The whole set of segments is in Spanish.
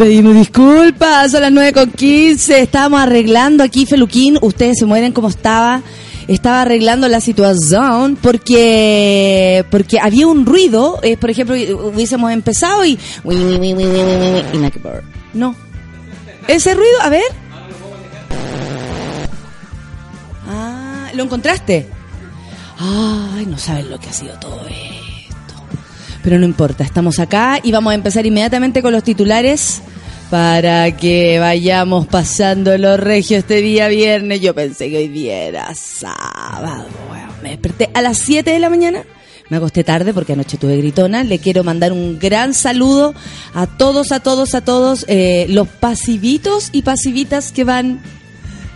Pedimos disculpas, son las 9 con 15. Estábamos arreglando aquí, Feluquín. Ustedes se mueren como estaba. Estaba arreglando la situación porque porque había un ruido. eh, por ejemplo, hubiésemos empezado y. No. Ese ruido, a ver. Ah, ¿lo encontraste? Ay, no sabes lo que ha sido todo esto. Pero no importa, estamos acá y vamos a empezar inmediatamente con los titulares para que vayamos pasando los regios este día viernes. Yo pensé que hoy día era sábado. Bueno, me desperté a las 7 de la mañana. Me acosté tarde porque anoche tuve gritona. Le quiero mandar un gran saludo a todos, a todos, a todos eh, los pasivitos y pasivitas que van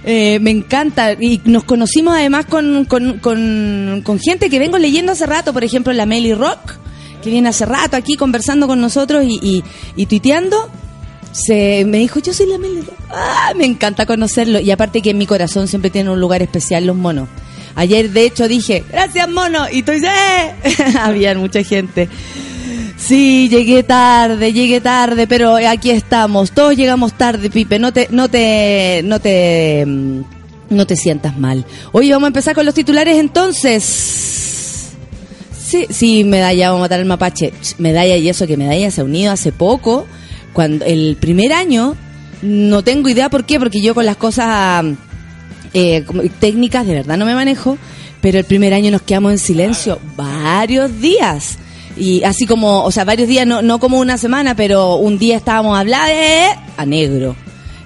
eh, me encanta. Y nos conocimos además con, con, con, con gente que vengo leyendo hace rato, por ejemplo, la Meli Rock, que viene hace rato aquí conversando con nosotros y, tuiteando. Se, me dijo, yo soy la Meli. Ah, me encanta conocerlo. Y aparte que en mi corazón siempre tiene un lugar especial los monos. Ayer, de hecho, dije, gracias, mono. Y tú dices, ¡eh! Había mucha gente. Sí, llegué tarde, llegué tarde, pero aquí estamos. Todos llegamos tarde, Pipe. No te, no te, no te, mm, no te sientas mal. Hoy vamos a empezar con los titulares, entonces. Sí, sí, medalla, vamos a matar al mapache. Medalla y eso que medalla se ha unido hace poco. Cuando el primer año, no tengo idea por qué, porque yo con las cosas eh, técnicas de verdad no me manejo, pero el primer año nos quedamos en silencio varios días. Y así como, o sea, varios días, no, no como una semana, pero un día estábamos hablando a negro.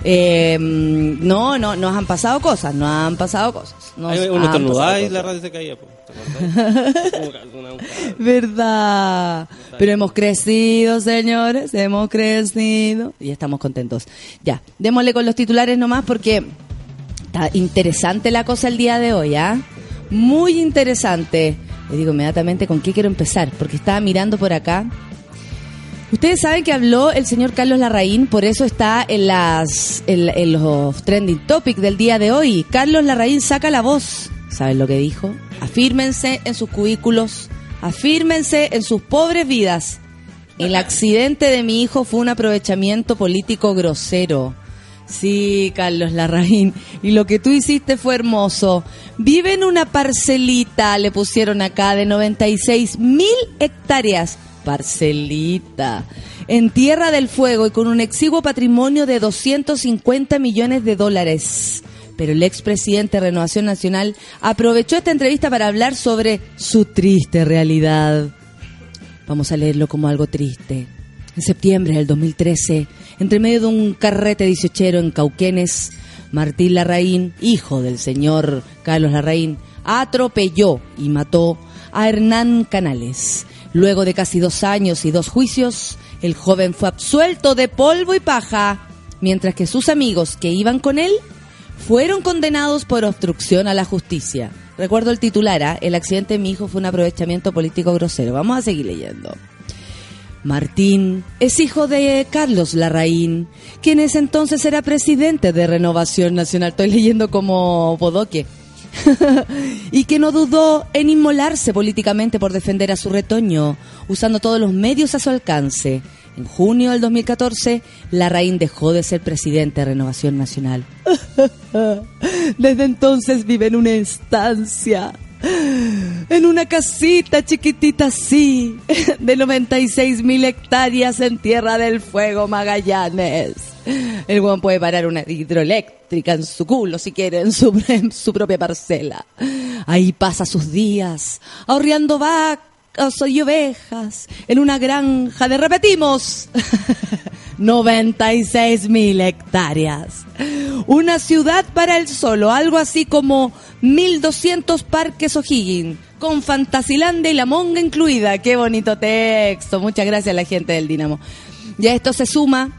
Eh, no, no, nos han pasado cosas, nos han pasado cosas. Nos Hay uno estornudaba y la radio se caía. Verdad. Pero hemos crecido, señores, hemos crecido y estamos contentos. Ya, démosle con los titulares nomás porque está interesante la cosa el día de hoy, ¿ah? Muy interesante. Le digo inmediatamente con qué quiero empezar, porque estaba mirando por acá. Ustedes saben que habló el señor Carlos Larraín, por eso está en las en, en los trending topics del día de hoy. Carlos Larraín saca la voz. ¿Saben lo que dijo? Afírmense en sus cubículos, afírmense en sus pobres vidas. El accidente de mi hijo fue un aprovechamiento político grosero. Sí, Carlos Larraín. Y lo que tú hiciste fue hermoso. Vive en una parcelita, le pusieron acá, de 96 mil hectáreas. Parcelita. En Tierra del Fuego y con un exiguo patrimonio de 250 millones de dólares. Pero el expresidente de Renovación Nacional aprovechó esta entrevista para hablar sobre su triste realidad. Vamos a leerlo como algo triste. En septiembre del 2013, entre medio de un carrete dieciochero en Cauquenes, Martín Larraín, hijo del señor Carlos Larraín, atropelló y mató a Hernán Canales. Luego de casi dos años y dos juicios, el joven fue absuelto de polvo y paja, mientras que sus amigos que iban con él fueron condenados por obstrucción a la justicia. Recuerdo el titular, ¿ah? el accidente de mi hijo fue un aprovechamiento político grosero. Vamos a seguir leyendo. Martín es hijo de Carlos Larraín, quien ese entonces era presidente de Renovación Nacional. Estoy leyendo como bodoque. y que no dudó en inmolarse políticamente por defender a su retoño, usando todos los medios a su alcance. En junio del 2014, Larraín dejó de ser presidente de Renovación Nacional. Desde entonces vive en una estancia, en una casita chiquitita así, de 96 mil hectáreas en Tierra del Fuego, Magallanes. El buen puede parar una hidroeléctrica en su culo si quiere, en su, en su propia parcela. Ahí pasa sus días, ahorreando vacas y ovejas, en una granja de, repetimos, 96 mil hectáreas. Una ciudad para él solo, algo así como 1200 parques O'Higgins, con Fantasilandia y la monga incluida. Qué bonito texto. Muchas gracias a la gente del Dinamo. Y a esto se suma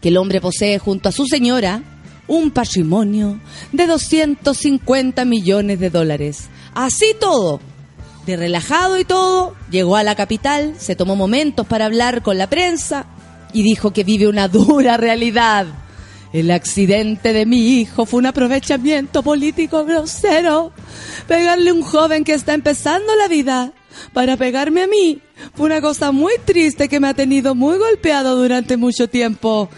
que el hombre posee junto a su señora un patrimonio de 250 millones de dólares. Así todo, de relajado y todo, llegó a la capital, se tomó momentos para hablar con la prensa y dijo que vive una dura realidad. El accidente de mi hijo fue un aprovechamiento político grosero. Pegarle a un joven que está empezando la vida para pegarme a mí Fue una cosa muy triste que me ha tenido muy golpeado durante mucho tiempo.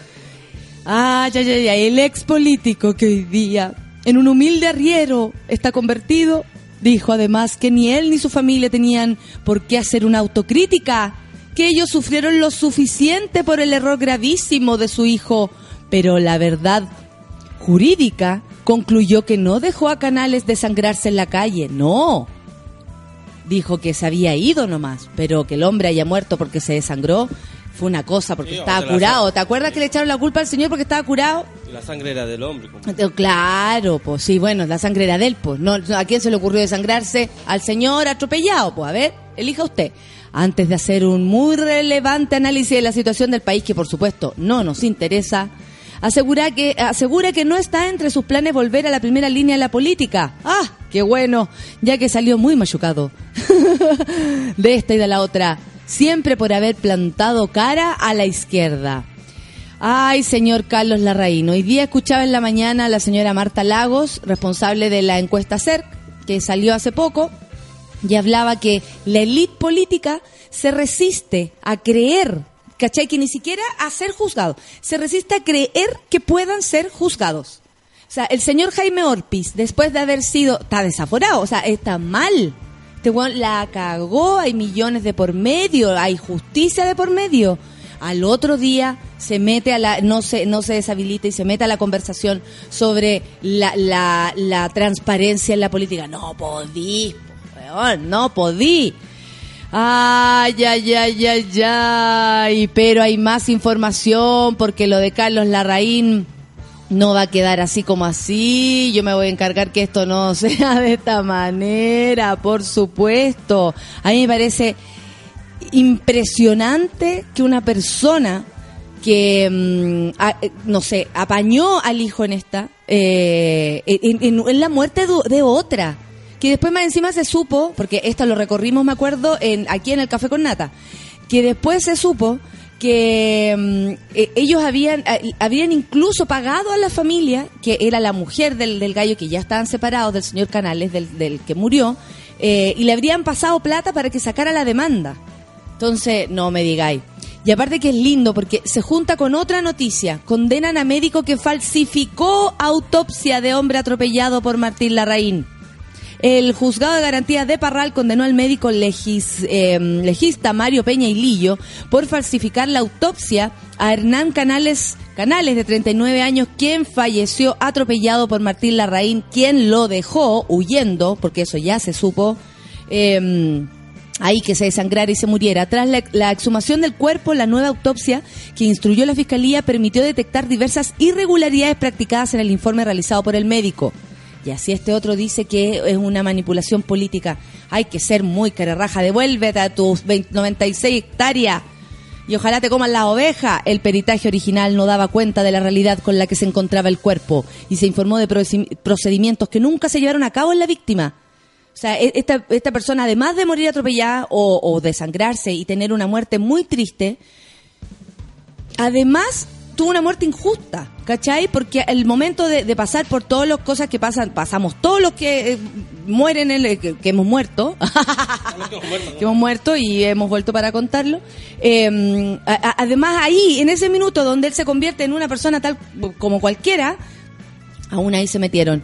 Ay, ay, ay, ay, el ex político que hoy día, en un humilde arriero, está convertido, dijo además que ni él ni su familia tenían por qué hacer una autocrítica, que ellos sufrieron lo suficiente por el error gravísimo de su hijo, pero la verdad jurídica concluyó que no dejó a Canales desangrarse en la calle, no. Dijo que se había ido nomás, pero que el hombre haya muerto porque se desangró fue una cosa, porque Sí, estaba curado. ¿Te acuerdas que le echaron la culpa al señor porque estaba curado? La sangre era del hombre. como- Eh, Claro, pues sí, bueno, la sangre era de él, pues. No, ¿A quién se le ocurrió desangrarse? Al señor atropellado, pues. A ver, elija usted. Antes de hacer un muy relevante análisis de la situación del país, que por supuesto no nos interesa, asegura que, asegura que no está entre sus planes volver a la primera línea de la política. ¡Ah! ¡Qué bueno! Ya que salió muy machucado de esta y de la otra. Siempre por haber plantado cara a la izquierda. Ay, señor Carlos Larraín. Hoy día escuchaba en la mañana a la señora Marta Lagos, responsable de la encuesta CERC, que salió hace poco, y hablaba que la élite política se resiste a creer, ¿cachai? Que ni siquiera a ser juzgado, se resiste a creer que puedan ser juzgados. O sea, el señor Jaime Orpiz, después de haber sido, está desaforado, o sea, está mal. Este la cagó, hay millones de por medio, hay justicia de por medio. Al otro día se mete a la, no se, no se deshabilita y se mete a la conversación sobre la, la, la transparencia en la política. No podí, no podí. Ay, ay, ay, ay, ay. Pero hay más información porque lo de Carlos Larraín no va a quedar así como así. Yo me voy a encargar que esto no sea de esta manera, por supuesto. A mí me parece impresionante que una persona que, mm, a- eh, no sé, apañó al hijo en esta, eh, en, la muerte de, de otra, que después más encima se supo, porque esto lo recorrimos, me acuerdo, en, aquí en el Café con Nata, que después se supo que mm, eh, ellos habían, habían incluso pagado a la familia, que era la mujer del, del gallo, que ya estaban separados del señor Canales, del, del que murió, eh, y le habrían pasado plata para que sacara la demanda. Entonces, no me digáis. Y aparte que es lindo porque se junta con otra noticia. Condenan a médico que falsificó autopsia de hombre atropellado por Martín Larraín. El juzgado de garantías de Parral condenó al médico eh, legista Mario Peña y Lillo por falsificar la autopsia a Hernán Canales, Canales de 39 años, quien falleció atropellado por Martín Larraín, quien lo dejó huyendo, porque eso ya se supo. eh, ahí que se desangrara y se muriera. Tras la exhumación del cuerpo, la nueva autopsia que instruyó la Fiscalía permitió detectar diversas irregularidades practicadas en el informe realizado por el médico. Así este otro dice que es una manipulación política. Hay que ser muy carerraja. Devuélvete a tus 20 96 hectáreas. Y ojalá te coman las ovejas. El peritaje original no daba cuenta de la realidad con la que se encontraba el cuerpo y se informó de procedi- procedimientos que nunca se llevaron a cabo en la víctima. O sea, e- esta, esta persona, además de morir atropellada o, o desangrarse y tener una muerte muy triste, además tuvo una muerte injusta, ¿cachai? Porque el momento de, pasar por todas las cosas que pasan, pasamos todos los que eh, mueren, en el- que, hemos muerto, que hemos muerto y hemos vuelto para contarlo. A- además, ahí, en ese minuto donde él se convierte en una persona tal como cualquiera, aún ahí se metieron.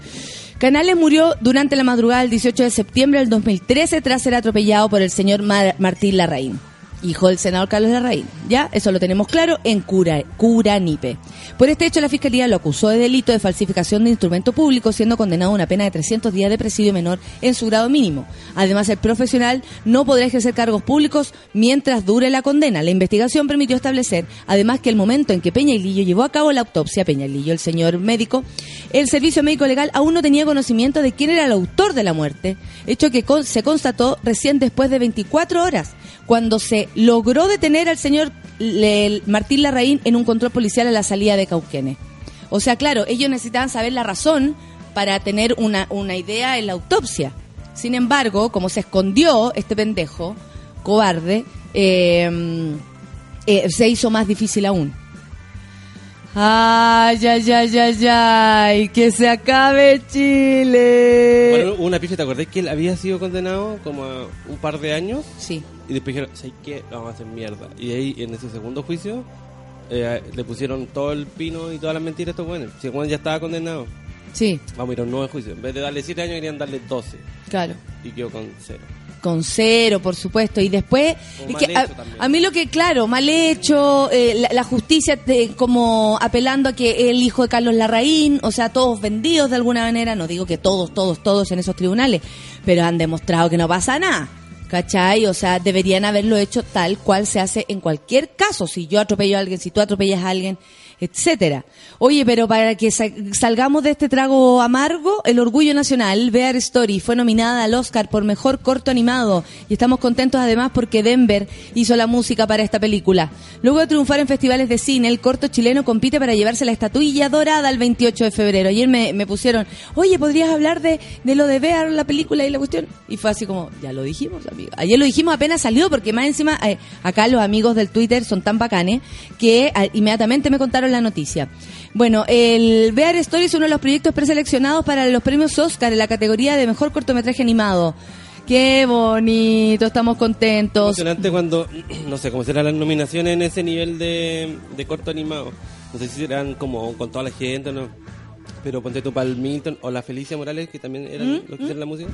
Canales murió durante la madrugada del 18 de septiembre del 2013 tras ser atropellado por el señor Mar- Martín Larraín, hijo del senador Carlos Larraín. Ya, eso lo tenemos claro en Cura, Curanipe. Por este hecho, la Fiscalía lo acusó de delito de falsificación de instrumento público, siendo condenado a una pena de 300 días de presidio menor en su grado mínimo. Además, el profesional no podrá ejercer cargos públicos mientras dure la condena. La investigación permitió establecer, además, que el momento en que Peña Lillo llevó a cabo la autopsia, Peña Lillo, el señor médico, el servicio médico legal aún no tenía conocimiento de quién era el autor de la muerte, hecho que se constató recién después de 24 horas, cuando se logró detener al señor Martín Larraín en un control policial a la salida de Cauquenes. O sea, claro, ellos necesitaban saber la razón para tener una, una idea en la autopsia. Sin embargo, como se escondió este pendejo, cobarde, eh, eh, se hizo más difícil aún. Ay, ay, ay, ay, ay, que se acabe Chile. Bueno, una pista, ¿te acordás que él había sido condenado como a un par de años? Sí. Y después dijeron, ¿sabes qué? Lo vamos a hacer mierda. Y ahí, en ese segundo juicio, eh, le pusieron todo el pino y todas las mentiras a estos buenos. Si el ya estaba condenado, Sí, vamos a ir a un nuevo juicio. En vez de darle 7 años, querían darle 12. claro. Y quedó con cero. Con cero, por supuesto. Y después, es que a, a mí lo que, claro, mal hecho, eh, la, la justicia te- como apelando a que el hijo de Carlos Larraín, o sea, todos vendidos de alguna manera, no digo que todos, todos, todos en esos tribunales, pero han demostrado que no pasa nada. ¿Cachai? O sea, deberían haberlo hecho tal cual se hace en cualquier caso. Si yo atropello a alguien, si tú atropellas a alguien, etcétera. Oye, pero para que sa- salgamos de este trago amargo, el Orgullo Nacional, Bear Story, fue nominada al Oscar por Mejor Corto Animado y estamos contentos además porque Denver hizo la música para esta película. Luego de triunfar en festivales de cine, el corto chileno compite para llevarse la estatuilla dorada el 28 de febrero. Ayer me, me pusieron, oye, ¿podrías hablar de, de lo de Bear, la película y la cuestión? Y fue así como, ya lo dijimos, amigo. Ayer lo dijimos apenas salió porque más encima, eh, acá los amigos del Twitter son tan bacanes que eh, inmediatamente me contaron la noticia. Bueno, el Bear Story es uno de los proyectos preseleccionados para los premios Oscar en la categoría de mejor cortometraje animado. Qué bonito, estamos contentos. Emocionante cuando, no sé cómo serán las nominaciones en ese nivel de, de corto animado. No sé si serán como con toda la gente no. Pero ponte tú para el Milton o la Felicia Morales, que también eran ¿Mm? los que hicieron la música.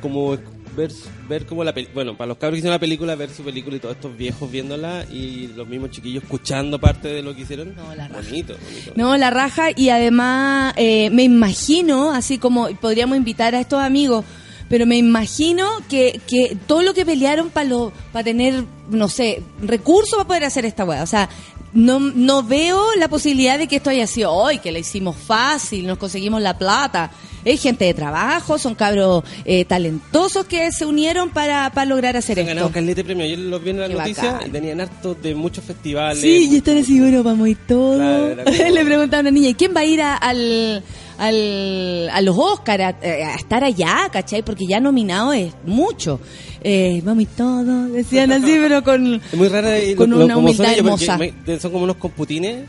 Como ver, ver como la bueno, para los cabros que hicieron la película, ver su película y todos estos viejos viéndola y los mismos chiquillos escuchando parte de lo que hicieron. No, la raja. bonito, bonito. No, la raja y además eh, me imagino, así como podríamos invitar a estos amigos, pero me imagino que, que todo lo que pelearon para para tener, no sé, recursos para poder hacer esta weá. O sea, no, no veo la posibilidad de que esto haya sido hoy, que la hicimos fácil, nos conseguimos la plata. Es gente de trabajo, son cabros eh, talentosos que se unieron para, para lograr hacer Han ganado esto. calete de premio. Ayer los vi en la Qué noticia bacán. y tenían hartos de muchos festivales. Sí, y están así, bueno, vamos y todo. Claro, era como- Le preguntaba a una niña, ¿y quién va a ir a, al, al, a los Oscars a, a estar allá, cachai? Porque ya nominado es mucho. Eh, vamos y todo, decían así, pero con, Es muy rara con lo- una son humildad ellos, porque hermosa. son como unos computines,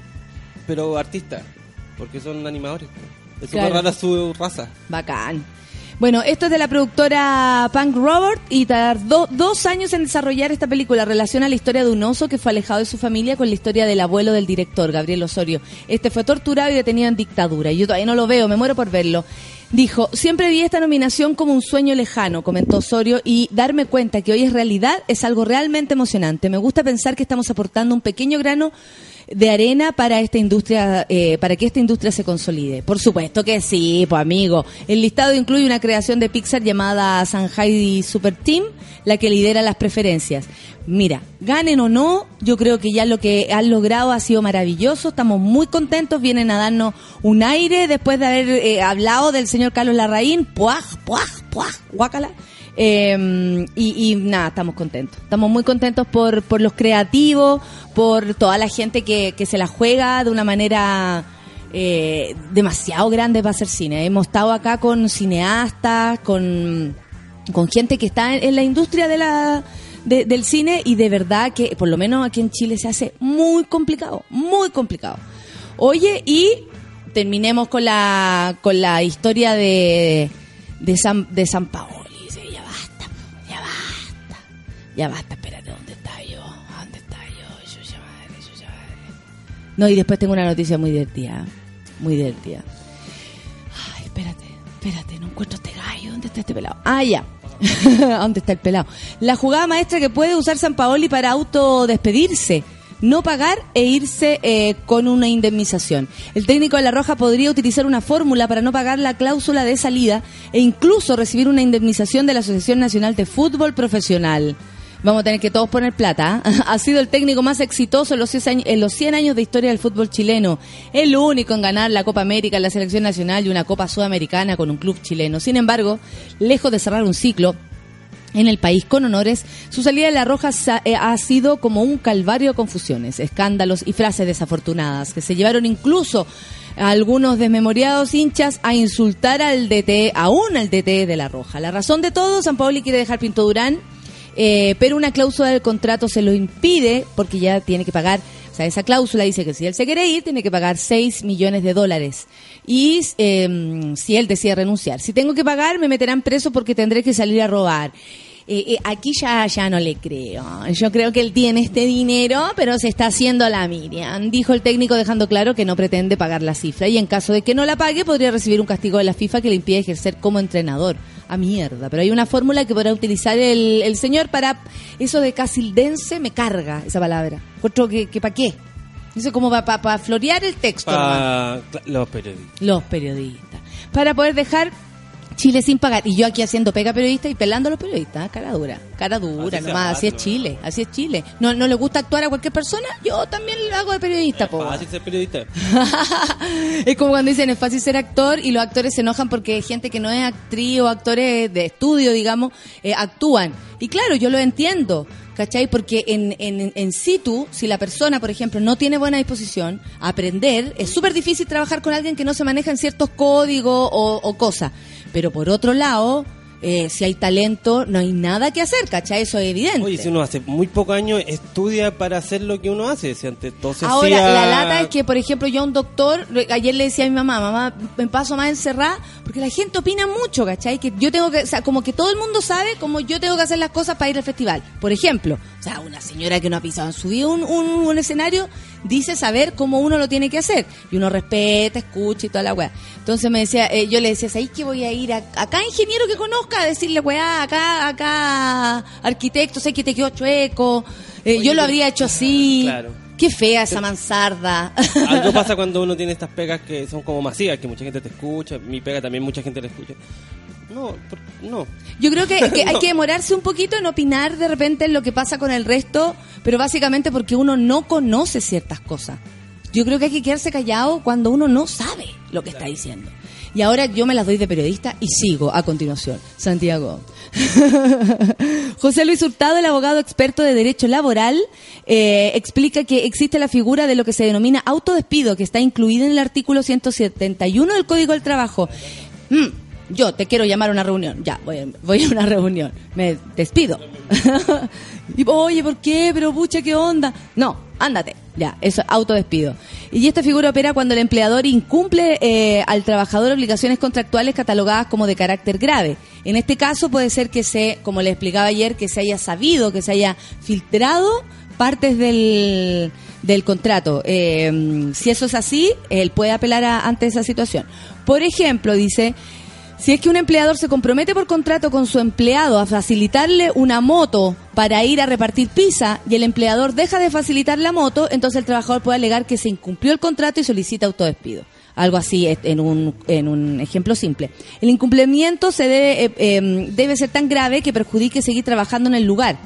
pero artistas, porque son animadores. Es Claro. súper rara su raza. Bacán. Bueno, esto es de la productora Punk Robert y tardó dos años en desarrollar esta película. Relaciona la historia de un oso que fue alejado de su familia con la historia del abuelo del director, Gabriel Osorio. Este fue torturado y detenido en dictadura. Yo todavía no lo veo, me muero por verlo. Dijo, siempre vi esta nominación como un sueño lejano, comentó Osorio, y darme cuenta que hoy es realidad es algo realmente emocionante. Me gusta pensar que estamos aportando un pequeño grano de arena para esta industria, eh, para que esta industria se consolide. Por supuesto que sí, pues amigo. El listado incluye una creación de Pixar llamada Shanghai Super Team, la que lidera las preferencias. Mira, ganen o no, yo creo que ya lo que han logrado ha sido maravilloso. Estamos muy contentos. Vienen a darnos un aire después de haber eh, hablado del señor Carlos Larraín. Puaj, puaj, puaj, guácala. Eh, y, nada, estamos contentos. Estamos muy contentos por, por los creativos, por toda la gente que, que se la juega de una manera eh, demasiado grande para hacer cine. Hemos estado acá con cineastas, con, con gente que está en, la industria de la, de- del cine y de verdad que por lo menos aquí en Chile se hace muy complicado, muy complicado. Oye, y terminemos con la, con la historia de, de San, de San Paoli. Ya basta, espérate, ¿dónde está yo? ¿Dónde está yo? Chucha madre, chucha madre. No, y después tengo una noticia muy divertida, muy divertida. Ay, espérate, espérate, no encuentro este gallo. ¿Dónde está este pelado? Ah, ya. ¿Dónde está el pelado? La jugada maestra que puede usar San Paoli para autodespedirse. No pagar e irse eh, con una indemnización. El técnico de La Roja podría utilizar una fórmula para no pagar la cláusula de salida e incluso recibir una indemnización de la Asociación Nacional de Fútbol Profesional. Vamos a tener que todos poner plata. ¿ah? Ha sido el técnico más exitoso en los, 100 años, en los 100 años de historia del fútbol chileno. El único en ganar la Copa América, la selección nacional y una Copa Sudamericana con un club chileno. Sin embargo, lejos de cerrar un ciclo, en el país con honores, su salida de la Roja eh, ha sido como un calvario de confusiones, escándalos y frases desafortunadas que se llevaron incluso a algunos desmemoriados hinchas a insultar al DT, aún al DT de la Roja. La razón de todo, San Paoli quiere dejar Pinto Durán, eh, pero una cláusula del contrato se lo impide porque ya tiene que pagar, o sea, esa cláusula dice que si él se quiere ir, tiene que pagar 6 millones de dólares. Y eh, si él decide renunciar, si tengo que pagar, me meterán preso porque tendré que salir a robar. eh, eh, aquí ya, ya no le creo. Yo creo que él tiene este dinero, pero se está haciendo la Miriam. Dijo el técnico dejando claro que no pretende pagar la cifra y en caso de que no la pague podría recibir un castigo de la FIFA que le impide ejercer como entrenador. A mierda, pero hay una fórmula que podrá utilizar el, el señor para eso de casildense me carga esa palabra. Encuentro que, que para qué. Eso como para florear el texto. Para los periodistas. Los periodistas. Para poder dejar Chile sin pagar. Y yo aquí haciendo pega periodista y pelando a los periodistas. ¿eh? Cara dura. Cara dura, Así nomás. Así es. Chile. Así es Chile. ¿No, ¿No le gusta actuar a cualquier persona? Yo también lo hago de periodista, po. Fácil ser periodista. es como cuando dicen es fácil ser actor y los actores se enojan porque gente que no es actriz o actores de estudio, digamos, eh, actúan. Y claro, yo lo entiendo, ¿cachai? Porque en, en, en situ, si la persona, por ejemplo, no tiene buena disposición, aprender, es súper difícil trabajar con alguien que no se maneja en ciertos códigos o, o cosas. Pero por otro lado, eh, si hay talento, no hay nada que hacer, ¿cachai? Eso es evidente. Oye, si uno hace muy pocos años estudia para hacer lo que uno hace, si antes se Ahora, la lata es que, por ejemplo, yo a un doctor, ayer le decía a mi mamá, mamá, me paso más encerrada, porque la gente opina mucho, ¿cachai? Que yo tengo que, o sea, como que todo el mundo sabe cómo yo tengo que hacer las cosas para ir al festival. Por ejemplo, o sea, una señora que no ha pisado en su vida un, un, un escenario, dice saber cómo uno lo tiene que hacer. Y uno respeta, escucha y toda la weá. Entonces me decía, eh, yo le decía, ¿sabes que voy a ir a, acá ingeniero que conozca a decirle, weá, acá, acá arquitecto, sé que te quedó chueco, eh, Oye, yo lo habría hecho así. Claro. Qué fea esa mansarda. Algo pasa cuando uno tiene estas pegas que son como masivas, que mucha gente te escucha, mi pega también mucha gente la escucha. No, por- no. Yo creo que, que hay que demorarse un poquito en opinar de repente en lo que pasa con el resto, pero básicamente porque uno no conoce ciertas cosas. Yo creo que hay que quedarse callado cuando uno no sabe lo que está diciendo. Y ahora yo me las doy de periodista y sigo a continuación. Santiago. José Luis Hurtado, el abogado experto de derecho laboral, eh, explica que existe la figura de lo que se denomina autodespido, que está incluida en el artículo 171 del Código del Trabajo. Mm, yo te quiero llamar a una reunión. Ya, voy, a- una reunión. Me despido. y, oye, ¿por qué? Pero pucha, ¿qué onda? No, ándate. Ya, eso es autodespido. Y esta figura opera cuando el empleador incumple eh, al trabajador obligaciones contractuales catalogadas como de carácter grave. En este caso puede ser que se, como le explicaba ayer, que se haya sabido, que se haya filtrado partes del, del contrato. Eh, si eso es así, él puede apelar a- ante esa situación. Por ejemplo, dice, si es que un empleador se compromete por contrato con su empleado a facilitarle una moto para ir a repartir pizza y el empleador deja de facilitar la moto, entonces el trabajador puede alegar que se incumplió el contrato y solicita autodespido. Algo así en un, en un ejemplo simple. El incumplimiento se debe, eh, eh, debe ser tan grave que perjudique seguir trabajando en el lugar.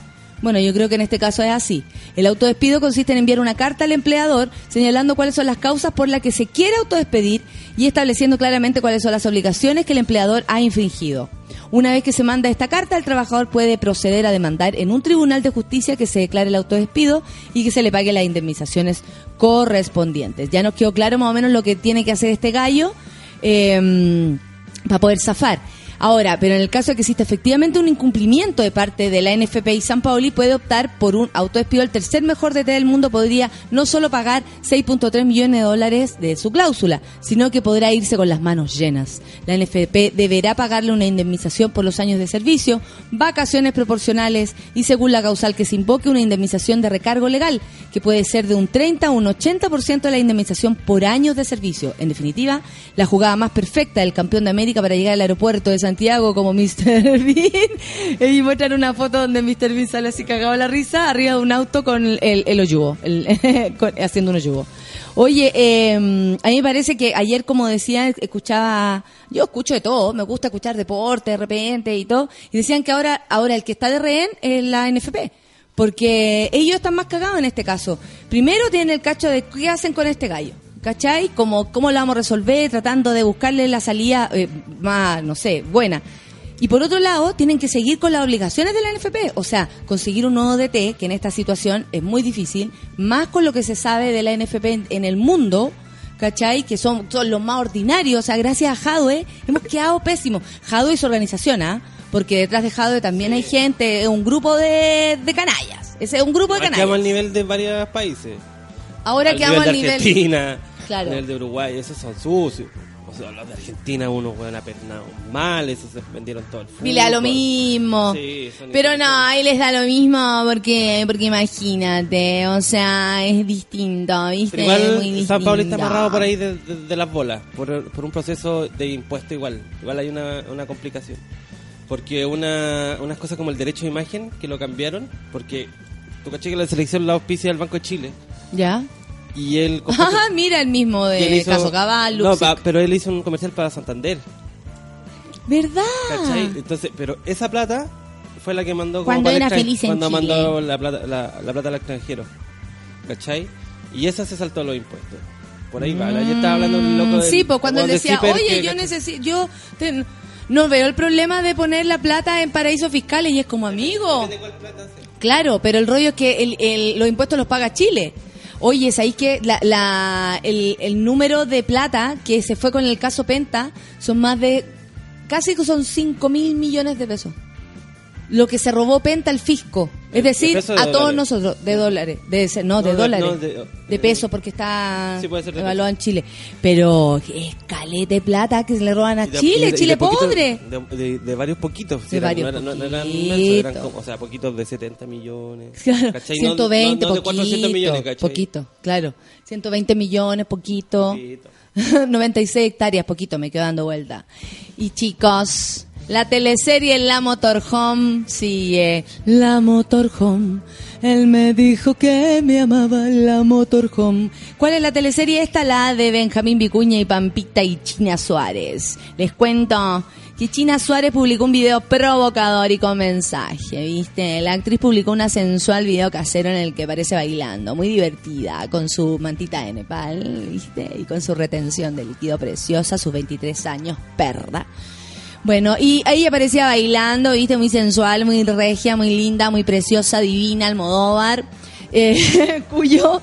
Bueno, yo creo que en este caso es así. El autodespido consiste en enviar una carta al empleador señalando cuáles son las causas por las que se quiere autodespedir y estableciendo claramente cuáles son las obligaciones que el empleador ha infringido. Una vez que se manda esta carta, el trabajador puede proceder a demandar en un tribunal de justicia que se declare el autodespido y que se le pague las indemnizaciones correspondientes. Ya nos quedó claro más o menos lo que tiene que hacer este gallo eh, para poder zafar. Ahora, pero en el caso de que exista efectivamente un incumplimiento de parte de la NFP y San Paoli, puede optar por un autodespido. El tercer mejor DT del mundo podría no solo pagar 6.3 millones de dólares de su cláusula, sino que podrá irse con las manos llenas. La NFP deberá pagarle una indemnización por los años de servicio, vacaciones proporcionales y, según la causal que se invoque, una indemnización de recargo legal, que puede ser de un 30 a un 80% de la indemnización por años de servicio. En definitiva, la jugada más perfecta del campeón de América para llegar al aeropuerto de Santiago como Mr. Bean. Y muestran una foto donde Mr. Bean sale así cagado la risa arriba de un auto con el, el hoyugo, el- haciendo un hoyugo. Oye, eh, a mí me parece que ayer, como decía, escuchaba, yo escucho de todo, me gusta escuchar deporte de repente y todo, y decían que ahora, ahora el que está de rehén es la NFP, porque ellos están más cagados en este caso. Primero tienen el cacho de qué hacen con este gallo. ¿Cachai? Como, ¿Cómo lo vamos a resolver? Tratando de buscarle la salida eh, más, no sé, buena. Y por otro lado, tienen que seguir con las obligaciones de la NFP, o sea, conseguir un nuevo DT, que en esta situación es muy difícil, más con lo que se sabe de la NFP en, en el mundo, ¿cachai? Que son, son los más ordinarios, o sea, gracias a Jadwe hemos quedado pésimos. Jadwe y su organización, ¿ah? Porque detrás de Jadwe también hay gente, es un grupo de, de canallas, ese es un grupo de Aquí quedamos al canallas. nivel de varios países. Ahora al quedamos nivel al nivel... Argentina, Claro. al nivel de Uruguay, esos son sucios. o sea, los de Argentina, unos weón apernados mal, esos se vendieron todo el fútbol. Y le da lo mismo. Sí, Pero no, ahí les da lo mismo porque, porque imagínate, o sea, es distinto, ¿viste? Pero igual muy Sao Paulo está distinto. amarrado por ahí de, de- de las bolas, por, por un proceso de impuesto igual. Igual hay una, una complicación. Porque una, unas cosas como el derecho de imagen, que lo cambiaron, porque tú caché que la selección la auspicia el Banco de Chile. ¿Ya? Y él... Ah, mira el mismo de hizo- Caso Cabal, No, pa- pero él hizo un comercial para Santander. ¿Verdad? ¿Cachai? Entonces, pero esa plata fue la que mandó como Cuando era feliz en cuando Chile. mandó la plata, la, la plata al extranjero. ¿Cachai? Y esa se saltó los impuestos. Por ahí va. Yo estaba hablando un loco del- Sí, pues cuando él decía, oye, que- yo necesito, yo no veo el problema de poner la plata en paraísos fiscales y es como amigo. Claro, pero el rollo es que el, el- los impuestos los paga Chile. Oye, ¿sabéis que la, la- el, el número de plata que se fue con el caso Penta son más de, casi que son 5 mil millones de pesos? Lo que se robó Penta al fisco. Es ¿De decir, de a todos nosotros, de dólares, de ese- no, de No, de- dólares, no, de, de- pesos porque está Sí, evaluado en Chile. Pero es caleta de plata que se le roban a Chile, Chile poquito- pobre. De, varios poquitos. De eran- varios no eran- no eran poquitos. eran o sea, poquitos de 70 millones. Claro, ¿cachai? No- 120, no, no de 400 poquito, millones, ¿cachai? poquito, claro. 120 millones, poquito. Poquito. 96 hectáreas, poquito, me quedo dando vuelta. Y chicos, la teleserie La Motorhome sigue. La Motorhome. Él me dijo que me amaba la Motorhome. ¿Cuál es la teleserie esta? La de Benjamín Vicuña y Pampita y China Suárez. Les cuento que China Suárez publicó un video provocador y con mensaje, ¿viste? La actriz publicó una sensual video casero en el que parece bailando, muy divertida, con su mantita de Nepal, ¿viste? Y con su retención de líquido preciosa, sus 23 años, perra. Bueno, y ahí aparecía bailando, viste, muy sensual, muy regia, muy linda, muy preciosa, divina, Almodóvar, eh, cuyo,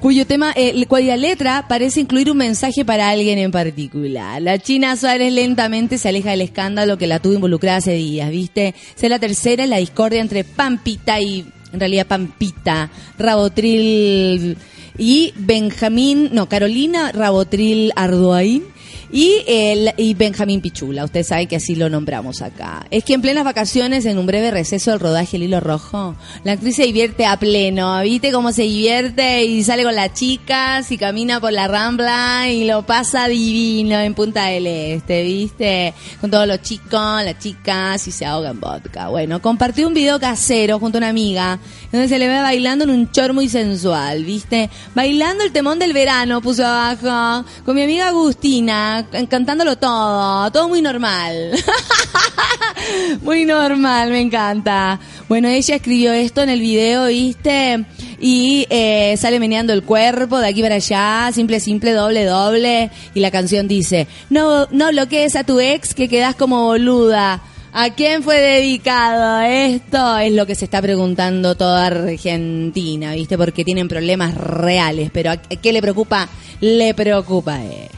cuyo tema, eh, cuya letra parece incluir un mensaje para alguien en particular. La China Suárez lentamente se aleja del escándalo que la tuvo involucrada hace días, viste. Ser la tercera en la discordia entre Pampita y, en realidad Pampita, Rabotril y Benjamín, no, Carolina Rabotril Arduaín y, el, y Benjamín Pichula. Usted sabe que así lo nombramos acá. Es que en plenas vacaciones, en un breve receso del rodaje El Hilo Rojo, la actriz se divierte a pleno. ¿Viste cómo se divierte? Y sale con las chicas y camina por la rambla y lo pasa divino en Punta del Este, ¿viste? Con todos los chicos, las chicas y se ahoga en vodka. Bueno, compartió un video casero junto a una amiga donde se le ve bailando en un chor muy sensual, ¿viste? Bailando el temón del verano, puso abajo, con mi amiga Agustina, can- cantándolo todo, todo muy normal. muy normal, me encanta. Bueno, ella escribió esto en el video, ¿viste? Y eh, sale meneando el cuerpo de aquí para allá, simple, simple, doble, doble. Y la canción dice, no, no bloquees a tu ex que quedas como boluda. ¿A quién fue dedicado esto? Es lo que se está preguntando toda Argentina, ¿viste? Porque tienen problemas reales. Pero ¿a qué le preocupa? Le preocupa esto.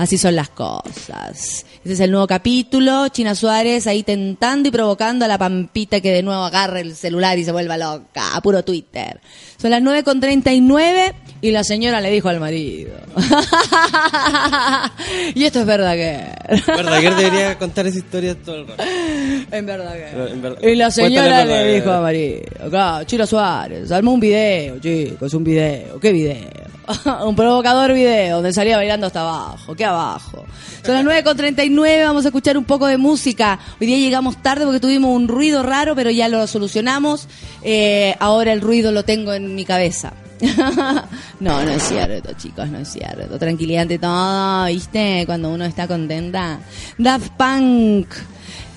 Así son las cosas. Este es el nuevo capítulo. China Suárez ahí tentando y provocando a la pampita que de nuevo agarre el celular y se vuelva loca. A puro Twitter. Son las 9.39 y la señora le dijo al marido. y esto es verdad que... Verdaguer debería contar esa historia todo el rato. En. Pero en y la señora le Verdaguer. dijo a María, acá, Chino Suárez, armó un video, chicos, un video. ¿Qué video? un provocador video donde salía bailando hasta abajo. ¿Qué abajo? Son las 9.39, vamos a escuchar un poco de música. Hoy día llegamos tarde porque tuvimos un ruido raro, pero ya lo solucionamos. Eh, ahora el ruido lo tengo en mi cabeza. no, no es cierto, chicos, no es cierto. Tranquilidad ante todo, ¿viste? Cuando uno está contenta. Daft Punk,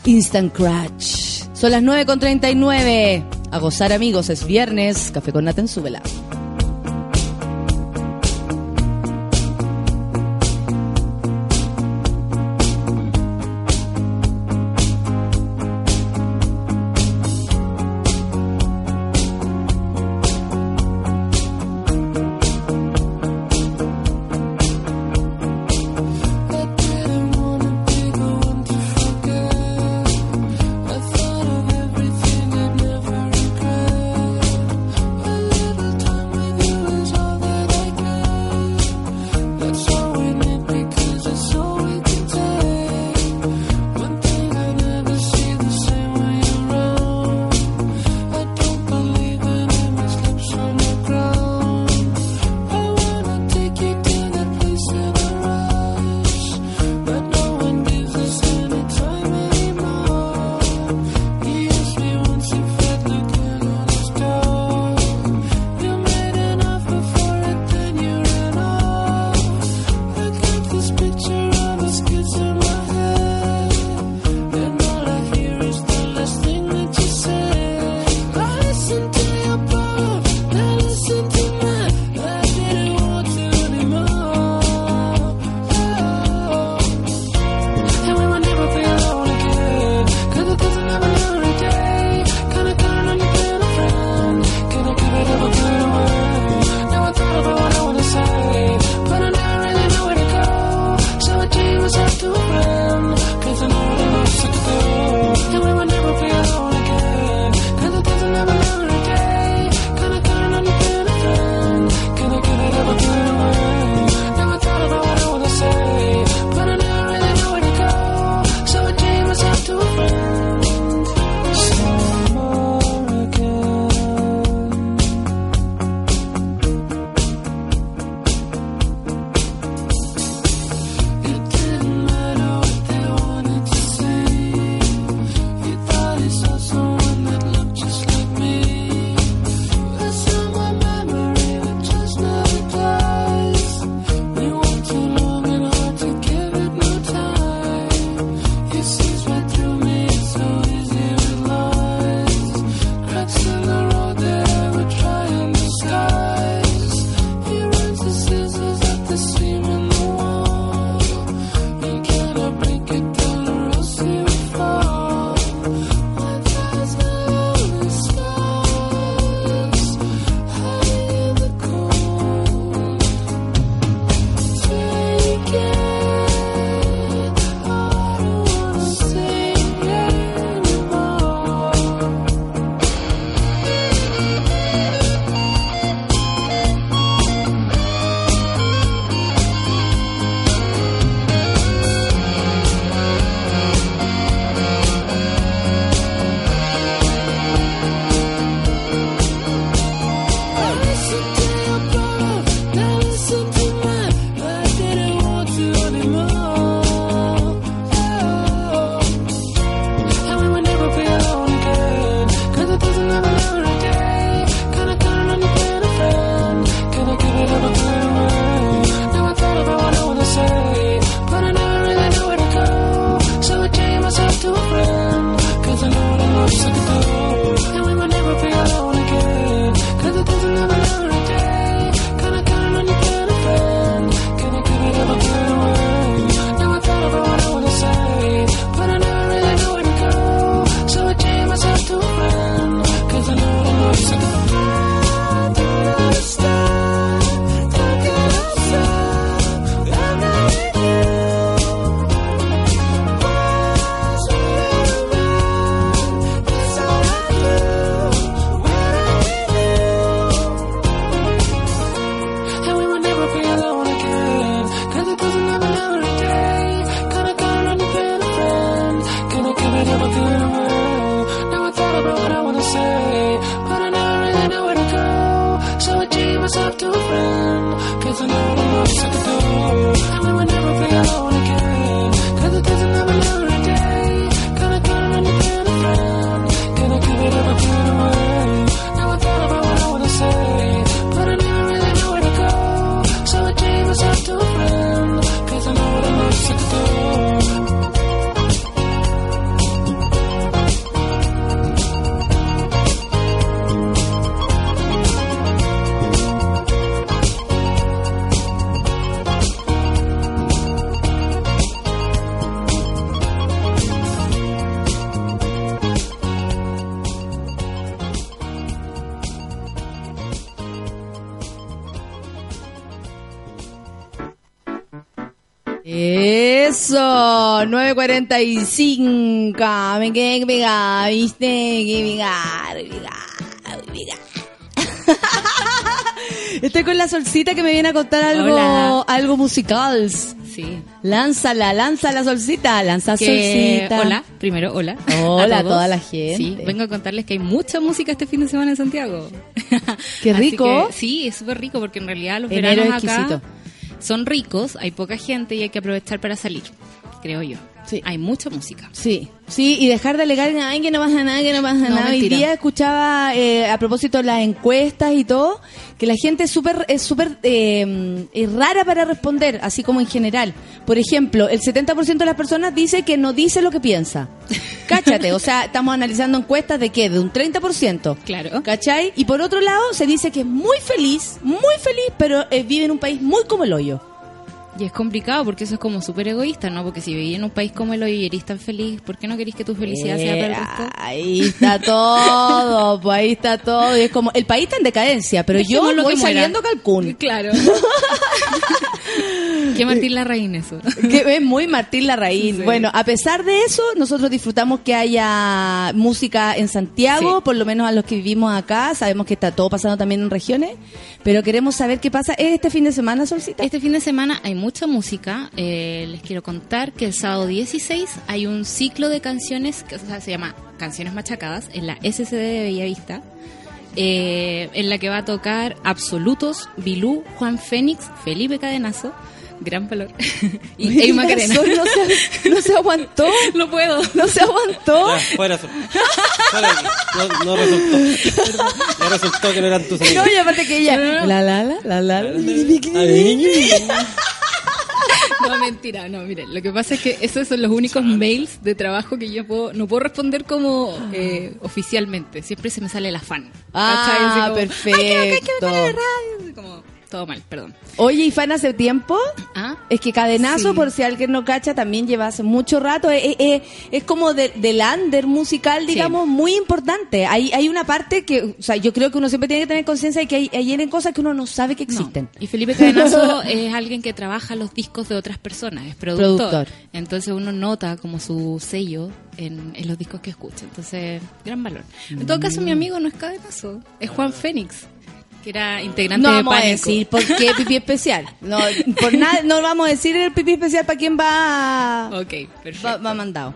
Instant Crush. Son las 9.39. A gozar, amigos, es viernes. Café con Nata en súbela. 9.45. Me quedé pegada, viste, que pegar. Estoy con la solcita que me viene a contar algo, Hola. algo musical. Sí. Lánzala, lanza la solcita, lanza Que- solcita. hola, primero, hola. Hola a toda la gente. Sí, vengo a contarles que hay mucha música este fin de semana en Santiago. Qué rico. que, sí, es súper rico porque en realidad los Enero veranos acá son ricos, hay poca gente y hay que aprovechar para salir, creo yo. Sí. Hay mucha música. Sí, sí, y dejar de alegar, ay, que no pasa nada, que no pasa No, nada. Hoy mentira. día escuchaba, eh, a propósito de las encuestas y todo, que la gente es súper es súper eh, es rara para responder, así como en general. Por ejemplo, el 70% de las personas dice que no dice lo que piensa. Cáchate, o sea, estamos analizando encuestas de qué, de un 30%. Claro. ¿Cachai? Y por otro lado, se dice que es muy feliz, muy feliz, pero eh, vive en un país muy como el hoyo. Y es complicado porque eso es como súper egoísta, ¿no? Porque si vivís en un país como el hoy y eres tan feliz, ¿por qué no querés que tu felicidad sea para el Eh, resto? Ahí está todo, pues ahí está todo. Y es como, el país está en decadencia, pero yo Dejémoslo voy que saliendo a Calcún. Claro. que Martín Larraín eso. Que es muy Martín Larraín. Sí. Bueno, a pesar de eso, nosotros disfrutamos que haya música en Santiago, Sí. por lo menos a los que vivimos acá. Sabemos que está todo pasando también en regiones, pero queremos saber qué pasa este fin de semana, Solcita. Este fin de semana hay mucha música. Eh, les quiero contar que el sábado 16 hay un ciclo de canciones que o sea, se llama Canciones Machacadas en la SCD de Bellavista. Eh, en la que va a tocar Absolutos, Bilú, Juan Fénix, Felipe Cadenazo, Gran Valor y Ey Macarena. Sol no se, no se aguantó. No puedo. No se aguantó. Ya, fuera. Sol. Fuera de aquí. No, no resultó. No resultó que no eran tus No, amigos. y aparte que ella. La la la la la. No, mentira, no, miren, lo que pasa es que esos son los únicos mails de trabajo que yo puedo, no puedo responder como eh, oficialmente, siempre se me sale el afán. Ah, como, perfecto. "Ay, que- que- que me la radio", así como, todo mal, perdón. Oye, y fan hace tiempo. Ah, Es que Cadenazo, Sí. por si alguien no cacha, también lleva hace mucho rato. Es, es- es como de- del under musical, digamos, muy importante. Hay, hay una parte que, o sea, yo creo que uno siempre tiene que tener conciencia de que hay, hay cosas que uno no sabe que no. existen. Y Felipe Cadenazo es alguien que trabaja los discos de otras personas, es productor. Productor. Entonces uno nota como su sello en, en los discos que escucha. Entonces, gran valor. En todo caso, mi Mm. amigo no es Cadenazo, es Juan Fénix, que era integrante No de vamos a Pánico. decir por qué pipí especial. No, por nada, no vamos a decir el pipí especial para quién va, Ok, perfecto. va, va mandado.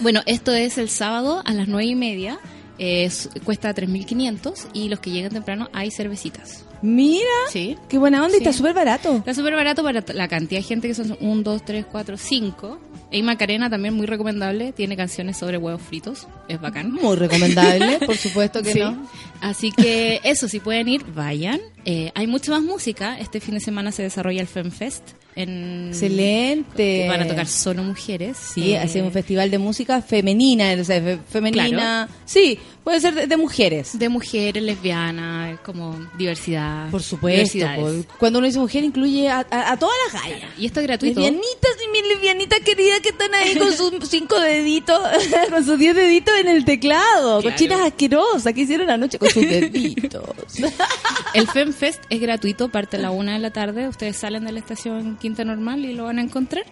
Bueno, esto es el sábado a las nueve y media. eh, s- cuesta 3.500 y los que llegan temprano hay cervecitas. Mira, Sí. qué buena onda y está súper barato. Está súper barato para la cantidad de gente que son 1, 2, 3, 4, 5. Ey Macarena también muy recomendable. Tiene canciones sobre huevos fritos. Es bacán. Muy recomendable, por supuesto que Sí. no. Así que eso, si pueden ir, vayan. Eh, hay mucha más música. Este fin de semana se desarrolla el FemFest. En... Excelente. Van a tocar solo mujeres. Sí, Eh, hace un festival de música femenina, o sea, femenina. Sí, puede ser de, de mujeres. De mujeres, lesbianas, como diversidad. Por supuesto. po. Cuando uno dice mujer incluye a, a- a todas las gallas. Y esto es gratuito. Lesbianitas y mis lesbianitas queridas que están ahí con sus cinco deditos, con sus diez deditos en el teclado. Claro. Cochinas asquerosas que hicieron anoche con sus deditos. El FemFest es gratuito, parte a la una de la tarde. Ustedes salen de la estación Quinta Normal y lo van a encontrar.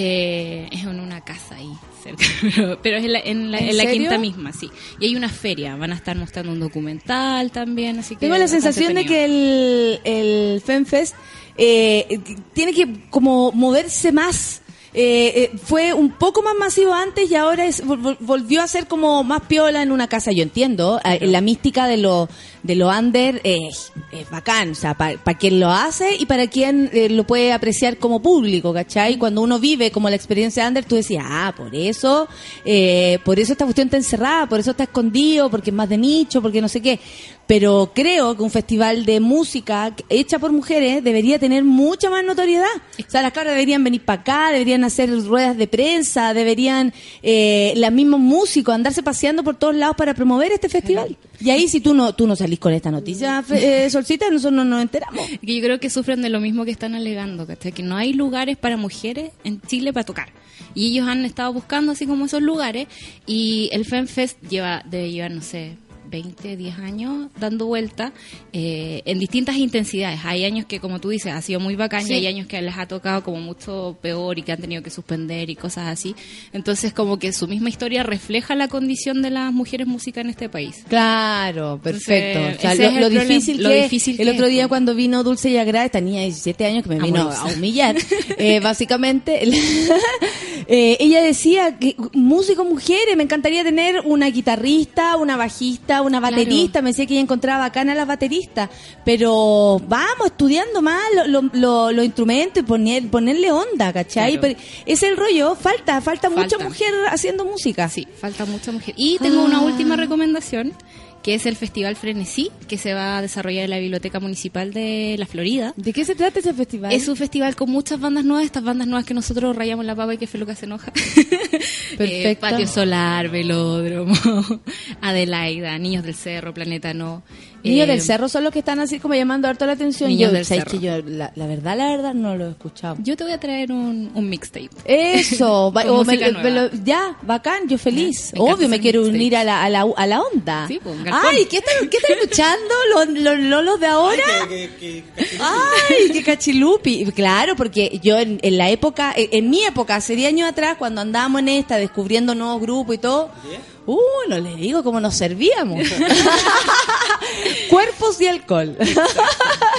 Eh, es en una casa ahí cerca, pero, pero es en la, en la, ¿En en la serio? quinta misma, sí. Y hay una feria, van a estar mostrando un documental también, así que Tengo la sensación de que el, el FemFest eh, tiene que como moverse más. Eh, eh, fue un poco más masivo antes y ahora es, vol- vol- volvió a ser como más piola en una casa. Yo entiendo, eh, la mística de lo de lo under es, es bacán, o sea, para quien lo hace y para quien eh, lo puede apreciar como público, ¿cachai? Cuando uno vive como la experiencia under, tú decías, ah, por eso, eh, por eso esta cuestión está encerrada, por eso está escondido, porque es más de nicho, porque no sé qué. Pero creo que un festival de música hecha por mujeres debería tener mucha más notoriedad. O sea, las cabras deberían venir para acá, deberían hacer ruedas de prensa, deberían eh, los mismos músicos andarse paseando por todos lados para promover este festival. Y ahí si tú no tú no salís con esta noticia, Fe- eh, Solcita, nosotros no nos enteramos. Que yo creo que sufren de lo mismo que están alegando, ¿cachai? Que no hay lugares para mujeres en Chile para tocar. Y ellos han estado buscando así como esos lugares y el FemFest lleva, debe llevar, no sé, 20, 10 años dando vuelta eh, en distintas intensidades. Hay años que, como tú dices, ha sido muy bacán Sí. y hay años que les ha tocado como mucho peor y que han tenido que suspender y cosas así. Entonces, como que su misma historia refleja la condición de las mujeres músicas en este país. Claro, perfecto. Entonces, o sea, ese lo, es el lo difícil lo que difícil el que otro día cuando vino Dulce y Agrada, tenía 17 años que me A vino a humillar. Eh, básicamente, eh, ella decía que músicos mujeres, me encantaría tener una guitarrista, una bajista, una Claro. baterista. Me decía que ella encontraba bacana a las bateristas. Pero vamos estudiando más lo- lo- lo- los instrumentos y poner, ponerle onda, ¿cachai? Claro. Pero ese es el rollo, falta, falta, mucha Falta. mujer haciendo música. Sí, falta mucha mujer. Y tengo una Ah. última recomendación, que es el Festival Frenesí, que se va a desarrollar en la Biblioteca Municipal de La Florida. ¿De qué se trata ese festival? Es un festival con muchas bandas nuevas, estas bandas nuevas que nosotros rayamos la papa y que Feluca se enoja. Perfecto. Eh, Patio Solar, Velódromo, Adelaida, Niños del Cerro, Planeta No. Niños Eh, del Cerro son los que están así como llamando harto la atención. Niños yo, del ¿sabes Cerro. que yo, la, la verdad, la verdad, no lo he escuchado. Yo te voy a traer un, un mixtape. Eso, va- Con o me- lo- ya, bacán, yo feliz. Me Obvio, me quiero mixtape. unir a la, a la, a la onda. Sí, pues. Ay, ¿qué están, qué están escuchando los, los lolos de ahora? Que- que- Ay, qué cachilupi. Claro, porque yo en, en la época, en, en mi época, hace 10 años atrás, cuando andábamos en esta, descubriendo nuevos grupos y todo, uh, no les digo cómo nos servíamos. Cuerpos y alcohol.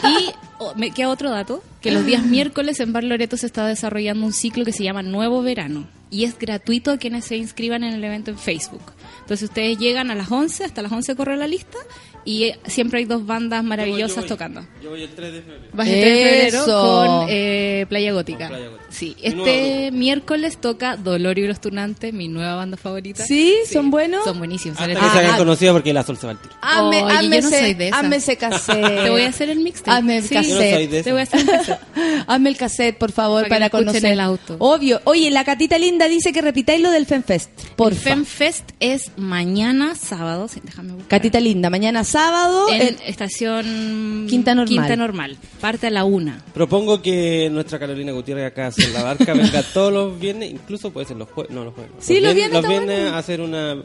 Y oh, me queda otro dato, que los días miércoles en Bar Loreto se está desarrollando un ciclo que se llama Nuevo Verano y es gratuito a quienes se inscriban en el evento en Facebook. Entonces ustedes llegan a las 11, hasta las 11 corre la lista y siempre hay dos bandas maravillosas Yo voy- tocando. Yo voy el 3 de febrero. Vas el 3 de febrero Eso. con eh, Playa Gótica. Con Playa Gótica. Sí, este miércoles toca Dolorio y los Turnantes, mi nueva banda favorita. ¿Sí? ¿Son buenos? Son buenísimos. Hasta que se Ah, hagan ah. conocidos porque la sol se va al tiro. Hazme, Oye, hazme yo no ese- soy de esa. hazme ese cassette. Te voy a hacer el mixtape. Hazme el Sí. cassette. Yo no soy de Te voy a hacer un cassette. Hazme el cassette, por favor, Para conocer. el auto. Obvio. Oye, la Catita Linda dice que repitáis lo del FemFest. Por El FemFest es mañana sábado, sí, déjame buscar. Catita Linda, mañana sábado. en estación Quinta Normal. Quinta Normal. Parte a la una. Propongo que nuestra Carolina Gutiérrez acá en la barca venga todos los viernes, incluso puede ser los jueves, no los jueves. Sí, los viernes Los viernes bueno. a hacer una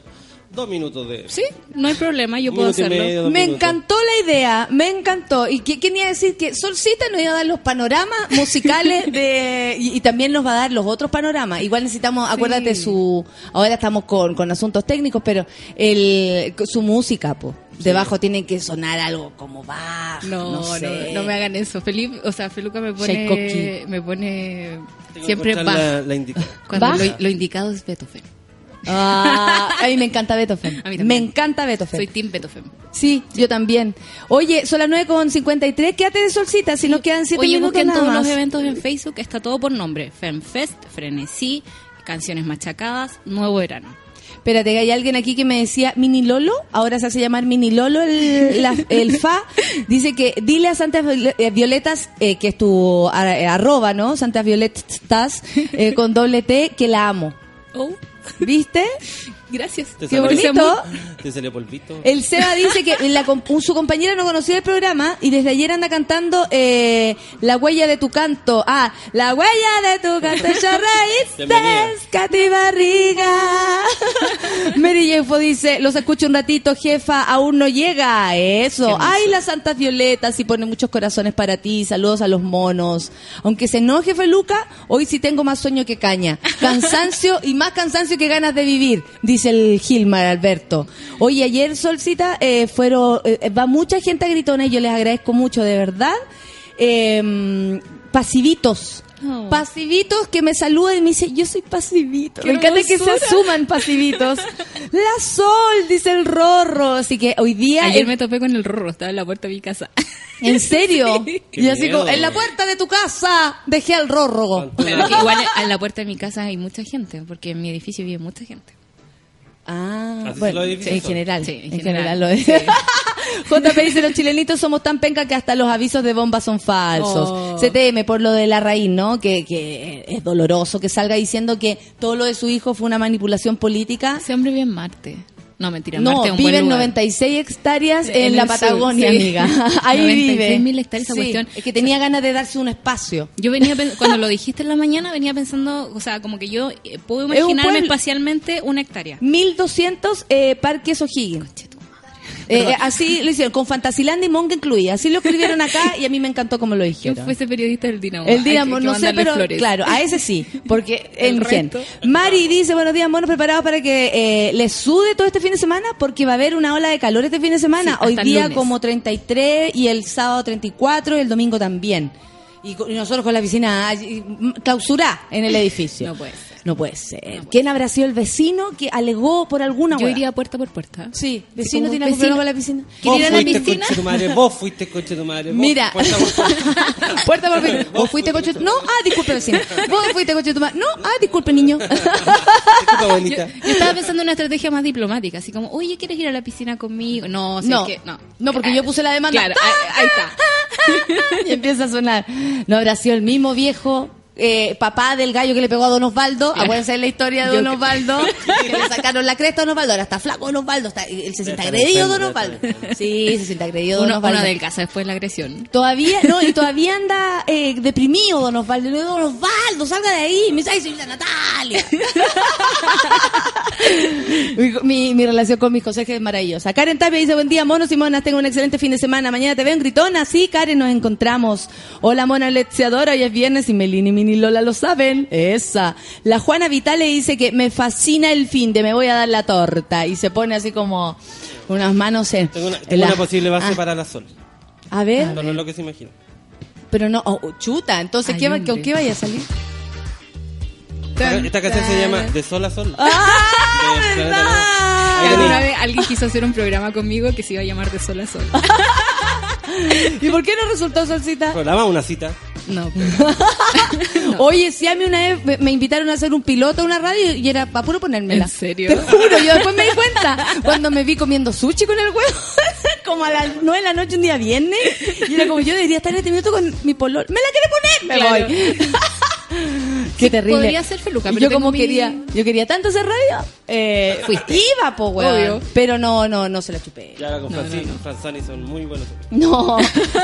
dos minutos de Sí, no hay problema, yo puedo hacerlo. medio, me minutos. encantó la idea, me encantó. ¿Y qué, quién iba a decir? Que Solcita nos iba a dar los panoramas musicales de y, y también nos va a dar los otros panoramas. Igual necesitamos, acuérdate su... Ahora estamos con, con asuntos técnicos, pero el su música, pues. Debajo tiene que sonar algo como bajo, No, no, no, sé. no, me hagan eso. Felipe, o sea, Feluca me pone, me pone Tengo siempre bajo. la, la indicada. Cuando Bach. lo, lo indicado es Beethoven. Ah, a mí me encanta Beethoven. A mí también. me encanta Beethoven. Soy Team Beethoven. Sí, yo también. Oye, son las 9 con 53. Quédate de solcita si nos quedan 7 Oye, minutos busquen nada todos más. los eventos en Facebook, está todo por nombre. FemFest, Frenesí, Canciones Machacadas, Nuevo Verano. Espérate, que hay alguien aquí que me decía Mini Lolo, ahora se hace llamar Mini Lolo el, la- el fa. Dice que dile a Santas eh, Violetas, eh, que es tu eh, arroba, ¿no? Santas Violetas, eh, con doble T, que la amo. Oh, ¿Viste? Gracias. Te Qué salió- bonito. Te salió polvito. El Seba dice que la su compañera no conocía el programa y desde ayer anda cantando eh, La huella de tu canto. Ah, La huella de tu canto raíces, Katy Barriga. Mary Jeffo dice, los escucho un ratito, jefa, aún no llega. Eso. Ay, las santas violetas y pone muchos corazones para ti. Saludos a los monos. Aunque se enoje Feluca, hoy sí tengo más sueño que caña. Cansancio y más cansancio que ganas de vivir, dice el Gilmar Alberto. Oye, ayer, Solcita, eh, fueron, eh, va mucha gente a gritona y yo les agradezco mucho, de verdad. Eh, pasivitos Oh. Pasivitos que me saludan y me dice, yo soy pasivito. ¡Qué me encanta que se asuman pasivitos. La sol, dice el rorro. Así que hoy día... Ayer me topé con el rorro, estaba en la puerta de mi casa. ¿En serio? Y así miedo. como, en la puerta de tu casa dejé al rorro. Igual en la puerta de mi casa hay mucha gente, porque en mi edificio vive mucha gente. Ah, Así bueno, en general. Sí, en, en general. general. lo es. JP dice, los chilenitos somos tan penca que hasta los avisos de bomba son falsos. Oh. CTM, por lo de la raíz, ¿no? Que, que es doloroso que salga diciendo que todo lo de su hijo fue una manipulación política. Ese hombre vive en Marte. No, mentira, No, Marte es un vive buen en lugar. 96 hectáreas en, En la sur, Patagonia, sí. amiga. Ahí vive. 96.000 hectáreas esa Sí, cuestión. Es que tenía ganas de darse un espacio. Yo venía, cuando lo dijiste en la mañana, venía pensando, o sea, como que yo eh, puedo Es un imaginarme espacialmente una hectárea. 1200 eh, parques O'Higgins. Eh, eh, así lo hicieron, con Fantasyland y Monga incluida. Así lo escribieron acá y a mí me encantó como lo ¿Quién dijeron. fue ese periodista del Dinamo? El Dinamo, no sé, pero flores. claro, a ese sí, porque El resto. Mari dice, buenos días, monos, preparados para que eh, les sude todo este fin de semana, porque va a haber una ola de calor este fin de semana. Sí, Hoy día lunes. como 33 y el sábado 34 y el domingo también. Y, nosotros con la piscina clausurá en el edificio. No puede ser. No puede ser. ¿Quién habrá sido el vecino que alegó por alguna Yo hueá? iría puerta por puerta. Sí, vecino tiene algún problema con la piscina. Vos ¿Quiere ir a la fuiste piscina? tu madre, vos fuiste coche tu madre. vos, Mira. puerta por puerta. Puerta por puerta. ¿Vos fuiste coche? No, ah, disculpe vecino. ¿Vos fuiste coche tu madre? No, ah, disculpe niño. Disculpa, Yo, abuelita. yo estaba pensando en una estrategia más diplomática, así como, oye, ¿quieres ir a la piscina conmigo? No, sé No, que no. no, porque yo puse la demanda. Claro, ahí, ahí está. y empieza a sonar. No habrá sido el mismo viejo eh, papá del gallo que le pegó a Don Osvaldo. Acuérdense de la historia de Yo Don Osvaldo. Que le sacaron la cresta a Don Osvaldo. Ahora está flaco Don Osvaldo. Está, él se siente agredido Don Osvaldo. Sí, se siente agredido Don Uno, Osvaldo. uno del casa después de la agresión. Todavía, no, y todavía anda eh, deprimido Don Osvaldo. Y le digo, Don Osvaldo, salga de ahí. Me dice, ay, señorita Natalia. mi, mi, mi relación con mis consejes es maravillosa. Karen Tapia dice, buen día, monos y monas, tengo un excelente fin de semana. Mañana te veo en Gritona. Sí, Karen, nos encontramos. Hola, mona lecheadora, hoy es viernes y Melini y Mini Lola lo saben. Esa. La Juana Vitale dice que me fascina el fin de me voy a dar la torta. Y se pone así como unas manos en... Tengo una, en tengo la- una posible base Ah, para la sol. A ver. Pero no es lo que se imagina. Pero no, oh, chuta, entonces, ¿qué. ¿con qué vaya a salir? Esta, esta canción se llama De Sol a Sol. ¡Ah, De verdad! Alguna vez alguien quiso hacer un programa conmigo que se iba a llamar De Sol a Sol. ¿Y por qué no resultó Solcita? Programa una cita. No, pero- Oye, si a mí una vez me- me invitaron a hacer un piloto a una radio y era para puro ponérmela. ¿En serio? Te juro, yo después me di cuenta cuando me vi comiendo sushi con el huevo, como a las nueve de la noche un día viernes, y era como yo debería estar en este minuto con mi polor. ¿Me la quiere poner? Me Claro. voy. Qué terrible. podría ser feluca, pero yo como mi- quería, yo quería tanto hacer radio, eh, Fuiste. Iba, po, weón. Obvio. Pero no, no, no se la chupé. Ahora con No, no, Francis, no. Franzani son muy buenos. No,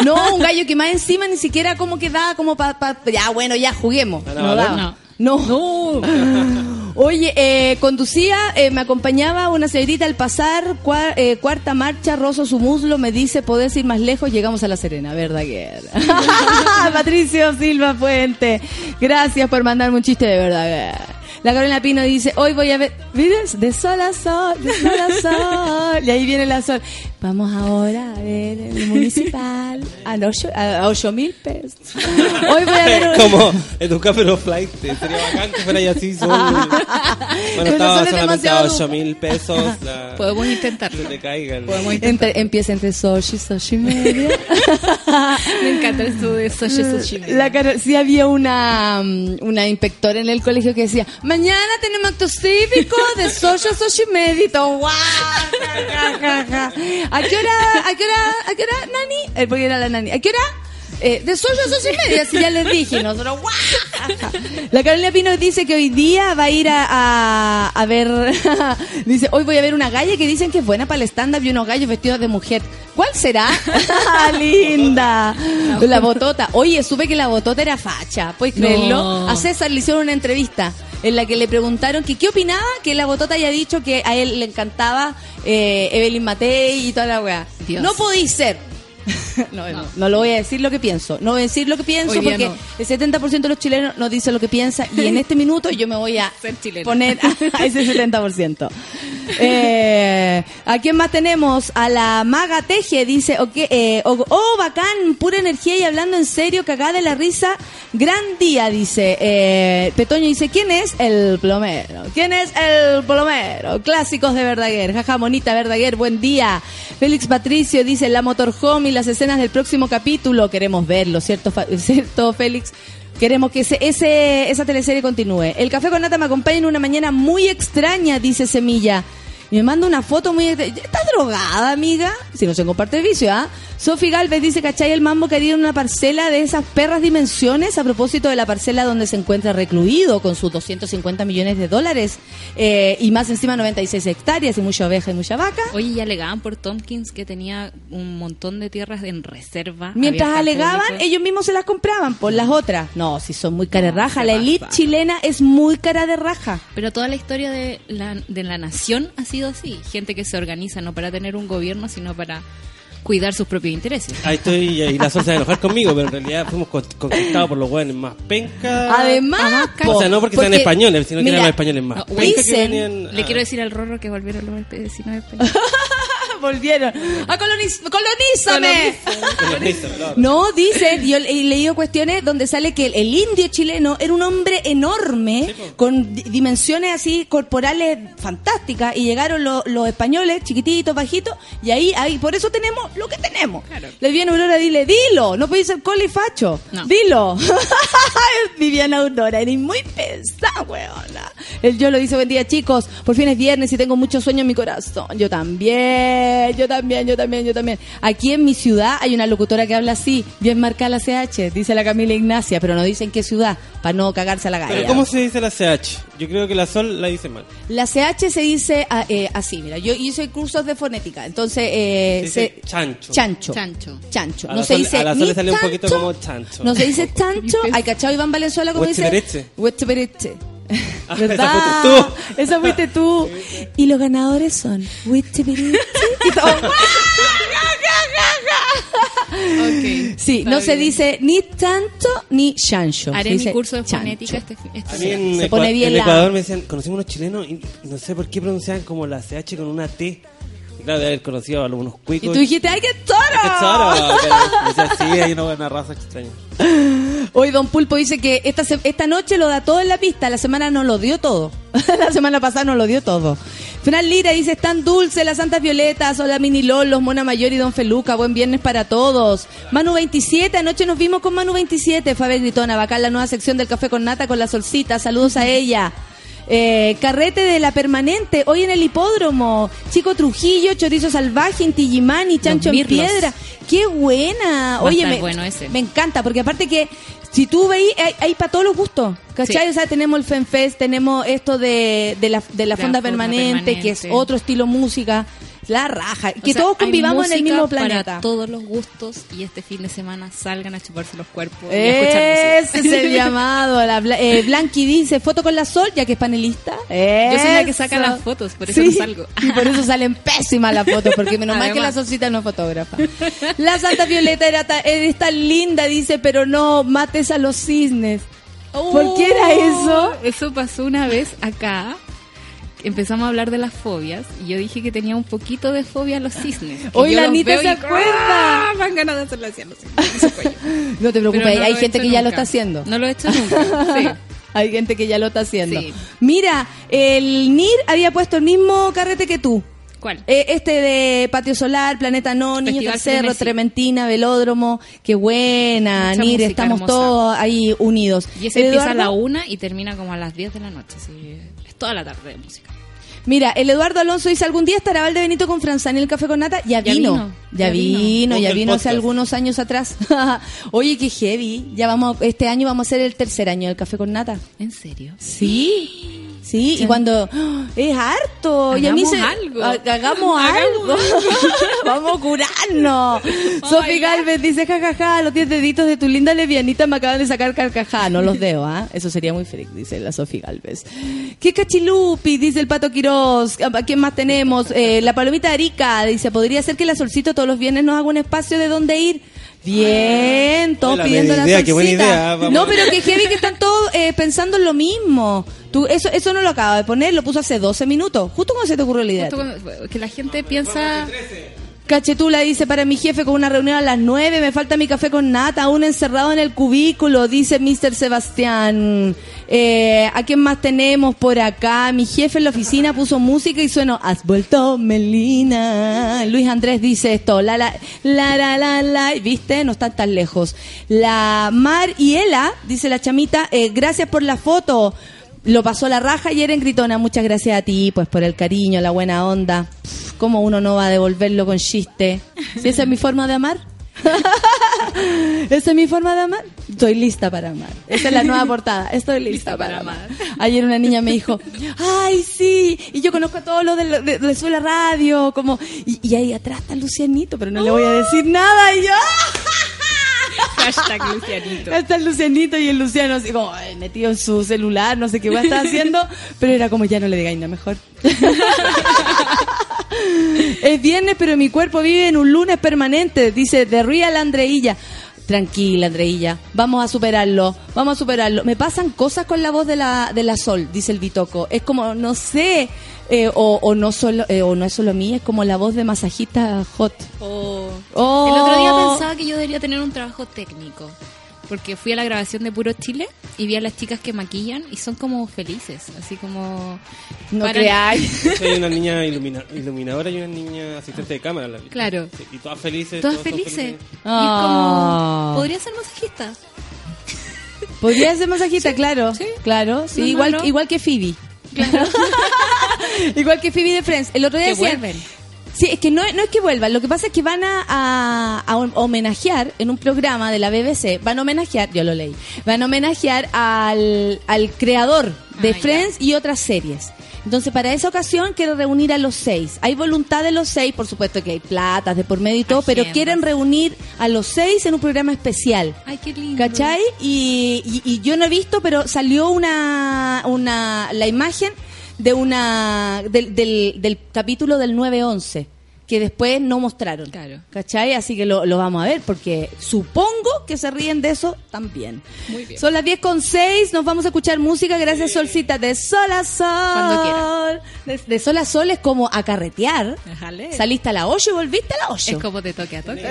no, un gallo que más encima ni siquiera como que daba como para... ya, bueno, ya, juguemos. ¿A No, daba. No. Oye, eh, conducía, eh, me acompañaba una señorita al pasar, eh, cuarta marcha, rozo su muslo, me dice, podés ir más lejos, llegamos a La Serena, ¿verdad que? Patricio Silva Fuente, gracias por mandarme un chiste de verdad. La Carolina Pino dice, hoy voy a ver, ¿miras? De sol a sol, de sol a sol. Y ahí viene la sol. Vamos ahora a ver el municipal a ocho, a ocho mil pesos. Hoy voy a ver... un- Como educar pero flight. Sería bacán que fuera así. Son, bueno, estaba solamente a demasiado 8 mil pesos. La, Podemos intentarlo. que te caigan. Podemos intentar. Entre- empieza entre Sochi, Sochi y media. Me encanta esto de Sochi Sochi. La Caro- sí había una, mm, una inspectora en el colegio que decía, mañana tenemos acto cívico de Sochi a Sochi y media. Y todo, guau, ja, ja, ja, ja. ¿A qué hora, a qué hora, a qué hora, Nani? Eh, porque era la Nani. ¿A qué hora? Eh, de Sochi a Sochi y media, así ya les dije. Nosotros. La Carolina Pino dice que hoy día va a ir a, a, a ver, dice, hoy voy a ver una galla que dicen que es buena para el stand-up y unos gallos vestidos de mujer. ¿Cuál será? Linda. La botota. Oye, supe que la botota era facha. ¿Puedes No. creerlo? A César le hicieron una entrevista en la que le preguntaron que qué opinaba que la botota haya dicho que a él le encantaba eh, Evelyn Matei y toda la weá. No podéis ser. no, no, no lo voy a decir lo que pienso. No voy a decir lo que pienso Hoy porque no. el 70% de los chilenos no dice lo que piensa y en este minuto yo me voy a poner a ese 70%. Eh, ¿A quién más tenemos? A la Maga Teje, dice, ok, eh, oh, oh, bacán, pura energía y hablando en serio, cagada de la risa, gran día, dice. Eh, Petoño dice, ¿quién es el plomero? ¿Quién es el plomero? Clásicos de Verdaguer, jaja, monita Verdaguer, buen día. Félix Patricio dice, la motorhome y las escenas del próximo capítulo, queremos verlo, ¿cierto, ¿cierto Félix? Queremos que ese, ese, esa teleserie continúe. El café con nata me acompaña en una mañana muy extraña, dice Semilla. Y me manda una foto muy... ¿Estás drogada, amiga? Si no se comparte el vicio, ¿ah? Sofi Galvez dice, ¿cachai? El mambo quería una parcela de esas perras dimensiones a propósito de la parcela donde se encuentra recluido con sus 250 millones de dólares eh, y más encima 96 hectáreas y mucha oveja y mucha vaca. Oye, y alegaban por Tompkins que tenía un montón de tierras en reserva. Mientras alegaban, ellos mismos se las compraban por las otras. No, si son muy cara de raja. La elite chilena es muy cara de raja. Pero toda la historia de la, de la nación ha sido así. Gente que se organiza no para tener un gobierno, sino para cuidar sus propios intereses. Ahí estoy, y la Sol se va a enojar conmigo, pero en realidad fuimos con- conquistados por los hueones más pencas. Además, o sea, no porque, sean españoles, sino que mira, eran los españoles más no, que venían Le a- quiero decir al Rorro que volvieron los vecinos de España. Volvieron. ¡A coloniz ¡Colonízame! No. Dicen, yo he leído cuestiones donde sale que el, el indio chileno era un hombre enorme, con di- dimensiones así corporales fantásticas, y llegaron lo- los españoles, chiquititos, bajitos, y ahí, ahí, por eso tenemos lo que tenemos. Claro. Le viene Aurora, dile, dilo, no podéis ser cola y facho, No. dilo. Viviana Aurora, eres muy pesada, weona. El yo lo dice, buen día chicos, por fin es viernes y tengo mucho sueño en mi corazón. Yo también, yo también, yo también, yo también. Aquí en mi ciudad hay una locutora que habla así, bien marcada la CH, dice la Camila Ignacia, pero no dicen qué ciudad, para no cagarse a la galla. Pero ¿cómo se dice la CH? Yo creo que la Sol la dice mal. La CH se dice ah, eh, así, mira, yo hice cursos de fonética, entonces... Eh, Se dice se- chancho. Chancho. Chancho. No se Sol- dice a la Sol le sale un poquito chancho, como chancho. No se dice chancho. Hay cachado Iván Valenzuela como dice. Huechepereche. Ah, ¿Verdad? esa fuiste tú. Esa fuiste tú. Y los ganadores son y todo. Ok. Sí, no se dice ni tanto ni chancho. Haré Se mi curso de fonética este, fin- este A mí en, Se Ecua- pone bien en la- Ecuador me decían, conocimos unos chilenos y no sé por qué pronunciaban como la CH con una T. Y claro, de haber conocido a algunos Y cuicos. tú dijiste, ¡ay, qué ¡Qué toro! decía, sí, hay una buena raza extraña. Hoy Don Pulpo dice que esta, esta noche lo da todo en la pista, la semana no lo dio todo. la semana pasada no lo dio todo. Fran Lira dice, están dulces las Santas Violetas, hola Mini Lolos, Mona Mayor y Don Feluca, buen viernes para todos. Manu 27, anoche nos vimos con Manu 27, Faber Gritona, bacán la nueva sección del Café con Nata con la solcita, saludos a ella. Eh, carrete de la permanente, hoy en el hipódromo. Chico Trujillo, Chorizo Salvaje, Inti Gimani, Chancho en. Piedra. ¡Qué buena! Va Oye, me, bueno ese. me encanta, porque aparte que si tú veis, hay, hay para todos los gustos. ¿Cachai? Sí. O sea, tenemos el FenFest, tenemos esto de, de la, de la La fonda fonda permanente, que es permanente. otro estilo música. La raja. O Que sea, todos convivamos en el mismo Para planeta. todos los gustos y este fin de semana salgan a chuparse los cuerpos y a Ese es el llamado. La, eh, Blanqui dice, foto con la sol, ya que es panelista. Yo soy la que Eso. saca las fotos, por eso Sí, no salgo. Y por eso salen pésimas las fotos, porque menos mal que la Además. solcita no es fotógrafa. La Santa Violeta era ta- eres tan linda, dice, pero no mates a los cisnes. ¿Por qué era eso? Eso pasó una vez acá. Empezamos a hablar de las fobias y yo dije que tenía un poquito de fobia a los cisnes. Hoy la Anita se y- acuerda. Dan ganas de hacerle así a los cisnes. No te preocupes, no hay he gente que ya lo está haciendo. No lo he hecho nunca. Sí. Hay gente que ya lo está haciendo. Sí. Mira, el NIR había puesto el mismo carrete que tú. ¿Cuál? Eh, este de Patio Solar, Planeta No, Niños del Cerro. Trementina, Velódromo. Qué buena, Mucha NIR, estamos hermosa. todos ahí unidos. Y ese empieza a Eduardo- la una y termina como a las 10 de la noche. es toda la tarde de música. Mira, el Eduardo Alonso dice, ¿algún día estará Valde Benito con Franzani en el Café con Nata? Ya, Ya vino. vino, Ya, ya vino, vino. ya Busca el vino hace algunos años atrás. Oye, qué heavy. Ya vamos, este año vamos a ser el tercer año del Café con Nata. ¿En serio? Sí. Sí, y cuando ¡ah! es harto, y a mí Hagamos se algo. ha- hagamos algo. Vamos a curarnos. Sofi Galvez dice jajaja, los 10 deditos de tu linda levianita me acaban de sacar carcajá, no los veo, ¿ah? Eso sería muy freak, dice la Sofi Galvez. ¿Qué cachilupi? dice el Pato Quiroz. ¿A quién más tenemos? Eh, la Palomita Arica dice, ¿podría ser que la Solcito todos los viernes nos haga un espacio de dónde ir? Bien, todos Hola, pidiendo la idea, qué buena idea. No, pero que heavy que están todos eh, pensando en lo mismo. Tú, eso, eso no lo acaba de poner, lo puso hace 12 minutos. Justo cuando se te ocurrió la idea. Justo cuando- que la gente piensa... Cachetula dice para mi jefe con una reunión a las 9, me falta mi café con nata, aún encerrado en el cubículo, dice Mr. Sebastián. Eh, ¿A quién más tenemos por acá? Mi jefe en la oficina puso música y sueno, has vuelto Melina. Luis Andrés dice esto, la la la la la, la. ¿viste? No están tan lejos. La Mar y Ela, dice la chamita, eh, gracias por la foto. Lo pasó la raja ayer en Gritona. Muchas gracias a ti, pues, por el cariño, la buena onda. Pff, ¿Cómo uno no va a devolverlo con chiste? Si esa es mi forma de amar. Esa es mi forma de amar. Estoy lista para amar. Esa es la nueva portada. Estoy lista, para, amar. Ayer una niña me dijo, ay, sí. Y yo conozco a todos los de, de, de, Suela Radio. Como, y, y ahí atrás está Lucianito, pero no le voy a decir nada. Y yo, Hashtag Lucianito. Está el Lucianito y el Luciano así como ay, metido en su celular, no sé qué va a estar haciendo, pero era como ya no le digáis nada mejor. es viernes, pero mi cuerpo vive en un lunes permanente, dice The Real Andreilla. Tranquila, Andreilla, vamos a superarlo, vamos a superarlo. Me pasan cosas con la voz de la, de la Sol, dice el Bitoco. Es como, no sé, eh, o, o no solo, eh, o no es solo mí, es como la voz de masajista hot. Oh. Oh. El otro día pensaba que yo debería tener un trabajo técnico. Porque fui a la grabación de Puro Chile y vi a las chicas que maquillan y son como felices. Así como. No paran- creáis. Hay una niña ilumina- iluminadora y una niña asistente de cámara. la. Claro. Sí, y todas felices. Todas felices. Y es Ah. como. Podría ser masajista. Podría ser masajista, claro. sí. Claro, sí, No es igual, igual que Phoebe. igual que Phoebe de Friends. El otro día decían- vuelven. Sí, es que no, no es que vuelvan, lo que pasa es que van a, a- a homenajear en un programa de la BBC, van a homenajear, yo lo leí, van a homenajear al, al creador de Ah, ya. Friends y otras series. Entonces, para esa ocasión quiero reunir a los seis. Hay voluntad de los seis, por supuesto que hay platas de por medio y todo, pero quieren reunir a los seis en un programa especial. Ay, qué lindo. ¿Cachai? Y, y- y yo no he visto, pero salió una, una la imagen de una del, del, del capítulo del 9-11 que después no mostraron. Claro. ¿Cachai? Así que lo, lo vamos a ver porque supongo que se ríen de eso también. Muy bien. Son las 10 con 6, nos vamos a escuchar música gracias Solcita de Sol a Sol. Cuando quieran. De, de Sol a Sol es como a carretear. Saliste a la 8 y volviste a la 8. Es como te toque a toque.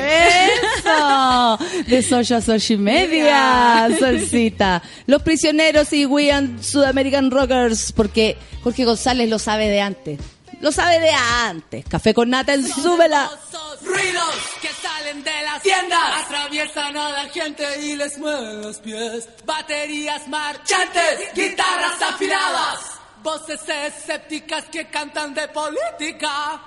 Eso, de Soya a Soya y media, Solcita. Los prisioneros y We and Sudamerican Rockers, porque Jorge González lo sabe de antes. Lo sabe de antes. Café con nata en súbela. Ruidos que salen de las tiendas atraviesan a la gente y les mueven los pies. Baterías marchantes, guitarras afiladas, voces escépticas que cantan de política.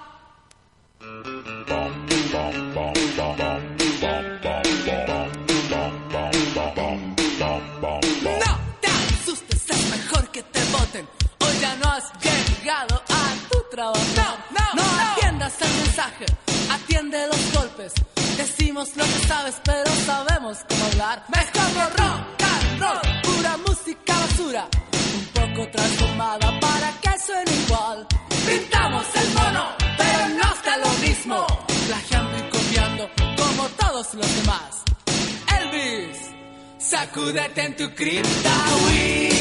No te asustes, es mejor que te voten. Hoy ya no has llegado trabajo. No, no, no atiendas el mensaje, atiende los golpes. Decimos lo que sabes, pero sabemos cómo hablar. No rock and roll, pura música basura. Un poco transformada para que suene igual. Pintamos el mono, pero no está lo mismo. Plagiando y copiando como todos los demás. Elvis. Sacúdete en tu cripta, we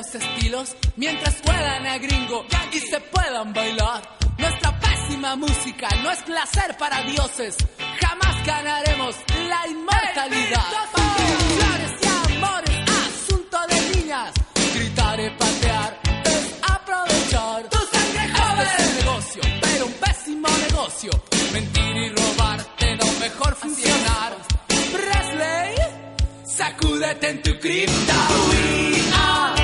los estilos mientras juegan a gringo y se puedan bailar. Nuestra pésima música no es placer para dioses. Jamás ganaremos la inmortalidad. Flores y amores, asunto de niñas. Gritar y patear es aprovechar. Tu sangre joven es un negocio, pero un pésimo negocio. Mentir y robarte no mejor funcionar. Presley, sacúdete en tu cripta. We are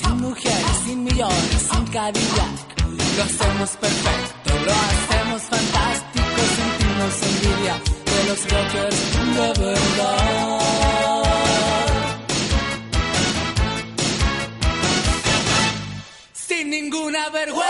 sin mujeres, sin millones, sin Cadillac. Lo hacemos perfecto, lo hacemos fantástico, sentimos envidia de los rockers de verdad. Sin ninguna vergüenza.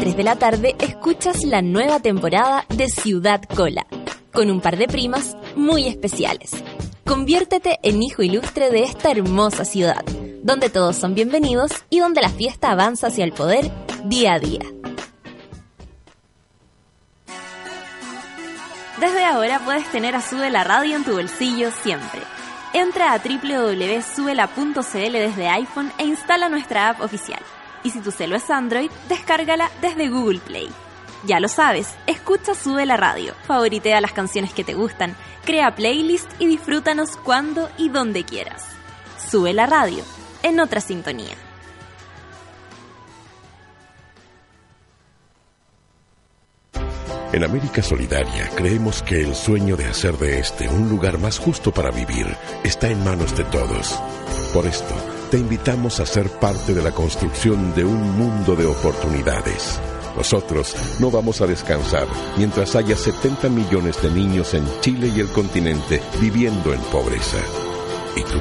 3 de la tarde escuchas la nueva temporada de Ciudad Cola, con un par de primas muy especiales. Conviértete en hijo ilustre de esta hermosa ciudad, donde todos son bienvenidos y donde la fiesta avanza hacia el poder día a día. Desde ahora puedes tener a Sube la Radio en tu bolsillo siempre. Entra a www.subela.cl desde iPhone e instala nuestra app oficial. Y si tu celo es Android, descárgala desde Google Play. Ya lo sabes, escucha Sube la Radio, favoritea las canciones que te gustan, crea playlist y disfrútanos cuando y donde quieras. Sube la radio, en otra sintonía. En América Solidaria creemos que el sueño de hacer de este un lugar más justo para vivir está en manos de todos. Por esto, te invitamos a ser parte de la construcción de un mundo de oportunidades. Nosotros no vamos a descansar mientras haya 70 millones de niños en Chile y el continente viviendo en pobreza. ¿Y tú?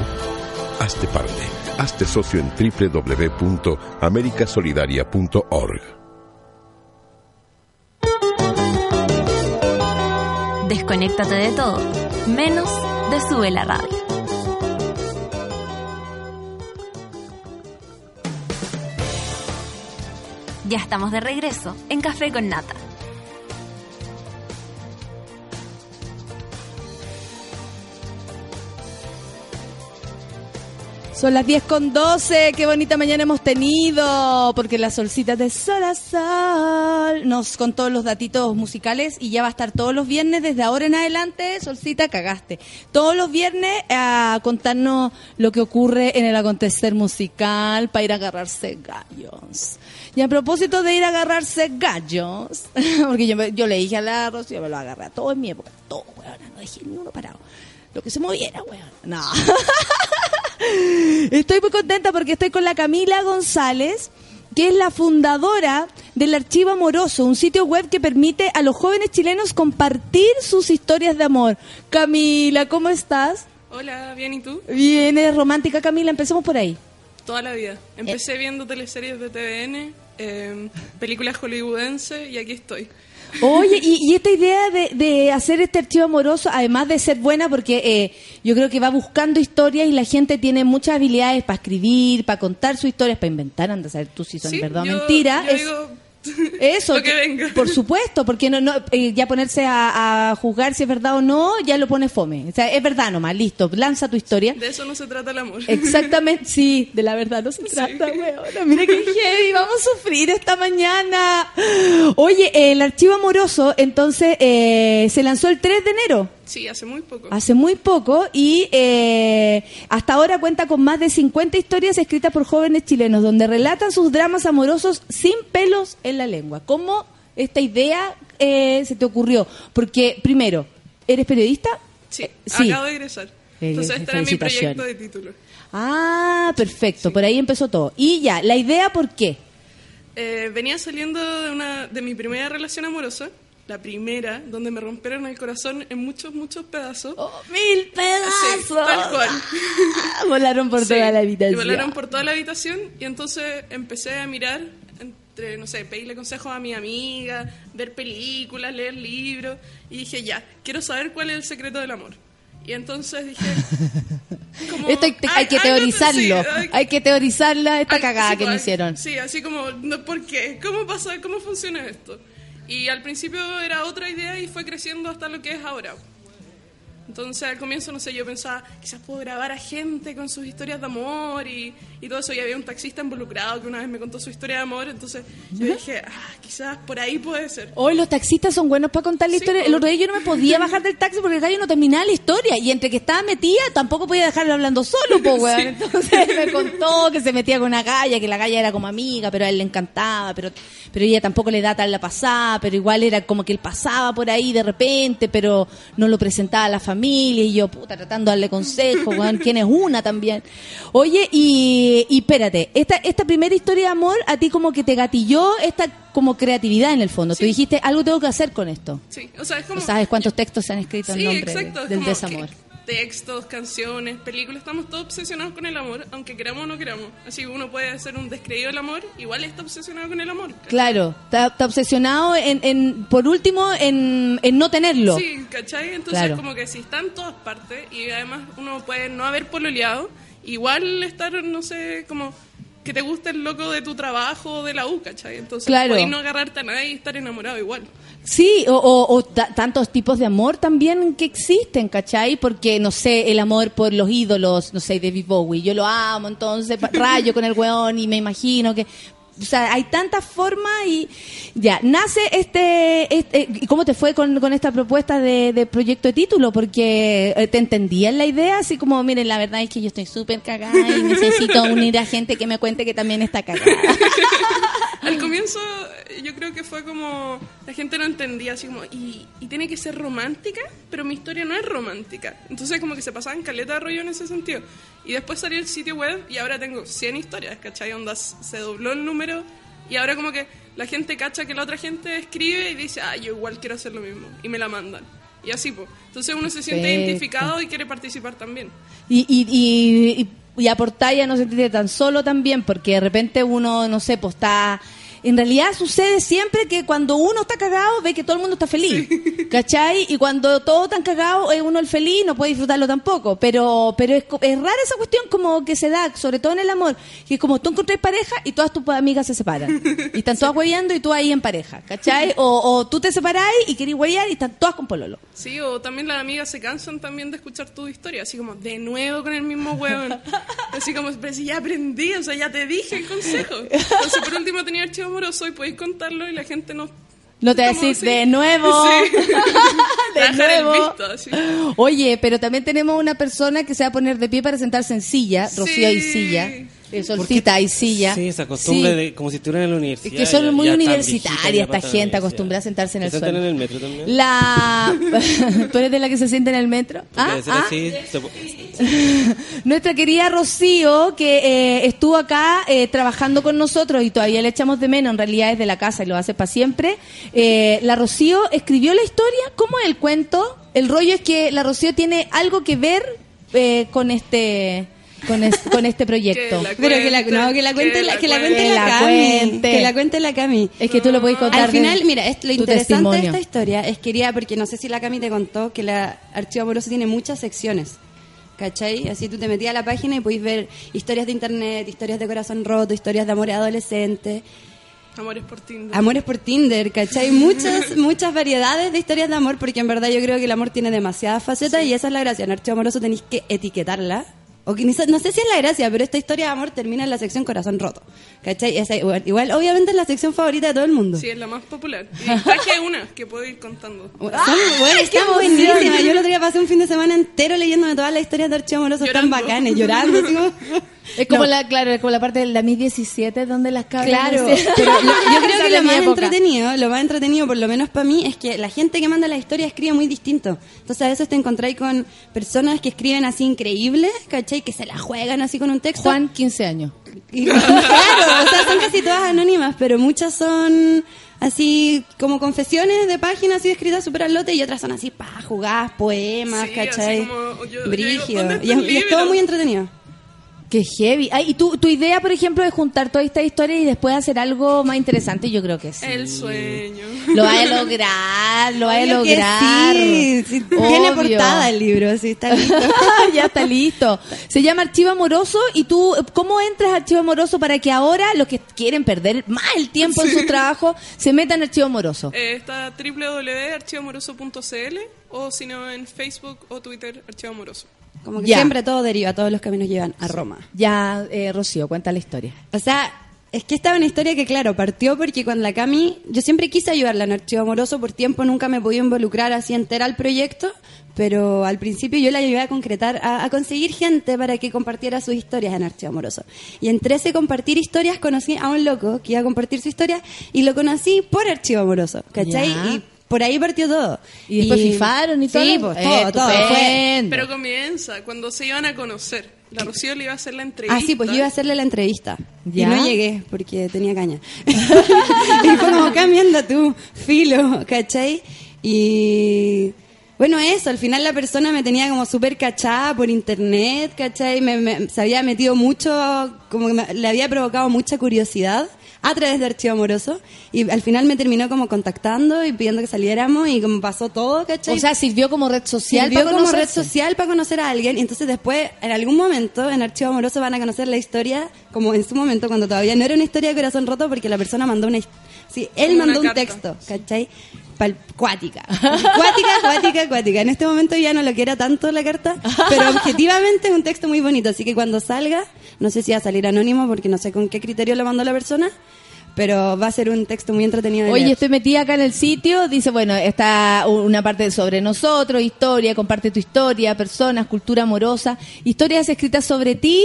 Hazte parte. Hazte socio en www.americasolidaria.org. Desconéctate de todo, menos de Sube la Radio. Ya estamos de regreso en Café con Nata. Son las 10 con 12, qué bonita mañana hemos tenido, porque la solcita de Sol a Sol nos contó los datitos musicales y ya va a estar todos los viernes desde ahora en adelante, Solcita, cagaste. Todos los viernes a contarnos lo que ocurre en el acontecer musical para ir a agarrarse gallos. Y a propósito de ir a agarrarse gallos, porque yo, yo le dije a la Rosy, yo me lo agarré a todo en mi época, todo, weón, no dejé ni uno parado. Lo que se moviera, weón. No. Estoy muy contenta porque estoy con la Camila González, que es la fundadora del Archivo Amoroso, un sitio web que permite a los jóvenes chilenos compartir sus historias de amor. Camila, ¿cómo estás? Hola, bien, ¿y tú? Bien, eres romántica, Camila. Empecemos por ahí. Toda la vida. Empecé viendo teleseries de TVN, eh, películas hollywoodenses y aquí estoy. Oye, y, y esta idea de, de hacer este archivo amoroso, además de ser buena, porque eh, yo creo que va buscando historias y la gente tiene muchas habilidades para escribir, para contar sus historias, para inventar, anda a saber tú si son Sí, verdad o mentira. Yo es- digo Eso, Lo que venga. por supuesto, porque no, no eh, ya ponerse a, a juzgar si es verdad o no, ya lo pone fome. O sea, es verdad nomás, listo, lanza tu historia. De eso no se trata el amor. Exactamente, sí, de la verdad no se trata, weona. Mira qué heavy, vamos a sufrir esta mañana. Oye, el archivo amoroso, entonces, eh, se lanzó el 3 de enero, Sí, hace muy poco. hace muy poco, y eh, hasta ahora cuenta con más de 50 historias escritas por jóvenes chilenos, donde relatan sus dramas amorosos sin pelos en la lengua. ¿Cómo esta idea eh, se te ocurrió? Porque, primero, ¿eres periodista? Sí, Eh, sí. acabo de egresar. Eh, Entonces este era mi proyecto de título. Ah, perfecto, por ahí empezó todo. Y ya, ¿la idea por qué? Eh, venía saliendo de, una, de mi primera relación amorosa, la primera, donde me rompieron el corazón en muchos, muchos pedazos. Oh, ¡Mil pedazos! Sí, tal cual. Volaron por Sí, toda la Y habitación. volaron por toda la habitación y entonces empecé a mirar entre, no sé, pedirle consejos a mi amiga, ver películas, leer libros y dije, ya, quiero saber cuál es el secreto del amor. Y entonces dije... como, Esto hay, hay que teorizarlo. sí, hay- hay que teorizarla esta cagada que me pues, hicieron. Sí, así como, ¿por qué? ¿Cómo pasa? ¿Cómo funciona esto? Y al principio era otra idea y fue creciendo hasta lo que es ahora. Entonces al comienzo, no sé, yo pensaba, quizás puedo grabar a gente con sus historias de amor y, y todo eso. Y había un taxista involucrado que una vez me contó su historia de amor. Entonces yo dije, ah, quizás por ahí puede ser. Hoy los taxistas son buenos para contar la Sí, historia. El otro día yo no me podía bajar del taxi porque el gallo no terminaba la historia. Y entre que estaba metida, tampoco podía dejarlo hablando solo, po, weón. Sí. Entonces me contó que se metía con una galla, que la galla era como amiga, pero a él le encantaba, pero, pero ella tampoco le da tal la pasada, pero igual era como que él pasaba por ahí de repente, pero no lo presentaba a la familia. Y yo, puta, tratando de darle consejo, weón, quién es una también. Oye, y, y espérate, esta, esta primera historia de amor, a ti como que te gatilló esta como creatividad en el fondo. Tú dijiste, algo tengo que hacer con esto. Sí, o sea, es como... Sabes cuántos textos se han escrito en Sí, nombre exacto. es del desamor. que textos, canciones, películas, estamos todos obsesionados con el amor, aunque queramos o no queramos. Así uno puede ser un descreído del amor, igual está obsesionado con el amor. ¿cachai? Claro, está, está obsesionado en, en, por último, en, en no tenerlo. Sí, ¿cachai? Entonces Claro. como que si está en todas partes y además uno puede no haber pololeado, igual estar, no sé, como que te guste el loco de tu trabajo o de la U, ¿cachai? Entonces Claro. no agarrarte a nadie y estar enamorado igual. Sí, o, o- o ta- tantos tipos de amor también que existen, ¿cachai? Porque, no sé, el amor por los ídolos, no sé, David Bowie, yo lo amo, entonces rayo con el weón y me imagino que... O sea, hay tantas formas y ya, nace este... este ¿Y cómo te fue con, con esta propuesta de, de proyecto de título? Porque eh, te entendías la idea, así como, miren, la verdad es que yo estoy súper cagada y necesito unir a gente que me cuente que también está cagada. Al comienzo yo creo que fue como la gente no entendía así como y, y tiene que ser romántica, pero mi historia no es romántica. Entonces como que se pasaban caleta de rollo en ese sentido. Y después salió el sitio web y ahora tengo 100 historias, ¿cachai? Onda se dobló el número y ahora como que la gente cacha que la otra gente escribe y dice, ah, yo igual quiero hacer lo mismo y me la mandan. Y así, pues. Entonces uno se siente Perfecto. identificado y quiere participar también. Y, y, y, y, y aportar ya no se sentir tan solo también, porque de repente uno, no sé, pues está... En realidad sucede siempre que cuando uno está cagado ve que todo el mundo está feliz, ¿cachai? Y cuando todo está cagado es uno el feliz no puede disfrutarlo tampoco, pero pero es, es rara esa cuestión como que se da, sobre todo en el amor, que es como tú encontrás pareja y todas tus amigas se separan y están todas hueveando y tú ahí en pareja, ¿cachai? O, o tú te separáis y querés huevear y están todas con pololo. Sí, o también las amigas se cansan también de escuchar tu historia, así como, de nuevo con el mismo hueón. Así como, pero si ya aprendí, o sea, ya te dije el consejo. Entonces, por último, tenía archivo amoroso y podéis contarlo y la gente no... No te sí. de nuevo. Sí. de nuevo. visto. Oye, pero también tenemos una persona que se va a poner de pie para sentarse en silla, Rocío y silla, Solcita y silla. Sí, esa costumbre Sí. de como si estuvieran en la universidad. Es que son ya- muy ya están universitaria viejitas ya esta gente, acostumbrada a sentarse en el ¿Se sientan suelo. en el metro también? La... ¿Tú eres de la que se siente en el metro? Ah, ah. así, Nuestra querida Rocío, que eh, estuvo acá eh, trabajando con nosotros y todavía le echamos de menos, en realidad es de la casa y lo hace para siempre. Eh, la Rocío escribió la historia, ¿cómo es el cuento? El rollo es que la Rocío tiene algo que ver eh, con este con, es- con este proyecto. Que la Pero que la, cuente, no, que la cuente que la, la que la cuente. Que la, la Cami. cuente. Que la cuente la Cami. Es que tú lo puedes contar. Al final, mira, es, lo interesante testimonio. de esta historia es quería, porque no sé si la Cami te contó que la Archivo Amoroso tiene muchas secciones. ¿Cachai? Así tú te metías a la página y podéis ver historias de internet, historias de corazón roto, historias de amor adolescente. Amores por Tinder. Amores por Tinder, ¿cachai? Muchas, muchas variedades de historias de amor, porque en verdad yo creo que el amor tiene demasiadas facetas y esa es la gracia. En Archivo Amoroso tenéis que etiquetarla. O que no sé si es la gracia, pero esta historia de amor termina en la sección Corazón Roto. ¿Cachai? Esa igual, igual, obviamente es la sección favorita de todo el mundo. Sí, es la más popular. Y traje una que puedo ir contando. Son buenas, están buenísimas. Yo el otro día pasé un fin de semana entero leyéndome todas las historias de Archivo Amoroso tan bacanes, llorando. así como- Es como No. la, claro, es como la parte de la Mi 17 donde las cabras. Claro, decían- pero lo- yo creo que lo más época. entretenido, lo más entretenido por lo menos para mí es que la gente que manda la historia escribe muy distinto. Entonces a veces te encontráis con personas que escriben así increíbles, ¿cachai? Que se la juegan así con un texto. Juan, 15 años. Y- claro, o sea, son casi todas anónimas, pero muchas son así como confesiones de páginas así escritas súper al lote y otras son así, pa, jugadas, poemas, Sí, ¿cachai? así como, yo- yo Brígido. digo, ¿dónde está y, es, el y es todo muy entretenido. Qué heavy. Ay, y tu, tu idea, por ejemplo, de juntar toda esta historia y después hacer algo más interesante, yo creo que sí. El sueño. Lo va a lograr, lo va a lograr. sí, sí, tiene portada el libro, sí, está listo. ya está listo. Se llama Archivo Amoroso y tú, ¿cómo entras a Archivo Amoroso para que ahora los que quieren perder más el tiempo en su trabajo se metan a Archivo Amoroso? Eh, está www.archivamoroso.cl o si no en Facebook o Twitter Archivo Amoroso. Como que Ya. siempre todo deriva, todos los caminos llevan a Roma. Ya, eh, Rocío, cuenta la historia. O sea, es que esta es una historia que, claro, partió porque cuando la Cami, yo siempre quise ayudarla en Archivo Amoroso, por tiempo nunca me podía involucrar así entera al proyecto, pero al principio yo la ayudé a concretar, a, a conseguir gente para que compartiera sus historias en Archivo Amoroso. Y entre ese compartir historias conocí a un loco que iba a compartir su historia y lo conocí por Archivo Amoroso, ¿cachai? Ya. Y por ahí partió todo. Y después fifaron y todo. Sí, pues Eh, todo, todo. Fue. Pero comienza cuando se iban a conocer. La Rocío le iba a hacer la entrevista. Ah, sí, pues yo iba a hacerle la entrevista. ¿Ya? Y no llegué porque tenía caña. y fue como, cambiando tú, filo, ¿cachai? Y bueno, eso, al final la persona me tenía como súper cachada por internet, ¿cachai? Me, me- se había metido mucho, como que me- le había provocado mucha curiosidad a través de Archivo Amoroso. Y al final me terminó como contactando y pidiendo que saliéramos y como pasó todo, ¿cachai? O sea, sirvió como red social Sirvió para como red social para conocer a alguien y entonces después en algún momento en Archivo Amoroso van a conocer la historia como en su momento cuando todavía no era una historia de corazón roto porque la persona mandó una his- sí, él Como mandó un carta. texto ¿cachai? Pal, cuática cuática, cuática, cuática en este momento ya no lo quiera tanto la carta pero objetivamente es un texto muy bonito así que cuando salga no sé si va a salir anónimo porque no sé con qué criterio lo mandó la persona pero va a ser un texto muy entretenido de Oye, leer. estoy metida acá en el sitio, dice, bueno, está una parte sobre nosotros, historia, comparte tu historia, personas, cultura amorosa, historias escritas sobre ti,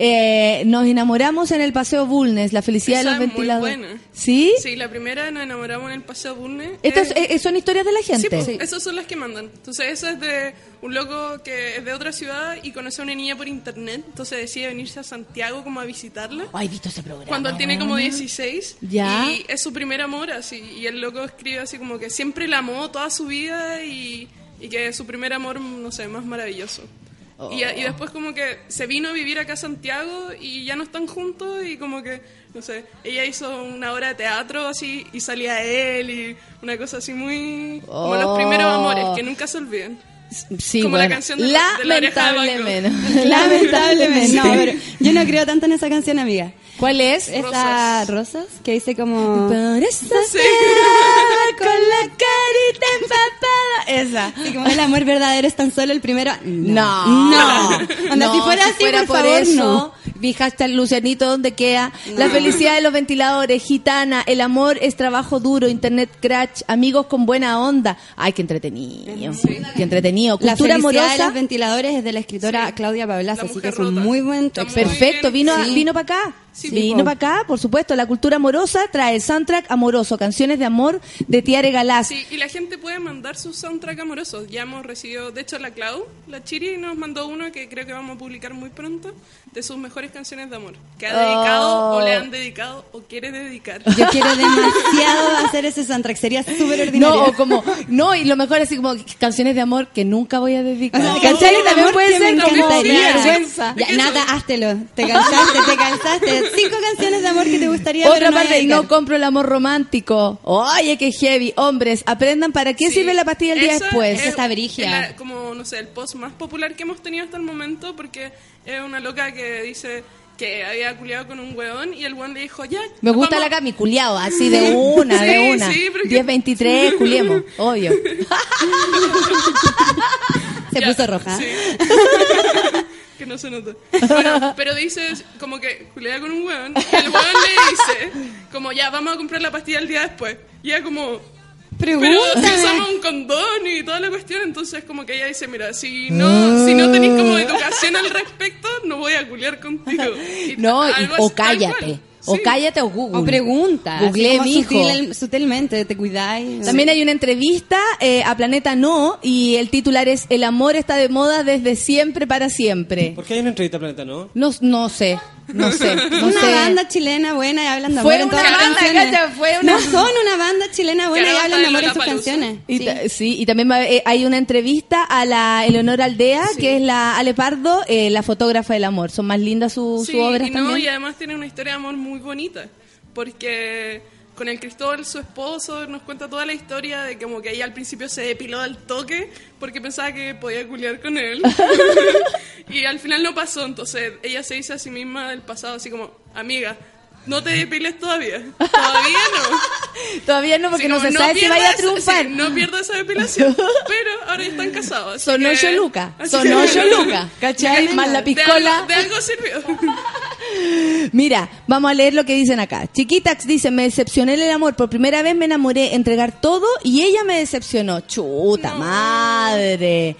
eh, nos enamoramos en el Paseo Bulnes, la felicidad Esa de los es muy ventiladores. buena. ¿Sí? Sí, la primera nos enamoramos en el Paseo Bulnes. Estas Eh, eh, son historias de la Sí, gente. pues, esas son las que mandan. Entonces, esa es de un loco que es de otra ciudad y conoce a una niña por internet. Entonces decide venirse a Santiago como a visitarla. Ay, he visto ese programa. Cuando él tiene como 16. Ya. Y es su primer amor, así. Y el loco escribe así como que siempre la amó toda su vida y, y que es su primer amor, no sé, más maravilloso. Y, y después como que se vino a vivir acá a Santiago y ya no están juntos y como que, no sé, ella hizo una obra de teatro así y salía él y una cosa así muy... Como los primeros amores, que nunca se olviden. Sí, como la canción de la- de la oreja de lamentablemente. lamentablemente no Sí. pero yo no creo tanto en esa canción amiga ¿Cuál es? Esa rosas que dice como Por eso Sí. con la carita empapada. Esa. como el amor verdadero es tan solo el primero. No. No. Onda, No, si fuera así, por, por favor, eso, no. mi hashtag Lucianito, ¿dónde queda? La felicidad de los ventiladores, gitana, el amor es trabajo duro, internet crash, amigos con buena onda. Ay, qué entretenido. Qué entretenido. La Cultura felicidad de amorosa. los ventiladores es de la escritora Claudia Pablas, La así que es un rota. muy buen texto. muy Perfecto, bien. vino, Sí. vino para acá. Sí, vino para acá, por supuesto. La cultura amorosa trae el soundtrack amoroso, canciones de amor de Tiare Galás. Sí, y la gente puede mandar sus soundtrack amorosos. Ya hemos recibido, de hecho, la Clau, la Chiri, nos mandó uno que creo que vamos a publicar muy pronto, de sus mejores canciones de amor. Que ha dedicado, o le han dedicado, o quiere dedicar. Yo quiero demasiado hacer ese soundtrack, sería súper ordinario. No, o como, no, y lo mejor así como canciones de amor que nunca voy a dedicar. No, canciones de amor puede que me ser como encantaría. vergüenza. Ya, Nata, háztelo. Te cansaste, te cansaste. Cinco canciones de amor que te gustaría Otra pero no parte, no compro el amor romántico. Oye, qué heavy. Hombres, aprendan para qué Sí, sirve la pastilla el día después. es- Está brígida. es la- como, no sé, el post más popular que hemos tenido hasta el momento, porque es una loca que dice que había culiado con un weón y el weón le dijo, ya. Me gusta vamos- la Cami, culiao, así de una, Sí, de una. sí, pero que- 10, 23, culiemos, obvio. Se Ya, puso roja. sí. Que no se nota. Bueno, pero dices como que culea con un weón y el weón le dice como ya vamos a comprar la pastilla el día después. Y ella como pero si usamos un condón y toda la cuestión, entonces como que ella dice, mira, si no, si no tenéis como educación al respecto, no voy a culiar contigo. Y No, y- o cállate. Cual. O Sí. cállate o Google. O pregunta. Como mijo. sutil- sutilmente, te cuidáis. También hay una entrevista eh, a Planeta No y el titular es El amor está de moda desde siempre para siempre. ¿Por qué hay una entrevista a Planeta, no? No, no sé, no sé, no una sé. banda chilena buena y hablan de amor Fue en todas una las banda, canciones. cacha, fue una- No son una banda chilena buena y hablan de amor en sus canciones. Y Sí. sí, y también va- eh, hay una entrevista a la Eleonora Aldea, que es la Ale Pardo, eh, la fotógrafa del amor. Son más lindas sus Sí, sus obras y no, también. y además tiene una historia de amor muy bonita, porque con el Cristóbal, su esposo, nos cuenta toda la historia de como que ella al principio se depiló al toque porque pensaba que podía culiar con él. y al final no pasó, entonces ella se dice a sí misma del pasado así como, amiga, no te depiles todavía. Todavía no. Todavía no, porque Sí, no se sabe si vaya a triunfar. sí, no pierda esa depilación. Pero ahora ya están casados. Son ocho lucas, son ocho lucas, ¿cachai? Más la De piscola. algo, de algo sirvió. Mira, vamos a leer lo que dicen acá. Chiquitax dice, me decepcioné en el amor. Por primera vez me enamoré, entregar todo y ella me decepcionó. Chuta madre.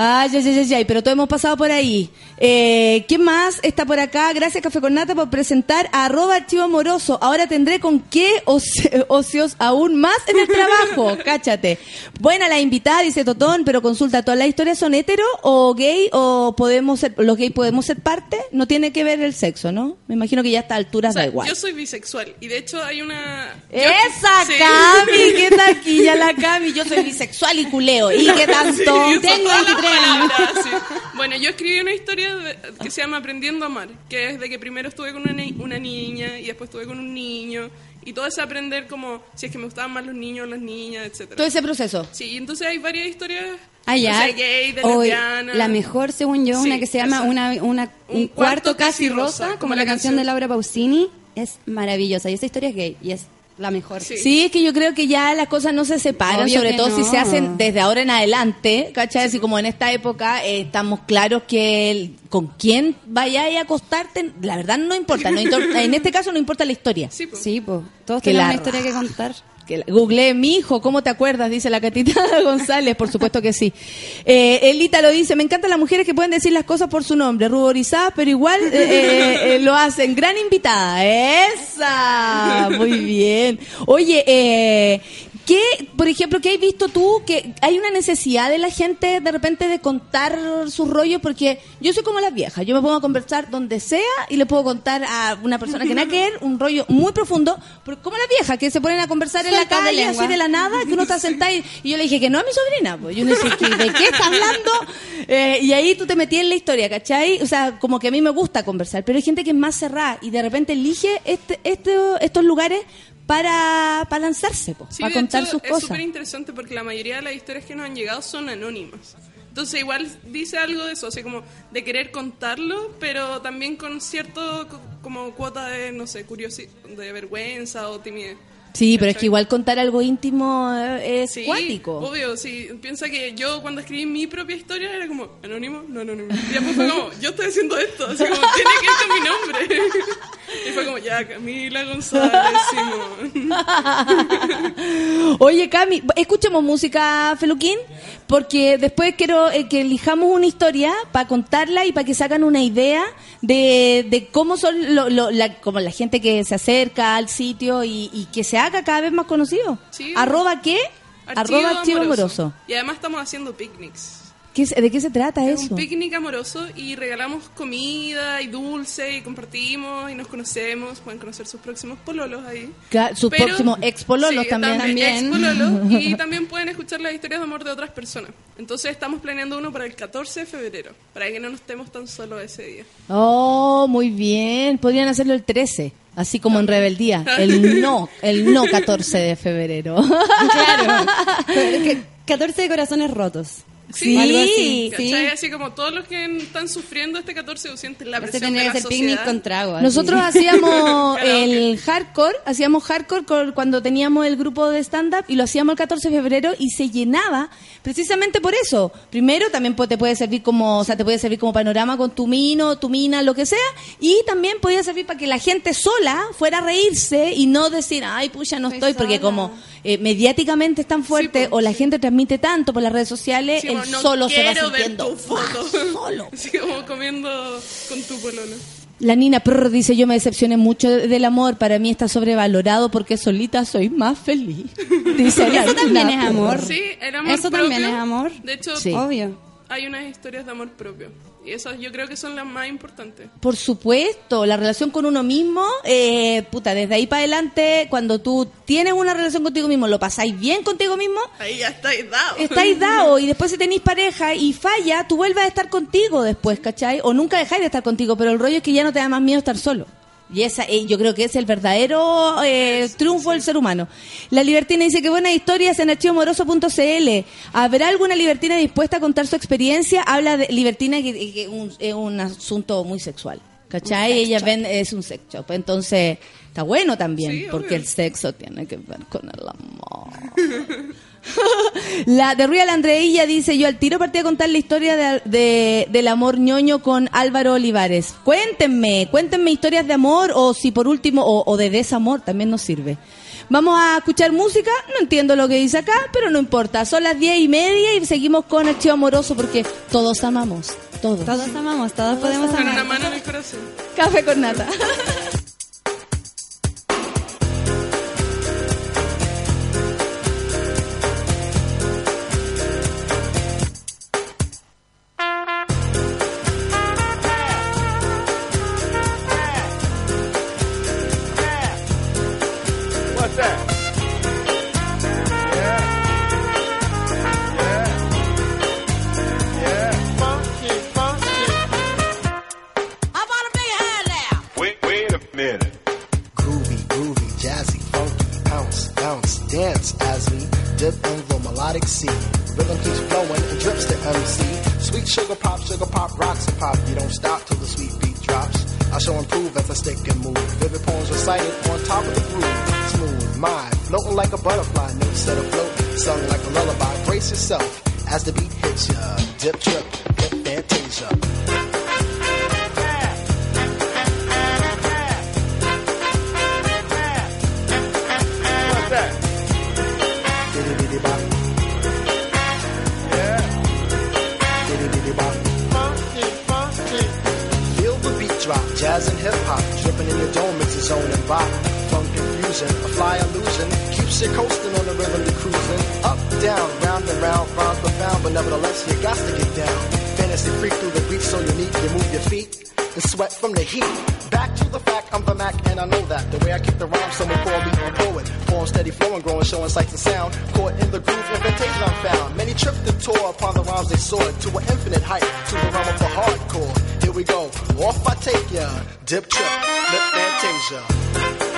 Ay, ay, ay, ay, ay, pero todos hemos pasado por ahí. Eh, ¿Quién más está por acá? Gracias, Café con Nata, por presentar a arroba archivo amoroso. Ahora tendré con qué oci- ocios aún más en el trabajo. Cáchate. Buena la invitada, dice Totón, pero consulta, ¿todas las historias son hetero o gay o podemos ser, los gays podemos ser parte? No tiene que ver el sexo, ¿no? Me imagino que ya a estas alturas O sea, da igual. Yo soy bisexual y de hecho hay una... yo- Esa Sí. Cami, qué taquilla la Cami. Yo soy bisexual y culeo. ¿Y qué tanto? Sí, Tengo todas las 23 años. Palabras, sí. Bueno, yo escribí una historia de- que se llama Aprendiendo a Amar, que es de que primero estuve con una, ni- una niña y después estuve con un niño y todo ese aprender como si es que me gustaban más los niños las niñas, etcétera. Todo ese proceso. Sí, entonces hay varias historias Ah, no sé, gay, de Hoy, la mejor, según yo, Sí, una que se llama una, una- un, Un cuarto, cuarto casi rosa, rosa, como la canción de Laura Pausini, es maravillosa. Y esa historia es gay y es la mejor. Sí. Sí, es que yo creo que ya las cosas no se separan, Obvio sobre todo si se hacen desde ahora en adelante, ¿cachai? Así como en esta época eh, estamos claros que el- con quién vayáis a acostarte, la verdad no importa, no en este caso no importa la historia. Sí, pues. Sí, pues. Todos Que tenemos la una historia que contar. Que Googleé mi hijo, ¿cómo te acuerdas? Dice la Catita González, por supuesto que sí. Eh, Elita lo dice, me encantan las mujeres que pueden decir las cosas por su nombre, ruborizadas, pero igual eh, eh, lo hacen. Gran invitada, esa, muy bien. Oye, eh, ¿qué, por ejemplo, qué has visto tú que hay una necesidad de la gente de repente de contar sus rollos? Porque yo soy como las viejas, yo me pongo a conversar donde sea y le puedo contar a una persona que nada que ver un rollo muy profundo, pero como las viejas que se ponen a conversar en la de calle así de la nada, que uno está sentado y, y yo le dije que no a mi sobrina, pues yo sé ¿qué- de qué está hablando, Eh, y ahí tú te metías en la historia, ¿cachai? O sea, como que a mí me gusta conversar, pero hay gente que es más cerrada y de repente elige este, este, estos lugares para, para lanzarse, Sí, para contar hecho, sus es cosas. súper interesante porque la mayoría de las historias que nos han llegado son anónimas. Entonces igual dice algo de eso, así como de querer contarlo, pero también con cierto co- como cuota de, no sé, curiosidad, de vergüenza o timidez. Sí, pero es que igual contar algo íntimo eh, es Sí, cuático. obvio, sí. Piensa que yo cuando escribí mi propia historia era como, anónimo, no anónimo. Y después fue como, yo estoy haciendo esto, así como, tiene que ir con mi nombre. Y fue como, ya, Camila González Simón. Oye, Cami, escuchemos música, Feluquín, porque después quiero eh, que elijamos una historia para contarla y para que sacan una idea de, de cómo son lo- lo- la, como la gente que se acerca al sitio y, y que se haga cada vez más conocido. Sí. ¿Arroba qué? Arroba archivo amoroso. Y además estamos haciendo picnics. ¿Qué ¿De qué se trata Es eso? un picnic amoroso y regalamos comida y dulce y compartimos y nos conocemos. Pueden conocer sus próximos pololos ahí. Ca- Sus Pero- próximos expololos Sí, también. expololos, y también pueden escuchar las historias de amor de otras personas. Entonces estamos planeando uno para el 14 de febrero, para que no nos estemos tan solos ese día. Oh, muy bien. Podrían hacerlo el 13, así como en rebeldía. El no, el no 14 de febrero. Claro. Que- 14 de corazones rotos. Sí, O algo así, sí. ¿Cachai? Así como todos los que están sufriendo este 14 sienten la Este presión de la picnic con trago. así. Nosotros hacíamos el hardcore, hacíamos hardcore con- cuando teníamos el grupo de stand-up y lo hacíamos el 14 de febrero y se llenaba precisamente por eso. Primero también te puede servir como, o sea, te puede servir como panorama con tu mino, tu mina, lo que sea, y también podía servir para que la gente sola fuera a reírse y no decir, ay, pucha, no Estoy estoy, porque como eh, mediáticamente es tan fuerte o la sí. gente transmite tanto por las redes sociales, Sí, él no solo se va quiero ver sintiendo tu foto. solo. Así como comiendo con tu pololo. La Nina prr, dice, yo me decepcioné mucho de- del amor, para mí está sobrevalorado porque solita soy más feliz. Dice la Eso también Nina es amor. Sí, el amor Eso también es amor. De hecho, Sí. Obvio. hay unas historias de amor propio. Esas yo creo que son las más importantes. Por supuesto, la relación con uno mismo, eh, puta, desde ahí para adelante, cuando tú tienes una relación contigo mismo, lo pasáis bien contigo mismo, Ahí ya estáis dados. estáis dado y después si tenéis pareja y falla, tú vuelves a estar contigo después, ¿cachai? O nunca dejáis de estar contigo, pero el rollo es que ya no te da más miedo estar solo. Y esa, eh, yo creo que es el verdadero eh, triunfo del ser humano. La libertina dice que buenas historias en archivomoroso.cl. ¿Habrá alguna libertina dispuesta a contar su experiencia? Habla de libertina que, que un- es un asunto muy sexual. ¿Cachai? Ella ven, es un sex shop. Entonces, está bueno también, Sí, porque el sexo tiene que ver con el amor. La de Real Andreilla dice, yo al tiro partí a contar la historia de- de- del amor ñoño con Álvaro Olivares. Cuéntenme, cuéntenme historias de amor o si por último, o, o de desamor, también nos sirve. Vamos a escuchar música, no entiendo lo que dice acá, pero no importa. Son las diez y media y seguimos con Archivo Amoroso porque todos amamos, todos. Todos amamos, todos podemos Con una amar. mano en el corazón. Café con nata. upon the rhymes they soared to an infinite height, to the realm of the hardcore. Here we go, off I take ya. Dip trip, lip fantasia.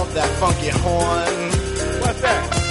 of that funky horn. What's that?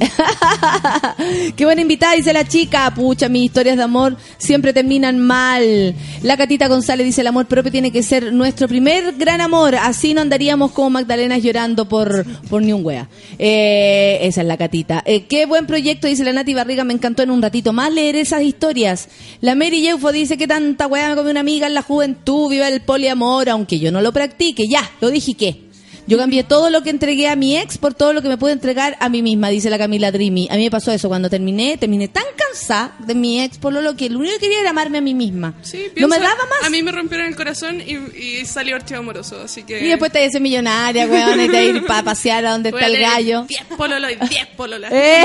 Qué buena invitada, dice la chica. Pucha, mis historias de amor siempre terminan mal. La Catita González dice, el amor propio tiene que ser nuestro primer gran amor. Así no andaríamos como Magdalenas llorando por, por ni un wea. Eh, esa es la Catita. Eh, qué buen proyecto, dice la Nati Barriga. Me encantó en un ratito más leer esas historias. La Mary Yeufo dice que tanta wea me comió una amiga en la juventud. Viva el poliamor, aunque yo no lo practique. Ya, lo dije que. Yo cambié todo lo que entregué a mi ex por todo lo que me pude entregar a mí misma, dice la Camila Dreamy. A mí me pasó eso cuando terminé, terminé tan cansada de mi ex por lo que lo único que quería era amarme a mí misma. Sí, no me daba más. A mí me rompieron el corazón y, y salió archivo amoroso, así que... Y después te dice millonaria, weón, y te ir para pasear a donde voy está a el gallo. 10 pololos y 10 pololas. Eh,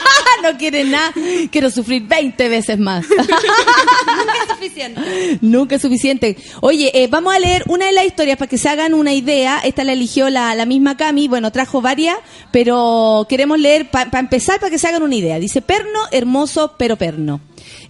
no quiere nada, quiero sufrir 20 veces más. Nunca es suficiente. Oye, eh, vamos a leer una de las historias para que se hagan una idea. Esta la eligió la, la misma Cami. Bueno, trajo varias, pero queremos leer para empezar para que se hagan una idea. Dice, perno, hermoso, pero perno.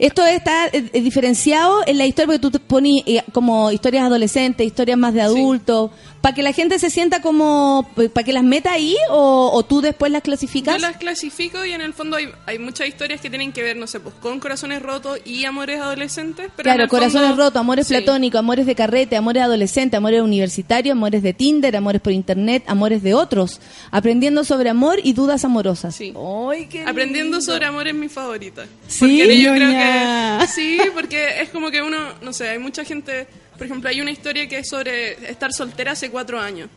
Esto está eh, eh, diferenciado en la historia porque tú te pones eh, como historias adolescentes, historias más de adultos, para que la gente se sienta como, para que las meta ahí o, o tú después las clasificas. Yo las clasifico y en el fondo hay, hay muchas historias que tienen que ver, no sé, pues con corazones rotos y amores adolescentes. Pero Claro, corazones fondo- rotos, amores Sí. platónicos, amores de carrete, amores adolescentes, amores universitarios, amores de Tinder, amores por internet, amores de otros, aprendiendo sobre amor y dudas amorosas. Sí. ¡Ay, qué Aprendiendo lindo! sobre amor es mi favorita. Sí, Porque yo creo ñoña. Que sí, porque es como que uno, no sé, hay mucha gente, por ejemplo, hay una historia que es sobre estar soltera hace cuatro años.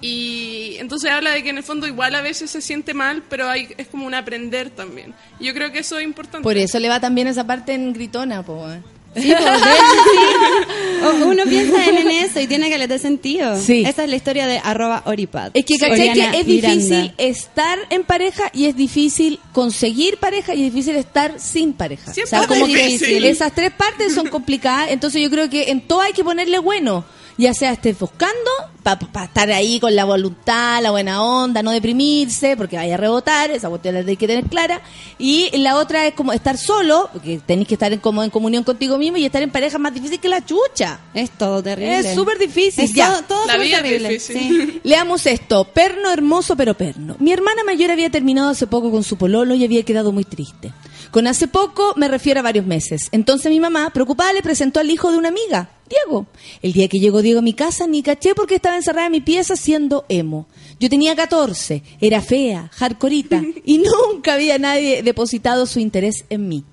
Y entonces habla de que en el fondo igual a veces se siente mal, pero hay, es como un aprender también. Yo creo que eso es importante. Por eso le va también esa parte en gritona, po. Sí, pues, sí. O- Uno piensa en, en eso y tiene que de sentido. Sí. Esa es la historia de arroba oripad. Es que, ¿cachai? Oriana Que es Miranda. difícil estar en pareja y es difícil conseguir pareja y es difícil estar sin pareja. Siempre o sea, es como difícil. esas tres partes son complicadas, entonces yo creo que en todo hay que ponerle bueno. Ya sea estés buscando para estar ahí con la voluntad, la buena onda, no deprimirse, porque vaya a rebotar, esa cuestión la hay que tener clara. Y la otra es como estar solo, porque tenéis que estar en, como en comunión contigo mismo y estar en pareja es más difícil que la chucha. Es todo terrible. Es súper difícil. Es Ya. todo, todo La súper vida es terrible. difícil. Sí. Leamos esto. Perno hermoso pero perno. Mi hermana mayor había terminado hace poco con su pololo y había quedado muy triste. Con hace poco me refiero a varios meses. Entonces mi mamá, preocupada, le presentó al hijo de una amiga, Diego. El día que llegó Diego a mi casa ni caché porque estaba encerrada en mi pieza siendo emo. Yo tenía 14, era fea, hardcoreita y nunca había nadie depositado su interés en mí.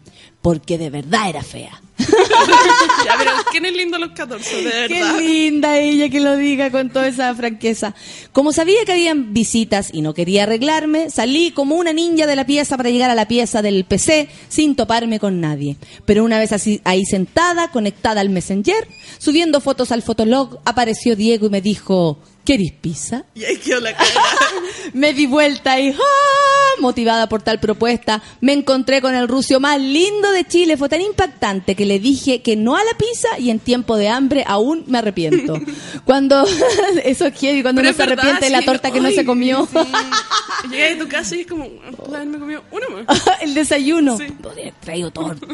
Porque de verdad era fea. Ya, pero ¿quién es lindo a los 14? De verdad. Qué linda ella que lo diga con toda esa franqueza. Como sabía que habían visitas y no quería arreglarme, salí como una ninja de la pieza para llegar a la pieza del PC sin toparme con nadie. Pero una vez así, ahí sentada, conectada al Messenger, subiendo fotos al Fotolog, apareció Diego y me dijo, ¿querís pizza? Y ahí quedó la cara. Me di vuelta y ¡ah! motivada por tal propuesta, me encontré con el rucio más lindo de Chile. Fue tan impactante que le dije que no a la pizza y en tiempo de hambre aún me arrepiento. Cuando eso es heavy, cuando Pero uno se verdad, arrepiente de la sí, torta que no se comió. Llegué a tu casa y es como, "Ah, haberme comido una más. el desayuno. Sí. Traído torta.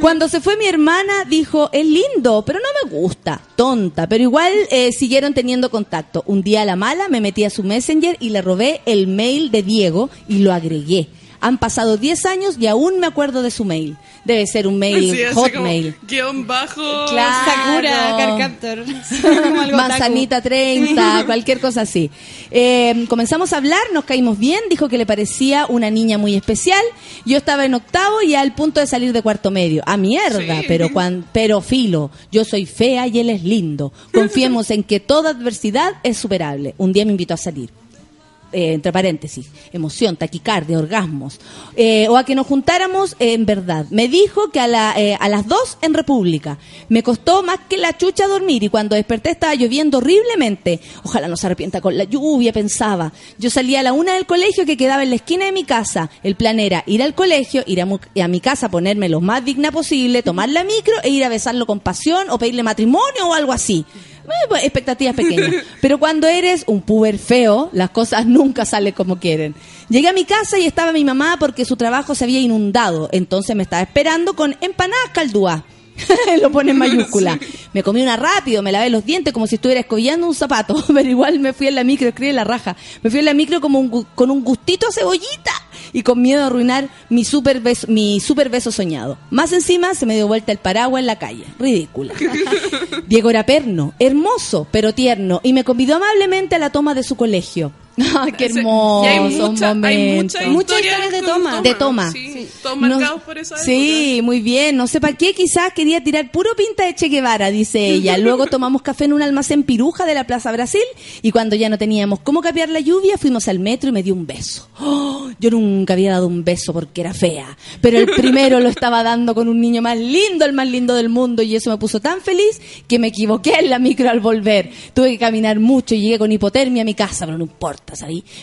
Cuando se fue mi hermana, dijo, es lindo, pero no me gusta. Tonta, pero igual eh, siguieron teniendo contacto. Un día a la mala me metí a su messenger y le robé el mail de Diego y lo agregué. Han pasado 10 años y aún me acuerdo de su mail. Debe ser un mail Sí, así como hotmail. Guión bajo. Claro. Sakura, Carcaptor. Manzanita 30, cualquier cosa así. Eh, comenzamos a hablar, nos caímos bien, dijo que le parecía una niña muy especial. Yo estaba en octavo y al punto de salir de cuarto medio. A mierda, Sí. pero, cuan- pero filo, yo soy fea y él es lindo. Confiemos en que toda adversidad es superable. Un día me invitó a salir. Eh, entre paréntesis, emoción, taquicardia, orgasmos, eh, o a que nos juntáramos en verdad. Me dijo que a, la, eh, a las dos en República. Me costó más que la chucha dormir y cuando desperté estaba lloviendo horriblemente. Ojalá no se arrepienta con la lluvia, pensaba. Yo salía a la una del colegio que quedaba en la esquina de mi casa. El plan era ir al colegio, ir a, a mi casa, ponerme lo más digna posible, tomar la micro e ir a besarlo con pasión o pedirle matrimonio o algo así. Pues, expectativas pequeñas. Pero cuando eres un puber feo, las cosas nunca salen como quieren. Llegué a mi casa y estaba mi mamá porque su trabajo se había inundado. Entonces me estaba esperando con empanadas caldúa. Lo pone en mayúscula. Me comí una rápido, me lavé los dientes como si estuviera escollando un zapato, pero igual me fui en la micro, escribe la raja. Me fui en la micro como un con un gustito a cebollita y con miedo de arruinar mi super beso, mi super beso soñado. Más encima se me dio vuelta el paraguas en la calle. Ridícula. Diego era perno, hermoso, pero tierno, y me convidó amablemente a la toma de su colegio. ¡Ay, qué hermoso y hay mucha- hay muchas Muchas historias de toma. De toma. Sí, todos No- marcados por esa Sí, muy bien. No sé para qué, quizás quería tirar puro pinta de Che Guevara, dice ella. Luego tomamos café en un almacén piruja de la Plaza Brasil y cuando ya no teníamos cómo capear la lluvia, fuimos al metro y me dio un beso. ¡Oh! yo nunca había dado un beso porque era fea, pero el primero lo estaba dando con un niño más lindo, el más lindo del mundo y eso me puso tan feliz que me equivoqué en la micro al volver. Tuve que caminar mucho y llegué con hipotermia a mi casa, pero no importa,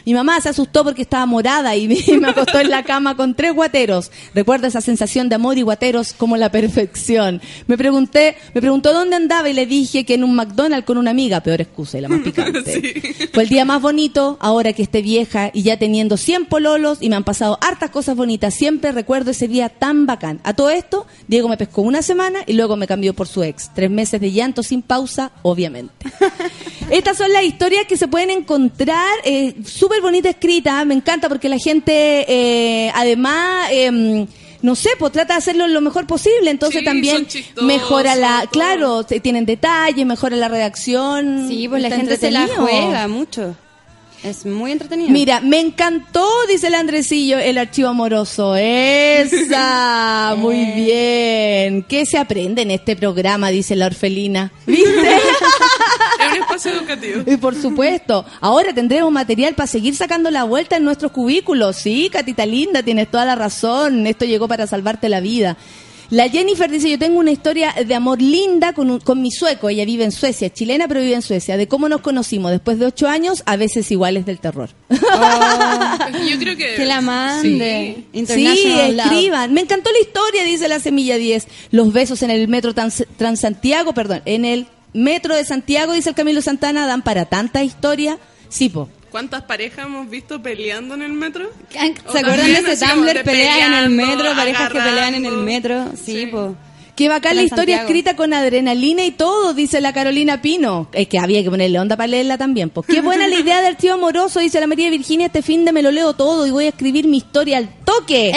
Mi mamá se asustó porque estaba morada y me, y me acostó en la cama con tres guateros. Recuerdo esa sensación de amor y guateros como la perfección. Me pregunté, me preguntó dónde andaba y le dije que en un McDonald's con una amiga, peor excusa y la más picante. Fue el día más bonito, ahora que esté vieja y ya teniendo 100 pololos y me han pasado hartas cosas bonitas. Siempre recuerdo ese día tan bacán. A todo esto, Diego me pescó una semana y luego me cambió por su ex. Tres meses de llanto sin pausa, obviamente. Estas son las historias que se pueden encontrar, eh, súper bonita escrita, me encanta porque la gente, eh, además, em, no sé, pues trata de hacerlo lo mejor posible, entonces Sí, también son chistosos, mejora la, claro, te- tienen detalles, mejora la redacción. Sí, pues la gente se la juega mucho. Es muy entretenido. Mira, me encantó, dice el Andresillo, el archivo amoroso. Esa, muy bien. ¿Qué se aprende en este programa? Dice la orfelina. ¿Viste? Es un espacio educativo. Y por supuesto, ahora tendremos material para seguir sacando la vuelta en nuestros cubículos. Sí, Catita linda, tienes toda la razón. Esto llegó para salvarte la vida. La Jennifer dice, yo tengo una historia de amor linda con, un- con mi sueco. Ella vive en Suecia, es chilena, pero vive en Suecia. De cómo nos conocimos después de ocho años, a veces iguales del terror. Yo creo que. Que la mande. Sí, Love. escriban. Me encantó la historia, dice la Semilla 10. Los besos en el metro Trans- Transantiago, perdón, en el metro de Santiago, dice el Camilo Santana, dan para tanta historia. Sí, po. ¿Cuántas parejas hemos visto peleando en el metro? ¿Se acuerdan de ese Tumblr? de Peleas en el metro, parejas que pelean en el metro. Sí, Sí. po. Qué bacán la historia escrita con adrenalina y todo, dice la Carolina Pino. Es que había que ponerle onda para leerla también. Pues qué buena la idea del tío amoroso, dice la María Virginia. Este fin de me lo leo todo y voy a escribir mi historia al toque.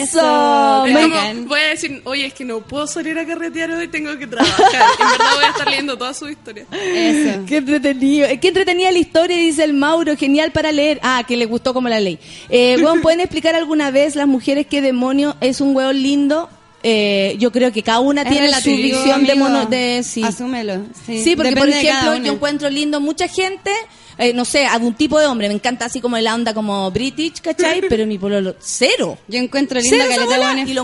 ¡Eso! Es Me- como, voy a decir, oye, es que no puedo salir a carretear hoy, tengo que trabajar. En verdad voy a estar leyendo toda su historia. Eso. Qué entretenido. Eh, Qué entretenida la historia, dice el Mauro. Genial para leer. Ah, que le gustó como la ley. Eh, weón, ¿pueden explicar alguna vez las mujeres qué demonio es un hueón lindo? Eh, yo creo que cada una Es tiene su relativo, visión de mono de sí. Asúmelo. Sí, Sí, porque por Depende ejemplo, yo encuentro lindo mucha gente, eh, no sé, algún tipo de hombre, me encanta así como la onda como British, ¿cachai? Pero mi pololo, cero. Yo encuentro Cero que buenos y lo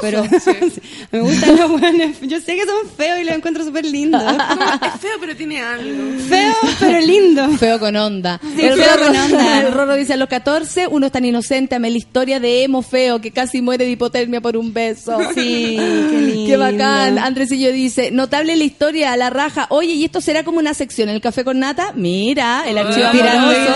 pero me gustan los buenos. Yo sé que son feos y los encuentro súper lindos. Es feo, pero tiene algo. Feo, pero lindo. Feo con onda. Sí, feo con onda. El Rorro dice a los 14, uno es tan inocente, amé la historia de emo feo que casi muere de hipotermia por un beso. Sí, qué lindo. Qué bacán. Andresillo dice, notable la historia a la raja. Oye, ¿y esto será como una sección el café con nata? Mira, el archivo Tirando amoroso.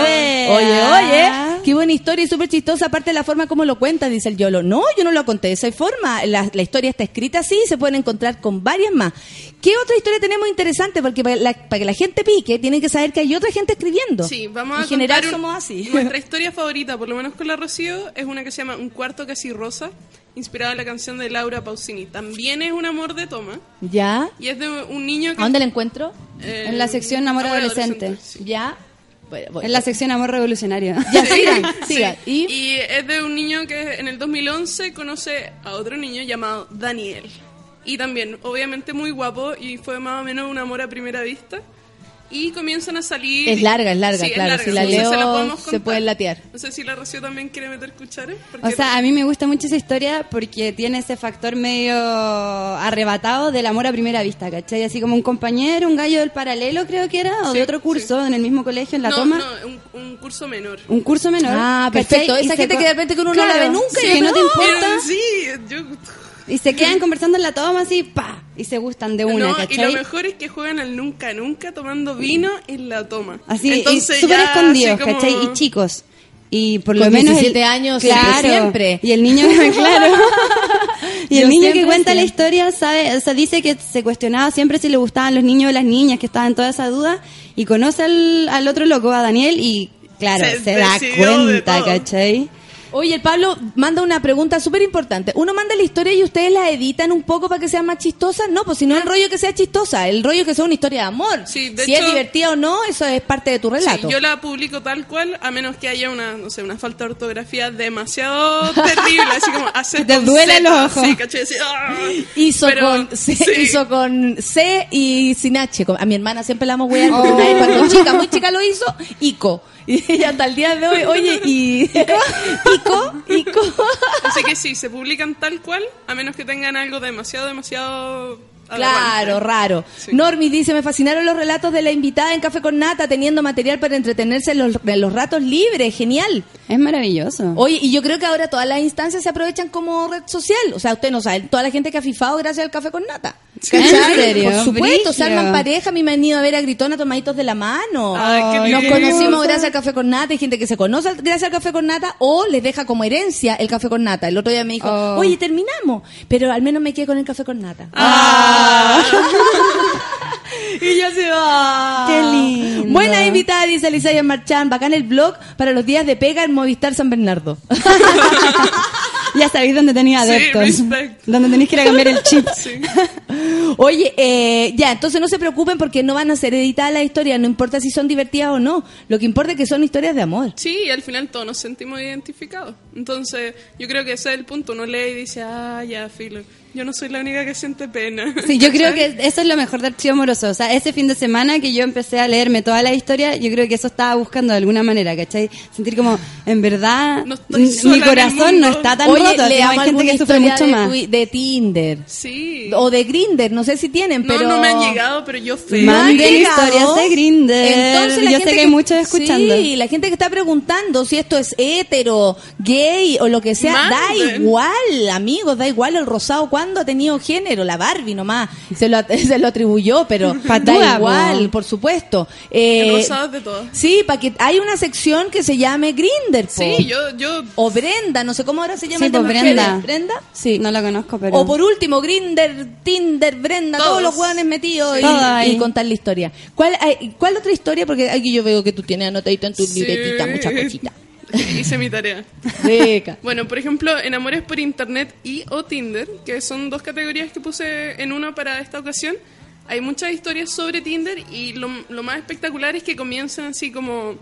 Oye, oye, qué buena historia y súper chistosa, aparte de la forma como lo cuenta, dice el Yolo. No, yo no lo conté de esa forma. La, la historia está escrita así y se pueden encontrar con varias más. ¿qué otra historia tenemos interesante? Porque para, la- para que la gente pique, tienen que saber que hay otra gente escribiendo. Sí, vamos a En general un- somos así. Nuestra historia favorita, por lo menos con la Rocío, es una que se llama Un cuarto casi rosa, inspirada en la canción de Laura Pausini. También es un amor de toma ¿Ya? y es de un niño que ¿A dónde la encuentro? eh, En la sección Amor Adolescente. sí. ¿Ya? Bueno. En la sección Amor Revolucionario. Ya, Sí, sigan, sí. sigan. ¿Y? Y es de un niño que en el 2011 conoce a otro niño llamado Daniel. Y también, obviamente, muy guapo y fue más o menos un amor a primera vista. Y comienzan a salir. Es larga, es larga, Sí, claro. Si la No sé leo, la se pueden latear. No sé si la Rocío también quiere meter cuchara. O porque- sea, a mí me gusta mucho esa historia porque tiene ese factor medio arrebatado del amor a primera vista, ¿cachai? Así como un compañero, un gallo del paralelo creo que era, o Sí, de otro curso, en el mismo colegio, en la no, toma. no, un, un curso menor. Un curso menor. Ah, ¿cachai? perfecto. Y Esa se gente que de repente que uno no la ve nunca sí, y que no te importa. Pero sí, yo... Y se quedan conversando en la toma así, pa, y se gustan de una, No, y ¿cachai? lo mejor es que juegan al nunca nunca tomando vino en la toma. Así, Entonces súper escondidos, así como- ¿cachai? Y chicos. Y por lo Con menos. 17 años, siempre, siempre. Y el niño, claro. y el Yo niño que cuenta la historia sabe, o sea, dice que se cuestionaba siempre si le gustaban los niños o las niñas, que estaban en toda esa duda. Y conoce al, al otro loco, a Daniel, y claro, Se se, da cuenta. ¿cachai? Oye, el Pablo manda una pregunta súper importante. ¿Uno manda la historia y ustedes la editan un poco para que sea más chistosa? No, pues si no el rollo que sea chistosa, el rollo que sea una historia de amor. Sí, de si hecho- es divertida o no, eso es parte de tu relato. Sí, yo la publico tal cual, a menos que haya una, no sé, una falta de ortografía demasiado terrible, así como hacer te duelen los ojos. Sí. Así, ¡ah! Hizo, Pero, con C, sí. hizo con C y sin H. A mi hermana siempre la vamos a wear Oh. una vez cuando chica, muy chica lo hizo, Ico. Y ella hasta el día de hoy, oye, y Ico, Ico. Así que sí, se publican tal cual, a menos que tengan algo demasiado, demasiado... Claro, aberrante. raro. Sí. Normi dice, me fascinaron los relatos de la invitada en Café con Nata, teniendo material para entretenerse en los, en los ratos libres. Genial. Es maravilloso. Oye, y yo creo que ahora todas las instancias se aprovechan como red social. O sea, usted no sabe, toda la gente que ha fifado gracias al Café con Nata. ¿En serio? Por supuesto, se arman pareja, a mí me han ido a ver a Gritona tomaditos de la mano. Ay, qué Nos conocimos gracias al Café con Nata, hay gente que se conoce gracias al Café con Nata o les deja como herencia el Café con Nata. El otro día me dijo, Oh. oye, terminamos, pero al menos me quedé con el Café con Nata. Ah. Y ya se va. Qué lindo. Buena invitada, dice Elisaya Marchán. Bacán el blog para los días de pega en Movistar San Bernardo. Ya sabéis dónde tenía Sí, adeptos. respect. Donde tenéis que ir a cambiar el chip. Sí. Oye, eh, ya, entonces no se preocupen porque no van a ser editadas las historias, no importa si son divertidas o no. Lo que importa es que son historias de amor. Sí, y al final todos nos sentimos identificados. Entonces, yo creo que ese es el punto. Uno lee y dice, ah, ya, filo. Yo no soy la única que siente pena. Sí, yo creo que eso es lo mejor de Archivo Amoroso. O sea, ese fin de semana que yo empecé a leerme toda la historia, yo creo que eso estaba buscando de alguna manera, ¿cachai? Sentir como, en verdad, No mi corazón no está tan Oye, roto. leamos hay gente que sufre mucho de, más. de Tinder. Sí. O de Grinder, no sé si tienen, no, pero... no me han llegado, pero yo fe. ¿No han Manden historias de Grindr. Entonces, la Yo gente sé que hay muchos escuchando. Sí, la gente que está preguntando si esto es hetero, gay o lo que sea, da igual, amigos, da igual el rosado cuando ha tenido género, la Barbie nomás se lo, se lo atribuyó, pero da igual, po. por supuesto. Eh, de todo. Sí, para que hay una sección que se llame Grinder, Sí, yo, yo o Brenda, no sé cómo ahora se llama Sí, pues. Brenda. Brenda, sí. No la conozco, pero... O por último, Grinder, Tinder, Brenda, todos, Todos. los hueones metidos y, y contar la historia. ¿Cuál, hay- ¿Cuál otra historia? Porque aquí yo veo que tú tienes anotadito en tu Sí. libretita muchas cositas. hice mi tarea. Rica. Bueno, por ejemplo, en Amores por Internet y o Tinder, que son dos categorías que puse en una para esta ocasión, hay muchas historias sobre Tinder y lo, lo más espectacular es que comienzan así como...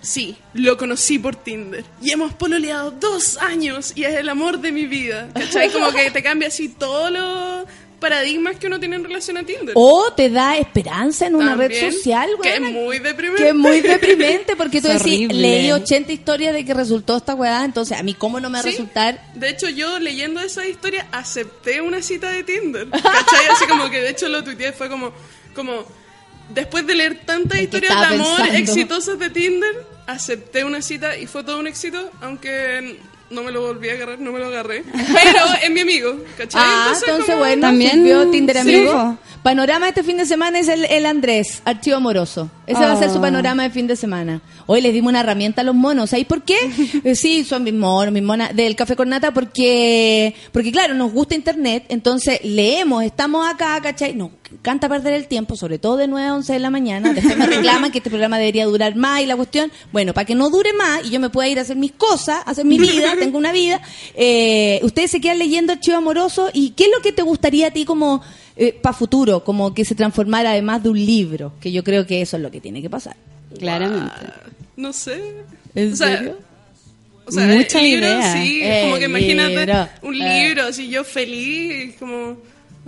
Sí, lo conocí por Tinder. Y hemos pololeado dos años y es el amor de mi vida. ¿Cachai? Como que te cambia así todos los paradigmas que uno tiene en relación a Tinder. O te da esperanza en una red social, Que es muy deprimente. Que es muy deprimente porque tú decís, leí 80 historias de que resultó esta weá, entonces a mí cómo no me va a Sí. resultar De hecho, yo leyendo esa historia acepté una cita de Tinder. ¿Cachai? Así como que de hecho lo tuiteé, fue como, como después de leer tantas ¿En qué historias de amor pensando? exitosas de Tinder, acepté una cita y fue todo un éxito, aunque no me lo volví a agarrar, no me lo agarré. Pero es mi amigo, ¿cachai? Ah, entonces, como- bueno, También sirvió Tinder sí. amigo. Panorama este fin de semana es el, el Andrés, archivo amoroso. Ese va a ser su Ah. panorama de fin de semana. Hoy les dimos una herramienta a los monos. ¿Sabéis por qué? Sí, son mis monos, mis monas del Café con Nata, porque, porque claro, nos gusta Internet, entonces leemos, estamos acá, ¿cachai? Nos encanta perder el tiempo, sobre todo de 9 a 11 de la mañana. Después me reclaman que este programa debería durar más y la cuestión, bueno, para que no dure más y yo me pueda ir a hacer mis cosas, hacer mi vida, tengo una vida, eh, ustedes se quedan leyendo Archivo Amoroso y ¿qué es lo que te gustaría a ti como para futuro, como que se transformara además de un libro? Que yo creo que eso es lo que tiene que pasar. Claramente. No sé. ¿En O sea, serio? O sea, Mucha el libro, idea. sí, El como que imagínate libro. un Eh. libro, así yo feliz, como,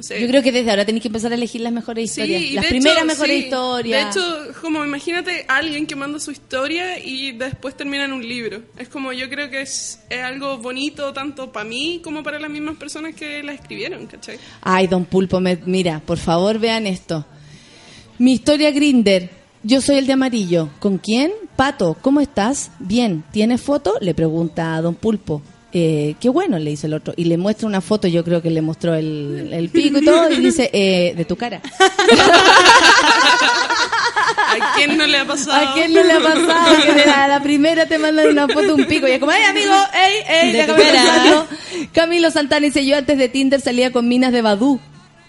Yo creo que desde ahora tenéis que empezar a elegir las mejores historias. las primeras hecho, mejores sí. historias. De hecho, como imagínate a alguien que manda su historia y después termina en un libro. Es como yo creo que es, es algo bonito tanto para mí como para las mismas personas que la escribieron, ¿cachai? Ay, don Pulpo, me- mira, por favor vean esto. Mi historia Grinder. Yo soy el de amarillo. ¿Con quién? Pato, ¿cómo estás? Bien. ¿Tienes foto? Le pregunta a don Pulpo. Eh, qué bueno, le dice el otro. Y le muestra una foto, yo creo que le mostró el, el pico y todo, y dice, eh, de tu cara. ¿A quién no le ha pasado? ¿A quién no le ha pasado que de la, la primera te mandan una foto un pico? Y es como, ¡ay, amigo! ¡Ey, ey! De tu cara. pensarlo". Camilo Santana dice, yo antes de Tinder salía con minas de Badú.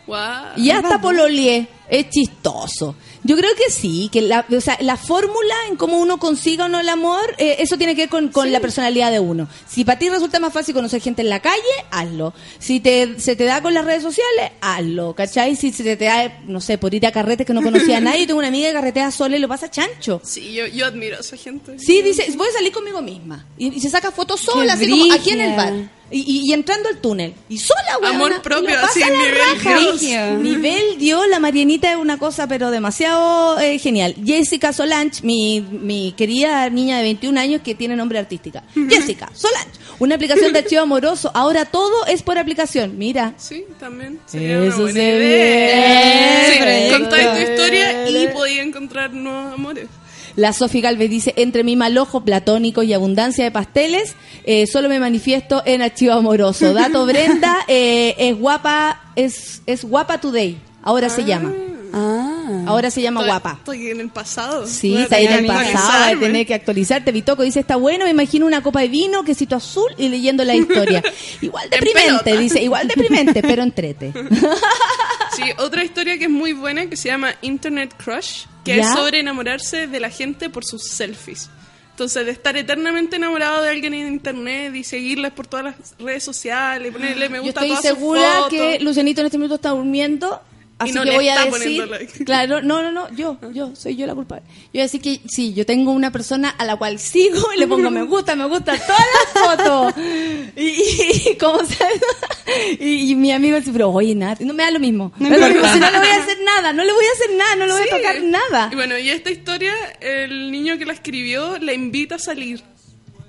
Guau. Y hasta pololie. Es chistoso. Yo creo que sí, que la, o sea, la fórmula en cómo uno consiga o no el amor, eh, eso tiene que ver con, con la personalidad de uno. Si para ti resulta más fácil conocer gente en la calle, hazlo. Si te, se te da con las redes sociales, hazlo, ¿cachai? Si se te da, no sé, por ir a carretes que no conocía a nadie, tengo una amiga que carretea sola y lo pasa chancho. Sí, yo, yo admiro a esa gente. Sí, dice, voy a salir conmigo misma. Y, y se saca fotos sola, Qué así como aquí en el bar. Y, y- y entrando al túnel. Y sola, weona, Amor propio, pasa así, la nivel raja. Dios. Nivel Dios, la Marianita es una cosa, pero demasiado eh, genial. Jessica Solange, mi, mi querida niña de 21 años que tiene nombre artística. Jessica Solange, una aplicación de archivo amoroso. Ahora todo es por aplicación. Mira. Sí, también. Sería una Eso buena se idea. Sí, contáis tu historia y podía encontrar nuevos amores. La Sofi Galvez dice, entre mi mal ojo platónico y abundancia de pasteles, eh, solo me manifiesto en archivo amoroso. Dato Brenda, eh, es guapa, es, es guapa today. Ahora se llama. Ah. Ahora se llama Estoy- guapa. Estoy en el pasado. Sí, Voy a está ahí en el pasado, tener que actualizarte. Vitoco dice, está bueno, me imagino una copa de vino, quesito azul y leyendo la historia. Igual En deprimente, dice, igual deprimente, pero entrete. Sí, otra historia que es muy buena que se llama Internet Crush, que ¿Ya? es sobre enamorarse de la gente por sus selfies. Entonces, de estar eternamente enamorado de alguien en internet y seguirles por todas las redes sociales, y ponerle me Yo gusta a estoy todas sus segura fotos. que Lucianito en este minuto está durmiendo. Así no que voy a decir, like. claro, no, no, no, yo, yo, soy yo la culpable. Yo voy a decir que sí, yo tengo una persona a la cual sigo y le pongo me gusta, me gusta todas las fotos. Y, y, y ¿cómo se y, y mi amigo dice, pero oye, nada, no me da lo mismo. No Me da lo mismo, si no le voy a hacer nada, no le voy a hacer nada, no le voy Sí. a tocar nada. Y bueno, y esta historia, el niño que la escribió la invita a salir.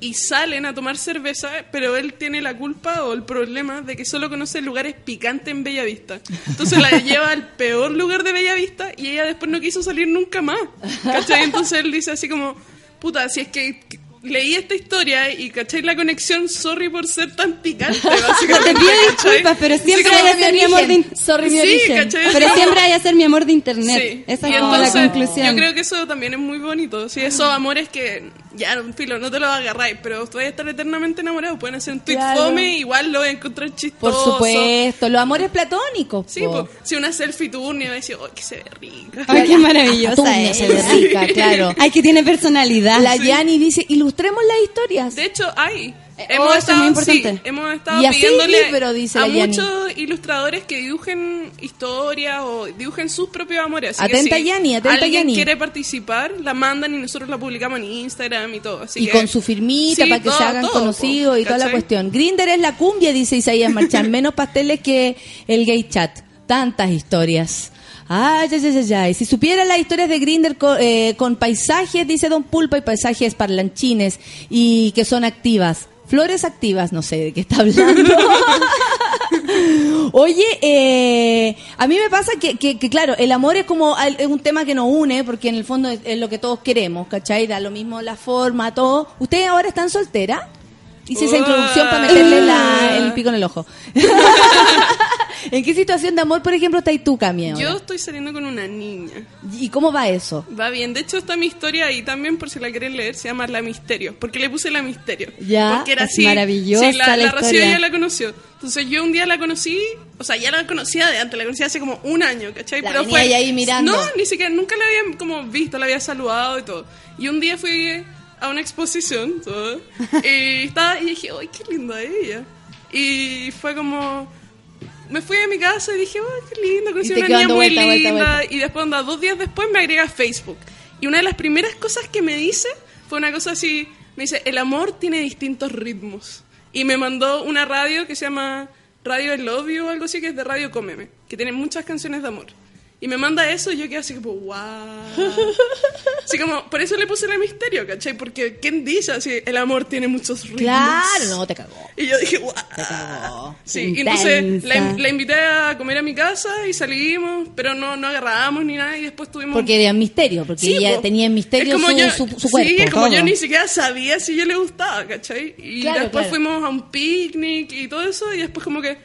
Y salen a tomar cerveza, pero él tiene la culpa o el problema de que solo conoce lugares picantes en Bellavista. Entonces la lleva al peor lugar de Bellavista y ella después no quiso salir nunca más. ¿Cachai? Entonces él dice así como, puta, si es que leí esta historia y cachai la conexión, sorry por ser tan picante, básicamente. Te pido disculpas, pero siempre como- hay que ser mi amor de Sorry, mi Sí. Pero siempre hay que ser mi amor de internet. Sí. Esa y es como la conclusión. Yo creo que eso también es muy bonito. Sí, esos amores que ya, filo, no te lo agarráis, pero tú vas a estar eternamente enamorado. Pueden hacer un tweet Claro. fome, igual lo vas a encontrar Por chistoso. supuesto, los amores platónicos. Sí, po. po. si una selfie turnia va a decir, oh, que se ve rica. Ay, qué maravillosa es. se ve rica, claro. Ay, que tiene personalidad. La Yani dice, ilustremos las historias. De hecho, hay. Eh, oh, eso es muy sí, hemos estado Y pidiéndole libro, dice a muchos ilustradores que dibujen historias o dibujen sus propios amores. Así Atenta, que si Yani, atenta, alguien Yani. quiere participar, la mandan y nosotros la publicamos en Instagram y todo. Así y que- con su firmita Sí, para que todo, se hagan todo, conocidos y toda la cuestión. Grinder es la cumbia, dice Isaías Marchán. Menos pasteles que el gay chat. Tantas historias. Ay, ay, ay, ay. Si supiera las historias de Grinder con, eh, con paisajes, dice Don Pulpa, y paisajes parlanchines y que son activas. Flores activas, no sé de qué está hablando. Oye, eh, a mí me pasa que, que, que, claro, el amor es como es un tema que nos une, porque en el fondo es, es lo que todos queremos, ¿cachai? Da lo mismo la forma, todo. ¿Ustedes ahora están solteras? Hice esa introducción para meterle la- el pico en el ojo. ¿En qué situación de amor, por ejemplo, estás tú, Cami? Yo estoy saliendo con una niña. ¿Y cómo va eso? Va bien. De hecho, está mi historia ahí también, por si la quieren leer. Se llama La Misterio. Porque le puse La Misterio. Ya, Porque era así. maravillosa Sí, la, la la Rocío ya la conoció. Entonces yo un día la conocí, o sea, ya la conocía de antes, la conocía hace como un año, ¿cachai? La venía ella ahí mirando. No, ni siquiera, nunca la había como visto, la había saludado y todo. Y un día fui a una exposición, todo, y estaba, y dije, ¡ay, qué linda ella! Y fue como, me fui a mi casa y dije, ¡ay, qué linda! Conocí una niña muy vuelta, linda. vuelta. Y después, onda, dos días después me agrega a Facebook. Y una de las primeras cosas que me dice fue una cosa así, me dice, el amor tiene distintos ritmos. Y me mandó una radio que se llama Radio Love You o algo así, que es de Radio Cómeme, que tiene muchas canciones de amor. Y me manda eso y yo quedé así como, wow. Así como, por eso le puse el misterio, ¿cachai? Porque ¿quién dice así, el amor tiene muchos ritmos? Claro, no, te cagó. Y yo dije, wow. Te cagó. Sí, y entonces Intensa. la, la invité a comer a mi casa y salimos, pero no, no agarrábamos ni nada y después tuvimos... Porque era misterio, porque Sí, ella po. tenía en misterio Es su, yo- su, su cuerpo. Sí, como todo. yo ni siquiera sabía si yo le gustaba, ¿cachai? Y Claro, después claro. fuimos a un picnic y todo eso, y después como que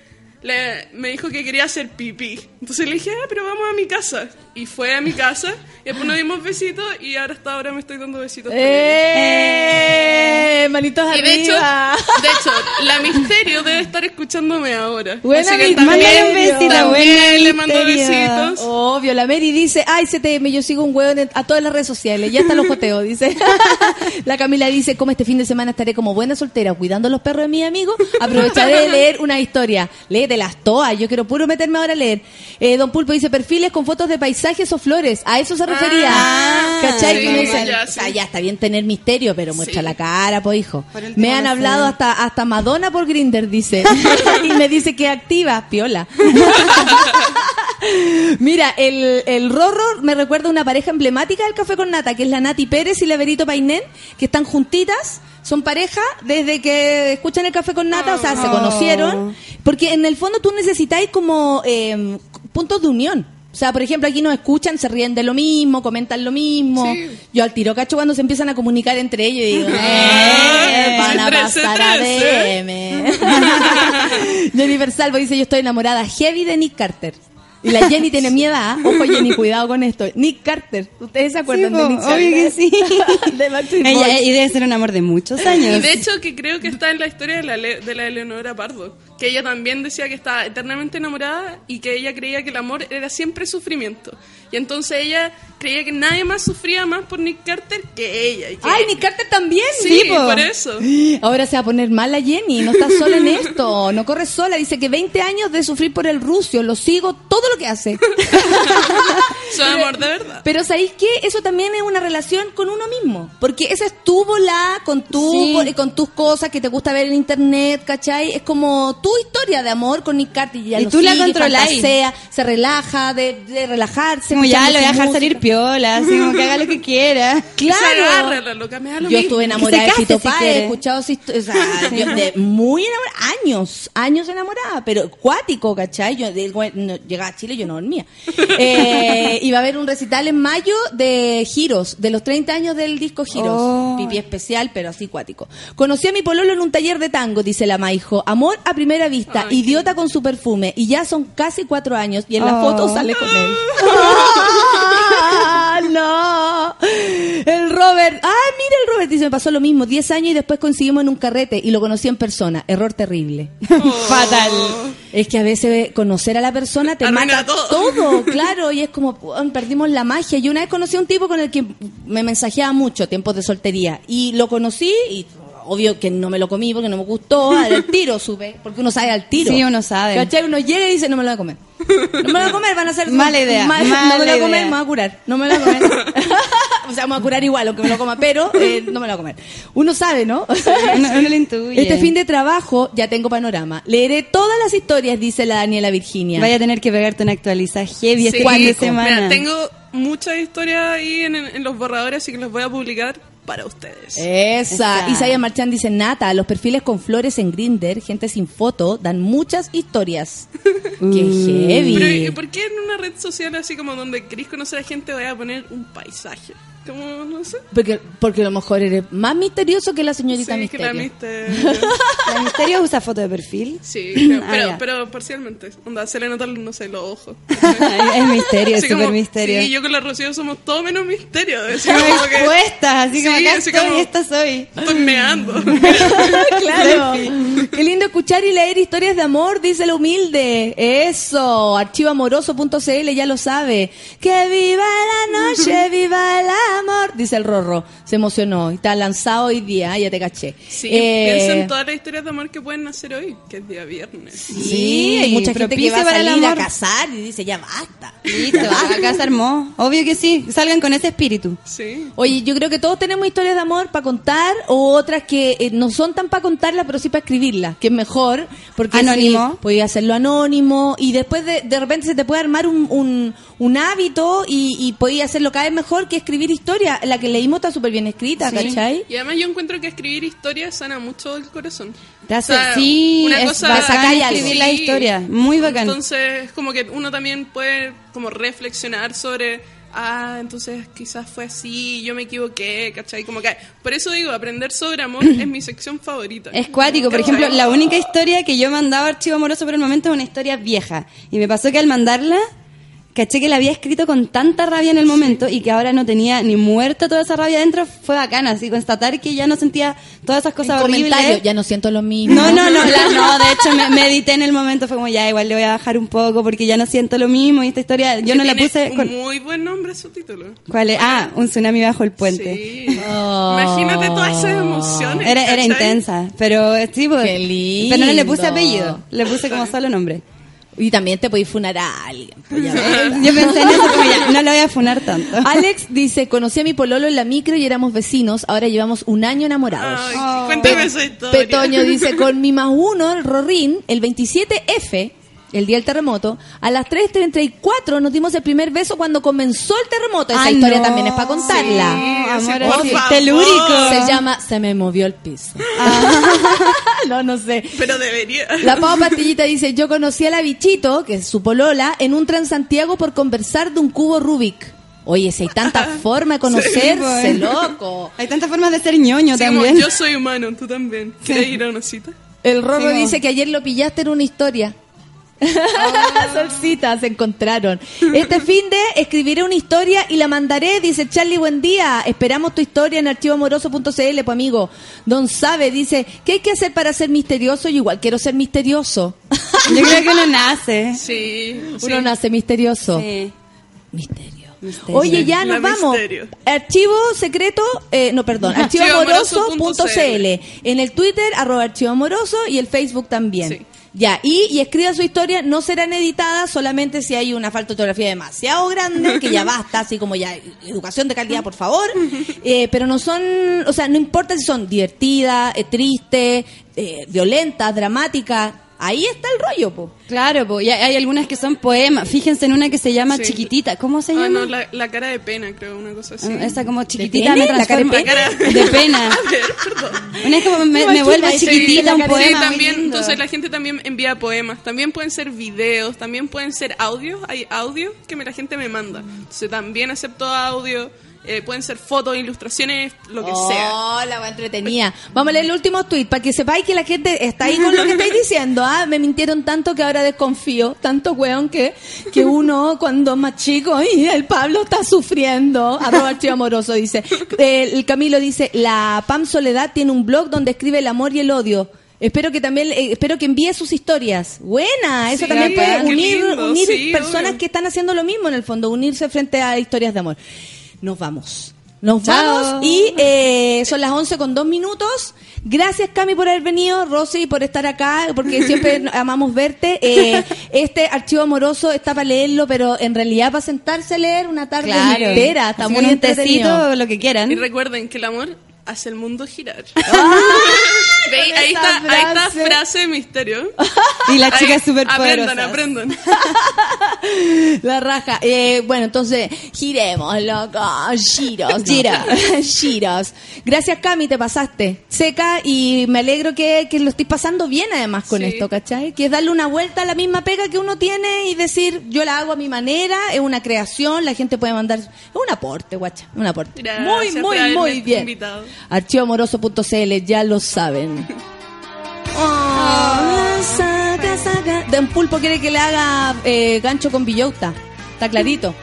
le, me dijo que quería hacer pipí. Entonces le dije, ah, pero vamos a mi casa. Y fue a mi casa, y después nos dimos besitos, y ahora hasta ahora me estoy dando besitos ella. ¡Eh! Manitos Y de hecho, arriba. de hecho, la misterio debe estar escuchándome ahora. Buena Así que también, besito, también buena le mando Misterio. besitos. Obvio, la Mary dice, ay, CTM, yo sigo un hueón en- a todas las redes sociales, ya están los joteos, dice. la Camila dice, como este fin de semana estaré como buena soltera cuidando los perros de mi amigo, aprovecharé de leer una historia. Léetelas todas, yo quiero puro meterme ahora a leer. Eh, Don Pulpo dice, perfiles con fotos de paisajes o flores, a eso se refería. Ah, ¿Cachai? sí, que uno dice, ya, o sea, sí. ya está bien tener misterio, pero muestra Sí. la cara, pues hijo. Me han hablado hasta, hasta Madonna por Grinder, dice. y me dice que activa, piola. Mira, el, el Rorro me recuerda a una pareja emblemática del Café con Nata, que es la Nati Pérez y la Verito Painén, que están juntitas, son pareja desde que escuchan el Café con Nata, o sea, se Oh. conocieron, porque en el fondo tú necesitáis como eh, puntos de unión. O sea, por ejemplo, aquí nos escuchan, se ríen de lo mismo, comentan lo mismo. Sí. Yo al tiro cacho cuando se empiezan a comunicar entre ellos y digo, Ah, eh, van a pasar a trece. DM. Jennifer Salvo dice, yo estoy enamorada heavy de Nick Carter. Y la Jenny tiene miedo, ¿ah? Ojo Jenny, cuidado con esto. Nick Carter, ¿ustedes se acuerdan Sí, de Nick obvio que sí. de Ella, y debe ser un amor de muchos Y años. de hecho que creo que está en la historia de la, Le- de la Eleonora Pardo, que ella también decía que estaba eternamente enamorada y que ella creía que el amor era siempre sufrimiento. Y entonces ella creía que nadie más sufría más por Nick Carter que ella. que- Ay, Nick Carter también. Sí, po. por eso. Ahora se va a poner mal la Jenny, no está sola en esto, no corre sola, dice que 20 años de sufrir por el rucio, lo sigo todo lo que hace. Su amor de verdad. Pero ¿sabéis qué? Eso también es una relación con uno mismo. Porque esa es tu bola con, tu, Sí. con tus cosas que te gusta ver en internet, ¿cachai? Es como tu historia de amor con Nick Carter. Y, ya Y lo tú la sigue, fantasea, se relaja, de, de relajarse. Como ya lo voy a dejar música. salir piola, así como que haga lo que quiera. Se agarra Claro. la loca, me da lo Yo mismo. estuve enamorada de Que se Fito si Páez, he escuchado o sea, yo de muy enamorada, años, años enamorada, pero cuático, ¿cachai? Yo de- no, llegaba a Chile y yo no dormía. Eh, iba a haber un recital en mayo de Giros, de los 30 años del disco Giros. Oh. Pipí especial, pero así cuático. Conocí a mi pololo en un taller de tango, dice la Maijo. Amor a primera vista, Ay, idiota con su perfume, y ya son casi cuatro años, y en la Oh. foto sale con él. ¡Ah, no! El Robert. ¡Ay, mira el Robert! Dice, me pasó lo mismo. Diez años y después conseguimos en un carrete y lo conocí en persona. Error terrible. Fatal. Es que a veces conocer a la persona te Arruina mata todo. todo, claro, y es como "Weón, perdimos la magia. Yo una vez conocí a un tipo con el que me mensajeaba mucho, tiempos de soltería, y lo conocí y obvio que no me lo comí porque no me gustó, al tiro supe, porque uno sabe al tiro. Sí, uno sabe. ¿Cachai? Uno llega y dice, no me lo voy a comer. No me lo voy a comer, van a ser Mala idea, mal- no mala me lo voy a comer, me voy a curar. No me lo voy a comer. o sea, me voy a curar igual, aunque me lo coma, pero eh, no me lo voy a comer. Uno sabe, ¿no? Uno, uno lo intuye. Este fin de trabajo ya tengo panorama. Leeré todas las historias, dice la Daniela Virginia. Vaya a tener que pegarte una actualizaje heavy este Sí, fin de mira, semana. tengo muchas historias ahí en, en los borradores, así que los voy a publicar para ustedes. Esa. Isaiah Marchand dice, Nata, los perfiles con flores en Grinder, gente sin foto, dan muchas historias. ¡Qué Mm. heavy! Pero ¿y por qué en una red social así como donde querés conocer a gente voy a poner un paisaje? Como, no sé. Porque, porque a lo mejor eres más misterioso que la señorita Sí, que la Misterio. misterio. ¿La Misterio usa foto de perfil? Sí, creo, Ah, pero, pero parcialmente. Onda, se le notan, no sé, los ojos. es misterio, es súper misterio. Sí, yo con la Rocío somos todo menos misterio. Así Como que así como Sí, acá así estoy, como- esta soy. estoy meando. claro. Qué lindo escuchar y leer historias de amor, dice la humilde. Eso, archivoamoroso.cl, ya lo sabe. Que viva la noche, viva el amor, dice el Rorro. Se emocionó y está lanzado hoy día, ya te caché. Sí, Eh, piensa en todas las historias de amor que pueden hacer hoy, que es día viernes. Sí, hay mucha gente que va a para el salir a amor. casar y dice, ya basta. Listo, acá se armó. Obvio que sí, salgan con ese espíritu. Sí. Oye, yo creo que todos tenemos historias de amor para contar o otras que eh, no son tan para contarlas, pero sí para escribirlas, que es mejor. Porque Anónimo. sí, podías hacerlo anónimo y después de, de repente se te puede armar un, un, un hábito y, y podías hacerlo cada vez mejor que escribir historia. La que leímos está súper bien escrita, ¿cachai? Y además yo encuentro que escribir historias sana mucho el corazón. Te hace- O sea, sí, una es cosa bacán escribir la Sí. historia. Muy bacán. Entonces, como que uno también puede como reflexionar sobre, ah, entonces quizás fue así, yo me equivoqué, ¿cachai? Como que, por eso digo, aprender sobre amor es mi sección favorita. Es cuático, por ejemplo, la única historia que yo mandaba a archivo amoroso por el momento es una historia vieja. Y me pasó que al mandarla, caché que la había escrito con tanta rabia en el momento y que ahora no tenía ni muerta toda esa rabia dentro. Fue bacana, así constatar que ya no sentía todas esas cosas En horribles. ya no siento lo mismo. No, no, no, la- no, de hecho me, medité en el momento, fue como ya, igual le voy a bajar un poco porque ya no siento lo mismo y esta historia yo no la puse un con... muy buen nombre su título. ¿Cuál es? Ah, un tsunami bajo el puente. Sí. Oh. Imagínate todas esas emociones. Era, era intensa, pero sí, pues, Qué lindo. pero no le puse apellido, le puse como solo nombre. Y también te podéis funar a alguien. pues ya Yo pensé en eso, como ya, no lo voy a funar tanto. Alex dice, conocí a mi pololo en la micro y éramos vecinos, ahora llevamos un año enamorados. Ay, cuéntame esa historia. Petoño dice, con mi más uno, el Rorín, el 27F, el día del terremoto, a las 3.34 nos dimos el primer beso cuando comenzó el terremoto. Esa Ah, historia no. también es para contarla. Sí, amor, por favor. telúrico. Se llama Se me movió el piso. no, no sé. Pero debería. La Pau Pastillita dice, yo conocí a la bichito, que es su polola, en un Transantiago por conversar de un cubo Rubik. Oye, si hay tantas formas de conocerse, pues. loco. Hay tantas formas de ser ñoño como, también. yo soy humano, tú también. ¿Quieres ir a una cita? El Rorro Sí, dice que ayer lo pillaste en una historia. Ah. Solcita, se encontraron. Este fin de escribiré una historia y la mandaré, dice Charlie, buen día. Esperamos tu historia en archivoamoroso.cl, pues amigo. Don Sabe dice, ¿qué hay que hacer para ser misterioso? Yo igual quiero ser misterioso. Yo creo que uno nace. Sí. Uno nace misterioso. Sí. Misterio. Misterio. Oye, ya La nos vamos. misterio. Archivo secreto, eh, no, perdón, archivoamoroso.cl. Archivoamoroso.cl. En el Twitter, arroba archivoamoroso y el Facebook también. Sí. Ya, y, y escriba su historia, no serán editadas solamente si hay una falta de ortografía demasiado grande, que ya basta, así como ya, educación de calidad, por favor. Eh, pero no son, o sea, no importa si son divertidas, eh, tristes, eh, violentas, dramáticas, ahí está el rollo, po. Claro, po, y hay, algunas que son poemas. Fíjense en una que se llama Sí. Chiquitita. ¿Cómo se Ah, llama? no, la, la cara de pena, creo, una cosa así. Ah, Esa como chiquitita pene? me ¿La cara de pene? De pena. A ver, perdón. Una es como me, me Imagina, vuelve sí, chiquitita un de- Sí, poema. muy también, lindo. entonces la gente también envía poemas, también pueden ser videos, también pueden ser audios, hay audios que me- la gente me manda, entonces también acepto audio, eh, pueden ser fotos, ilustraciones, lo que sea. Oh, la va entretenida. Vamos a leer el último tweet para que sepáis que la gente está ahí con lo que estáis diciendo. Ah, me mintieron tanto que ahora desconfío. Tanto weón que, que uno cuando es más chico, ¡ay, el Pablo está sufriendo! Arroba archivo amoroso dice. Eh, el Camilo dice, la Pam Soledad tiene un blog donde escribe el amor y el odio. Espero que también, eh, espero que envíe sus historias. Buena, eso Sí, también puede unir, lindo, unir sí, personas obvio. que están haciendo lo mismo en el fondo, unirse frente a historias de amor. Nos vamos. Nos Chao. vamos y eh, son las 11 con dos minutos. Gracias Cami por haber venido, Rosy por estar acá, porque siempre amamos verte. Eh, este archivo amoroso está para leerlo, pero en realidad para sentarse a leer una tarde Claro. entera. Está Así muy un entretenido. tecito, lo que quieran. Y recuerden que el amor hace el mundo girar. Ah, ahí, está, ahí está frase. frase de misterio. Y las chicas súper Aprendan, aprendan. La raja. Eh, bueno, entonces, giremos, loco. Giros. Gira. Giros. Gracias, Cami, te pasaste. Seca y me alegro que, que lo estés pasando bien además con Sí. esto, ¿cachai? Que es darle una vuelta a la misma pega que uno tiene y decir, yo la hago a mi manera, es una creación, la gente puede mandar... Es un aporte, guacha, un aporte. Gracias muy, muy, muy bien. invitado. Archivomoroso.cl, ya lo saben. Oh, saca, saca. Don Pulpo quiere que le haga eh, gancho con billota. Está clarito.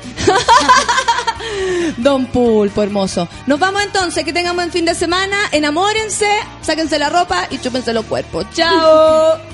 Don Pulpo, hermoso. Nos vamos entonces, que tengan buen fin de semana. Enamórense, sáquense la ropa y chúpense los cuerpos. Chao.